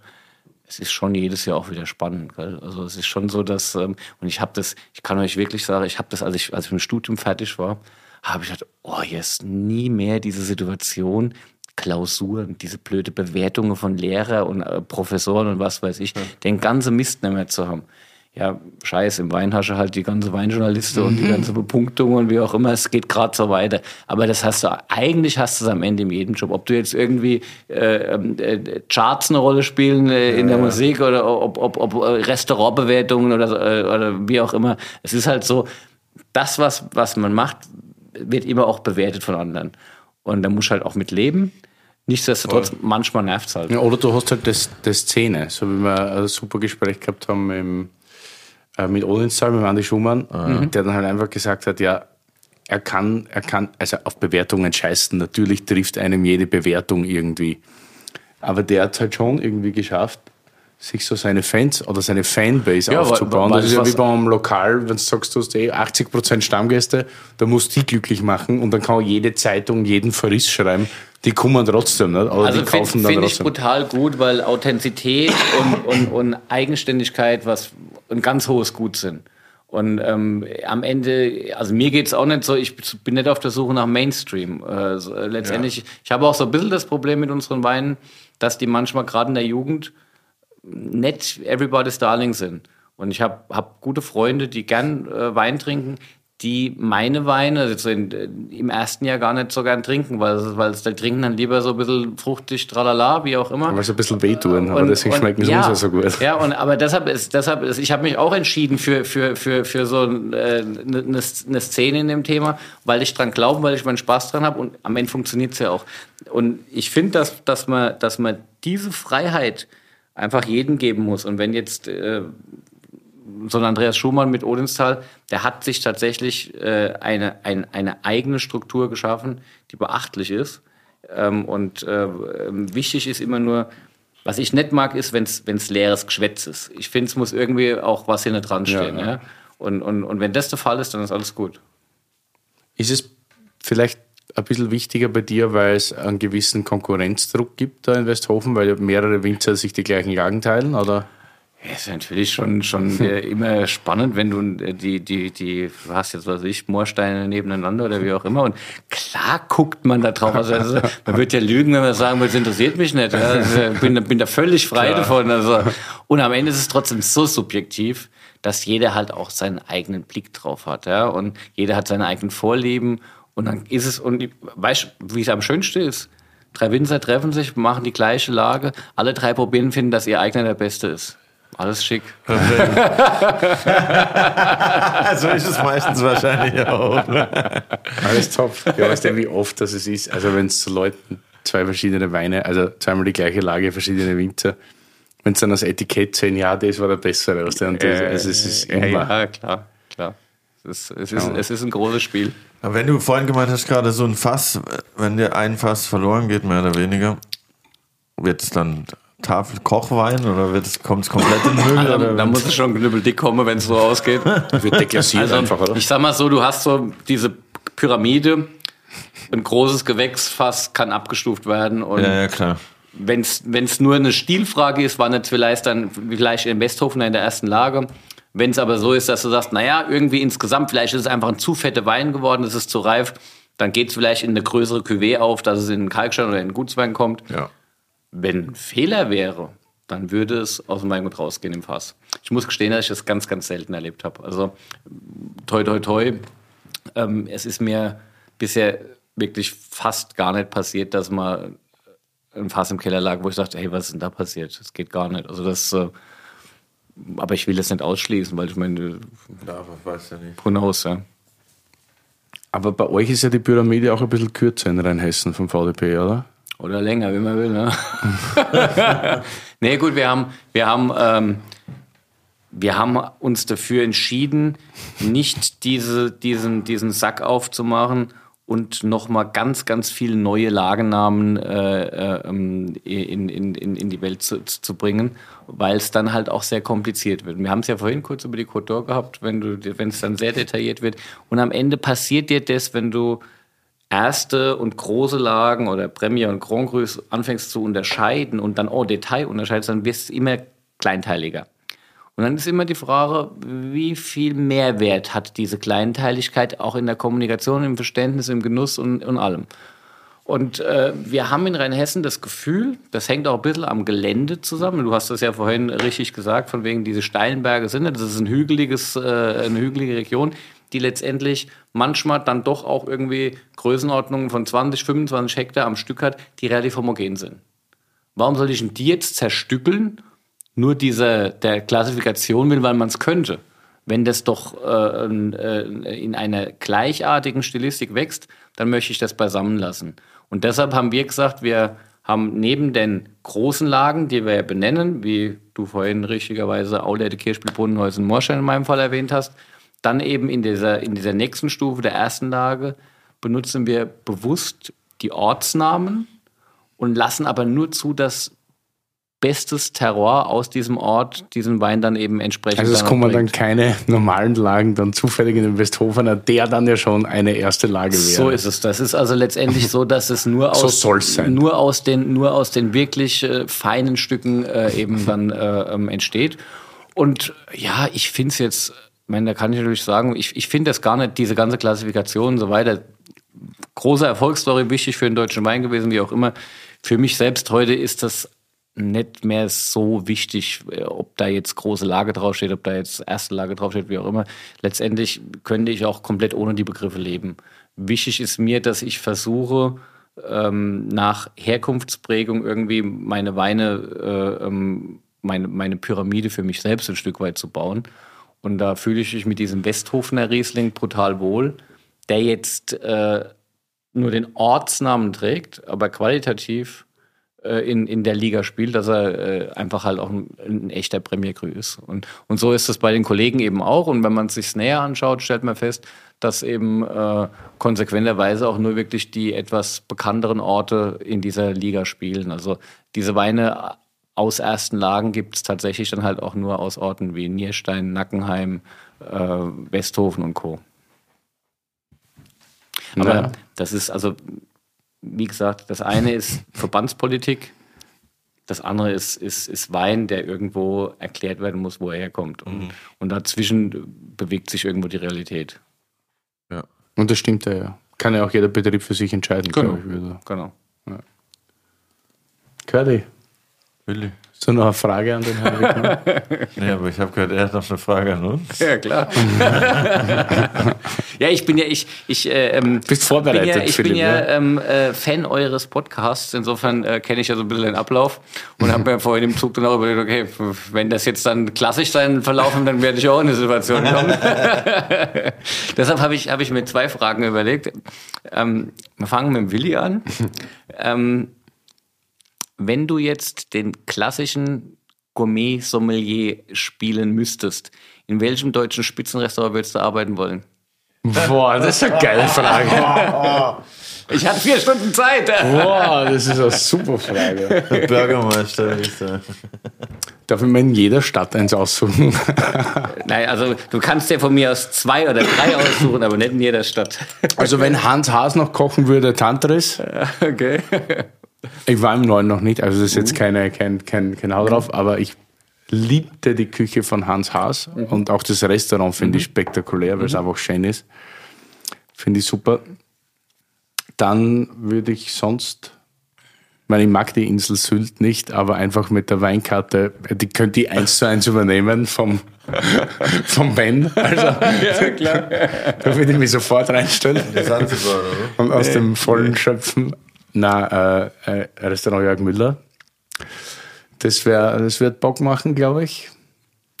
es ist schon jedes Jahr auch wieder spannend. Gell? Also es ist schon so, dass, ähm, und ich habe das, ich kann euch wirklich sagen, ich habe das, als ich, als ich mit dem Studium fertig war, habe ich gedacht, oh, jetzt nie mehr diese Situation, Klausuren, diese blöde Bewertungen von Lehrer und äh, Professoren und was weiß ich, den ganzen Mist nicht mehr zu haben. Ja, scheiße, im Wein hast du halt die ganze Weinjournaliste und die ganze Bepunktung und wie auch immer, es geht gerade so weiter. Aber das hast du, eigentlich hast du es am Ende in jedem Job. Ob du jetzt irgendwie äh, äh, Charts eine Rolle spielen äh, in der Musik oder ob, ob, ob Restaurantbewertungen oder, äh, oder wie auch immer. Es ist halt so, das, was, was man macht, wird immer auch bewertet von anderen. Und da muss halt auch mit leben. Nichtsdestotrotz, manchmal nervt es halt. Ja, oder du hast halt das, das Szene, so wie wir ein super Gespräch gehabt haben im, äh, mit Odinshal, mit Andi Schumann, der dann halt einfach gesagt hat, ja, er kann, er kann, also auf Bewertungen scheißen, natürlich trifft einem jede Bewertung irgendwie. Aber der hat halt schon irgendwie geschafft, sich so seine Fans oder seine Fanbase Ja, aufzubauen. weil das ist ja wie beim Lokal, wenn du sagst, du hast eh 80% Stammgäste, da musst du die glücklich machen und dann kann jede Zeitung jeden Verriss schreiben. Die kommen trotzdem, nicht? aber Also die finde kaufen dann find ich trotzdem. brutal gut, weil Authentizität und, und, und Eigenständigkeit was ein ganz hohes Gut sind. Und ähm, am Ende, also mir geht's auch nicht so, ich bin nicht auf der Suche nach Mainstream. Äh, so, äh, letztendlich, ich habe auch so ein bisschen das Problem mit unseren Weinen, dass die manchmal gerade in der Jugend nicht everybody's darling sind. Und ich habe hab gute Freunde, die gern äh, Wein trinken, die meine Weine also in, äh, im ersten Jahr gar nicht so gern trinken, weil, weil die trinken dann lieber so ein bisschen fruchtig, tralala, wie auch immer. Weil sie ein bisschen wehtun, aber Und- deswegen und- schmecken sie ja, uns so gut. Ja, und aber deshalb ist, deshalb ist, ich habe mich auch entschieden für, für, für, für so eine äh, ne, ne eine Szene in dem Thema, weil ich dran glaube, weil ich meinen Spaß dran habe und am Ende funktioniert es ja auch. Und ich finde, dass, dass, man, dass man diese Freiheit einfach jedem geben muss. Und wenn jetzt äh, so ein Andreas Schumann mit Odenstal, der hat sich tatsächlich äh, eine, ein, eine eigene Struktur geschaffen, die beachtlich ist. Ähm, und äh, wichtig ist immer nur, was ich nicht mag, ist, wenn es leeres Geschwätz ist. Ich finde, es muss irgendwie auch was hinten dran stehen. Ja, Ja, ja. Und, und, und wenn das der Fall ist, dann ist alles gut. Ist es vielleicht ein bisschen wichtiger bei dir, weil es einen gewissen Konkurrenzdruck gibt da in Westhofen, weil mehrere Winzer sich die gleichen Lagen teilen? Oder? Ja, ist natürlich schon, schon äh, immer spannend, wenn du äh, die, die, die, du hast jetzt, was ich, Moorsteine nebeneinander oder wie auch immer. Und klar guckt man da drauf. Also, also man wird ja lügen, wenn man sagen will, es interessiert mich nicht. Also, ich bin, bin da völlig frei davon. Also, und am Ende ist es trotzdem so subjektiv, dass jeder halt auch seinen eigenen Blick drauf hat. Ja? Und jeder hat seine eigenen Vorlieben. Und dann ist es, und ich- weißt du, wie es am schönsten ist? Drei Winzer treffen sich, machen die gleiche Lage. Alle drei probieren, finden, dass ihr eigener der Beste ist. Alles schick. so ist es meistens wahrscheinlich auch. Alles top. Ja, weißt du, wie oft das es ist? Also, wenn es zu Leuten zwei verschiedene Weine, also zweimal die gleiche Lage, verschiedene Winzer, wenn es dann das Etikett sehen, ja, das war der bessere. Weißt du? Und das, also, es ist ja, immer. ja, klar. Es ist, es, ist, es ist ein großes Spiel. Aber wenn du vorhin gemeint hast, gerade so ein Fass, wenn dir ein Fass verloren geht, mehr oder weniger, wird es dann Tafel Kochwein oder wird es, kommt es komplett in den Müll? Da, da muss es schon knüppeldick kommen, wenn es so ausgeht. Wird deklassiert Also, einfach, oder? ich sag mal so, du hast so diese Pyramide, ein großes Gewächsfass kann abgestuft werden und ja, ja, klar. wenn es nur eine Stilfrage ist, war nicht vielleicht dann vielleicht in Westhofen in der ersten Lage. Wenn es aber so ist, dass du sagst, naja, irgendwie insgesamt, vielleicht ist es einfach ein zu fette Wein geworden, es ist zu reif, dann geht es vielleicht in eine größere Cuvée auf, dass es in einen Kalkstein oder in einen Gutswein kommt. Ja. Wenn ein Fehler wäre, dann würde es aus dem Weingut rausgehen im Fass. Ich muss gestehen, dass ich das ganz, ganz selten erlebt habe. Also toi, toi, toi. Ähm, es ist mir bisher wirklich fast gar nicht passiert, dass mal ein Fass im Keller lag, wo ich dachte, hey, was ist denn da passiert? Das geht gar nicht. Also das, äh, aber ich will das nicht ausschließen, weil ich meine, Ja, aber weiß ja nicht. knows, ja. Aber bei euch ist ja die Pyramide auch ein bisschen kürzer in Rheinhessen vom VDP, oder? Oder länger, wie man will. Ne? nee, gut, wir haben, wir haben, ähm, wir haben uns dafür entschieden, nicht diese, diesen, diesen Sack aufzumachen und nochmal ganz, ganz viele neue Lagennamen äh, äh, ähm, in, in, in, in die Welt zu, zu bringen, weil es dann halt auch sehr kompliziert wird. Wir haben es ja vorhin kurz über die d'Or gehabt, wenn du, wenn es dann sehr detailliert wird. Und am Ende passiert dir das, wenn du erste und große Lagen oder Premier und Grand Crus anfängst zu unterscheiden und dann oh Detail unterscheidest, dann wirst du immer kleinteiliger. Und dann ist immer die Frage, wie viel Mehrwert hat diese Kleinteiligkeit auch in der Kommunikation, im Verständnis, im Genuss und, und allem. Und äh, wir haben in Rheinhessen das Gefühl, das hängt auch ein bisschen am Gelände zusammen. Du hast das ja vorhin richtig gesagt, von wegen diese Steilenberge sind. Das ist ein hügeliges, äh, eine hügelige Region, die letztendlich manchmal dann doch auch irgendwie Größenordnungen von 20, 25 Hektar am Stück hat, die relativ homogen sind. Warum soll ich denn die jetzt zerstückeln? Nur dieser, der Klassifikation will, weil man es könnte. wenn das doch äh, äh, in einer gleichartigen Stilistik wächst, dann möchte ich das beisammen lassen. Und deshalb haben wir gesagt, wir haben neben den großen Lagen, die wir benennen, wie du vorhin richtigerweise Aulette, Kirchspiel, Brunnenhäusen, Moorstein in meinem Fall erwähnt hast, dann eben in dieser, in dieser nächsten Stufe der ersten Lage benutzen wir bewusst die Ortsnamen und lassen aber nur zu, dass bestes Terror aus diesem Ort diesen Wein dann eben entsprechend. Also es kommen dann keine normalen Lagen dann zufällig in den Westhofener, der dann ja schon eine erste Lage wäre. So ist es. Das ist also letztendlich so, dass es nur aus, so. Nur aus den, nur aus den wirklich äh, feinen Stücken äh, eben dann äh, ähm, entsteht. Und ja, ich finde es jetzt, ich meine, da kann ich natürlich sagen, ich, ich finde das gar nicht, diese ganze Klassifikation und so weiter, große Erfolgsstory, wichtig für den deutschen Wein gewesen, wie auch immer. Für mich selbst heute ist das nicht mehr so wichtig, äh, ob da jetzt große Lage draufsteht, ob da jetzt erste Lage draufsteht, wie auch immer. Letztendlich könnte ich auch komplett ohne die Begriffe leben. Wichtig ist mir, dass ich versuche, ähm, nach Herkunftsprägung irgendwie meine Weine, äh, ähm, meine, meine Pyramide für mich selbst ein Stück weit zu bauen. Und da fühle ich mich mit diesem Westhofener Riesling brutal wohl, der jetzt äh, nur den Ortsnamen trägt, aber qualitativ in, in der Liga spielt, dass er äh, einfach halt auch ein, ein echter Premier Cru ist. Und, und so ist es bei den Kollegen eben auch. Und wenn man es sich näher anschaut, stellt man fest, dass eben äh, konsequenterweise auch nur wirklich die etwas bekannteren Orte in dieser Liga spielen. Also diese Weine aus ersten Lagen gibt es tatsächlich dann halt auch nur aus Orten wie Nierstein, Nackenheim, äh, Westhofen und Co. Aber ja. das ist also wie gesagt, das eine ist Verbandspolitik, das andere ist, ist, ist Wein, der irgendwo erklärt werden muss, wo er herkommt. Und, mhm. und dazwischen bewegt sich irgendwo die Realität. Ja. Und das stimmt ja, ja. Kann ja auch jeder Betrieb für sich entscheiden. Genau. Ich, genau. Ja. Curly. Willi. Hast du noch eine Frage an den Herrn Wittmann? nee, aber ich habe gehört, er hat noch eine Frage an uns. Ja, klar. ja, ich bin ja, ich, ich, äh, ähm, Bist vorbereitet, bin ja, ich Philipp, bin ja, ähm, äh, Fan eures Podcasts. Insofern äh, kenne ich ja so ein bisschen den Ablauf und habe mir vorhin im Zug dann auch überlegt, okay, wenn das jetzt dann klassisch sein verlaufen, dann werde ich auch in eine Situation kommen. Deshalb habe ich, hab ich mir zwei Fragen überlegt. Ähm, wir fangen mit dem Willi an. Ähm, wenn du jetzt den klassischen Gourmet-Sommelier spielen müsstest, in welchem deutschen Spitzenrestaurant würdest du arbeiten wollen? Boah, das ist eine geile Frage. Ich hatte vier Stunden Zeit. Boah, das ist eine super Frage. Der Bürgermeister. Darf ich mir in jeder Stadt eins aussuchen? Nein, also du kannst dir von mir aus zwei oder drei aussuchen, aber nicht in jeder Stadt. Also wenn Hans Haas noch kochen würde, Tantris. Okay. Ich war im Neuen noch nicht, also das ist jetzt keine, kein, kein, kein Hau drauf, aber ich liebte die Küche von Hans Haas mhm. und auch das Restaurant finde mhm. ich spektakulär, weil es mhm. einfach schön ist. Finde ich super. Dann würde ich sonst, ich meine, ich mag die Insel Sylt nicht, aber einfach mit der Weinkarte, die könnte ich eins zu eins übernehmen vom, vom Ben. Also, ja, klar. da würde ich mich sofort reinstellen. Und aus dem Vollen schöpfen. Na, äh, äh, Restaurant Jörg Müller. Das, wär, das wird Bock machen, glaube ich.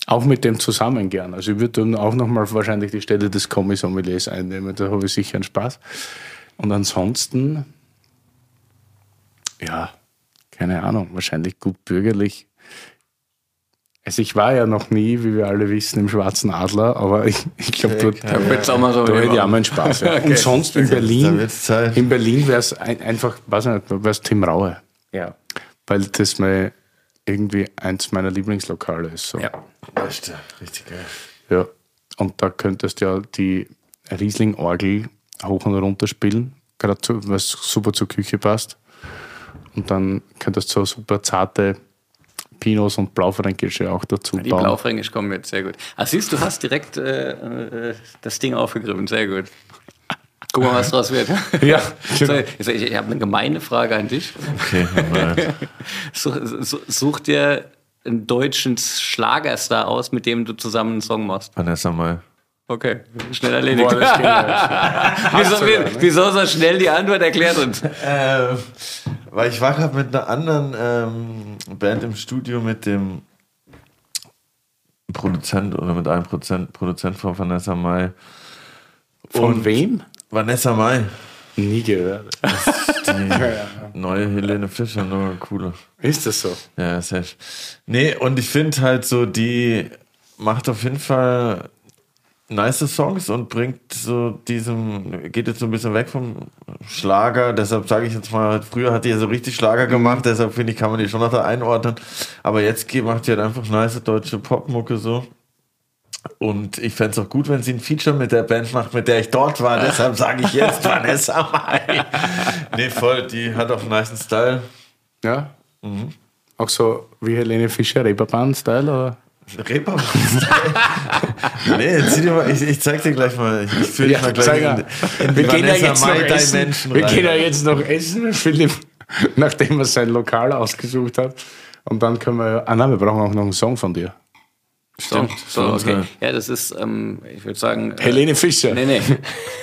Auch mit dem zusammen gern. Also ich würde dann auch nochmal wahrscheinlich die Stelle des Kommissommeliers einnehmen. Da habe ich sicher einen Spaß. Und ansonsten, ja, keine Ahnung, wahrscheinlich gut bürgerlich. Also ich war ja noch nie, wie wir alle wissen, im Schwarzen Adler, aber ich, ich glaube, dort, ja, ja. so da hätte ich auch meinen Spaß. Ja. okay. Und sonst in Berlin, in Berlin wäre es ein, einfach, weiß nicht, wäre es Tim Raue. Ja. Weil das mal irgendwie eins meiner Lieblingslokale ist. So. Ja. Echt, richtig geil. Ja. Und da könntest du ja die Riesling-Orgel hoch und runter spielen, gerade was super zur Küche passt. Und dann könntest du so super zarte Pinots und Blaufränkische auch dazu Die bauen. Blaufränkisch kommen jetzt sehr gut. Ah, siehst du, hast direkt äh, äh, das Ding aufgegriffen, sehr gut. Guck mal, was draus wird. Ja. So, ich, ich habe eine gemeine Frage an dich. Okay. such, such dir einen deutschen Schlagerstar aus, mit dem du zusammen einen Song machst. Vanessa mal. Okay, schnell erledigt. Boah, wieso, wie, wieso so schnell die Antwort erklärt uns? Ähm, weil ich war gerade mit einer anderen ähm, Band im Studio mit dem Produzent oder mit einem Prozent, Produzent von Vanessa Mai. Von Und wem? Vanessa Mai, Nie gehört. die neue Helene Fischer, nur cooler. Ist das so? Ja, safe. Nee, und ich finde halt so, die macht auf jeden Fall nice Songs und bringt so diesem, geht jetzt so ein bisschen weg vom Schlager, deshalb sage ich jetzt mal, früher hat die ja so richtig Schlager gemacht, deshalb finde ich, kann man die schon noch da einordnen, aber jetzt macht die halt einfach nice deutsche Popmucke so. Und ich fände es auch gut, wenn sie ein Feature mit der Band macht, mit der ich dort war. Deshalb sage ich jetzt Vanessa Mai. Nee, voll, die hat auch einen nice Style. Ja. Auch so wie Helene Fischer, Reeperbahn-Style? oder? Reeperbahn. nee, zieh dir mal, ich, ich zeig dir gleich mal. Ich, ich führe dich mal gleich in, in wir gehen ja jetzt noch essen. Dimension Wir rein. gehen ja jetzt noch essen mit Philipp, nachdem er sein Lokal ausgesucht hat. Und dann können wir. Ah nein, wir brauchen auch noch einen Song von dir. So, so für okay. Ja, das ist, ähm, ich würde sagen. äh, Helene Fischer. Nee, nee.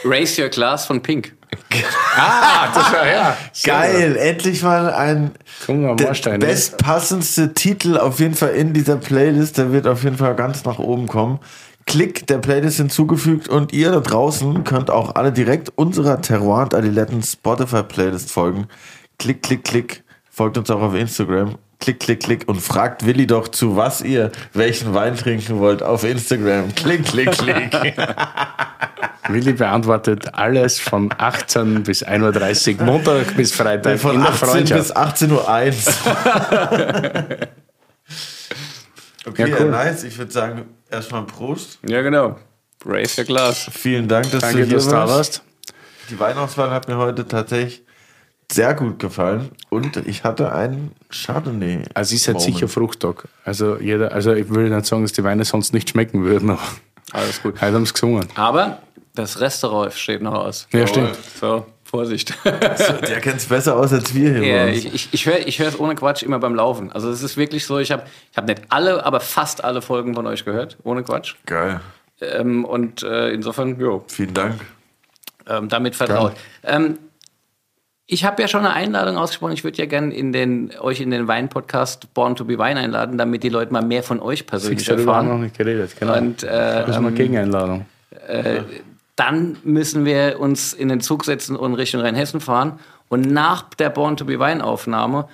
Raise Your Glass von Pink. Ah, das war ja. Geil, endlich mal ein wir der mal Stein. bestpassendste Titel auf jeden Fall in dieser Playlist. Der wird auf jeden Fall ganz nach oben kommen. Klick der Playlist hinzugefügt und ihr da draußen könnt auch alle direkt unserer Terroir und Adiletten Spotify Playlist folgen. Klick, klick, klick. Folgt uns auch auf Instagram. Klick, klick, klick und fragt Willi doch zu was ihr welchen Wein trinken wollt auf Instagram. Klick, klick, klick. Willi beantwortet alles von 18 bis 1.30 Uhr, Montag bis Freitag Von in der 18 Freundschaft. bis 18.01 Uhr. okay, Ja, cool. nice. Ich würde sagen, erstmal Prost. Ja, genau. Raise Your Glass. Vielen Dank, dass Danke, du hier dass du da warst. Die Weinauswahl hat mir heute tatsächlich sehr gut gefallen und ich hatte einen Chardonnay. Also ist halt sicher Fruchttag. Also jeder, also ich würde nicht sagen, dass die Weine sonst nicht schmecken würden, aber Alles gut. heute haben sie gesungen. Aber das Restaurant steht noch aus. Ja, stimmt. So, Vorsicht. Der kennt es besser aus als wir hier. Ja, ich ich, ich höre ich es ohne Quatsch immer beim Laufen. Also es ist wirklich so, ich habe ich hab nicht alle, aber fast alle Folgen von euch gehört, ohne Quatsch. Geil. Ähm, und äh, insofern, jo, Vielen Dank. ähm, damit vertraut. Ähm, ich habe ja schon eine Einladung ausgesprochen. Ich würde ja gerne in den, euch in den Wein-Podcast Born to be Wine einladen, damit die Leute mal mehr von euch persönlich Siehst darüber haben wir noch erfahren. nicht geredet. Genau. Und äh, das ist eine Gegeneinladung. Dann müssen wir uns in den Zug setzen und Richtung Rheinhessen fahren. Und nach der Born to be Wine Aufnahme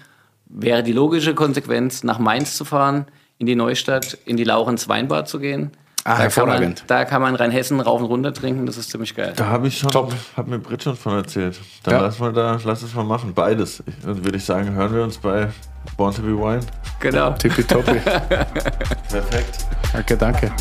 wäre die logische Konsequenz, nach Mainz zu fahren, in die Neustadt, in die Laurens Weinbar zu gehen. Ah, da kann, man, hervorragend. da kann man Rheinhessen rauf und runter trinken, das ist ziemlich geil. Da habe ich schon, Top. hat mir Brit schon von erzählt. Dann Ja. lass mal da, lass es mal machen. Beides. Dann würde ich sagen, hören wir uns bei Born to be Wine. Genau. Tippitoppi. Perfekt. danke, danke.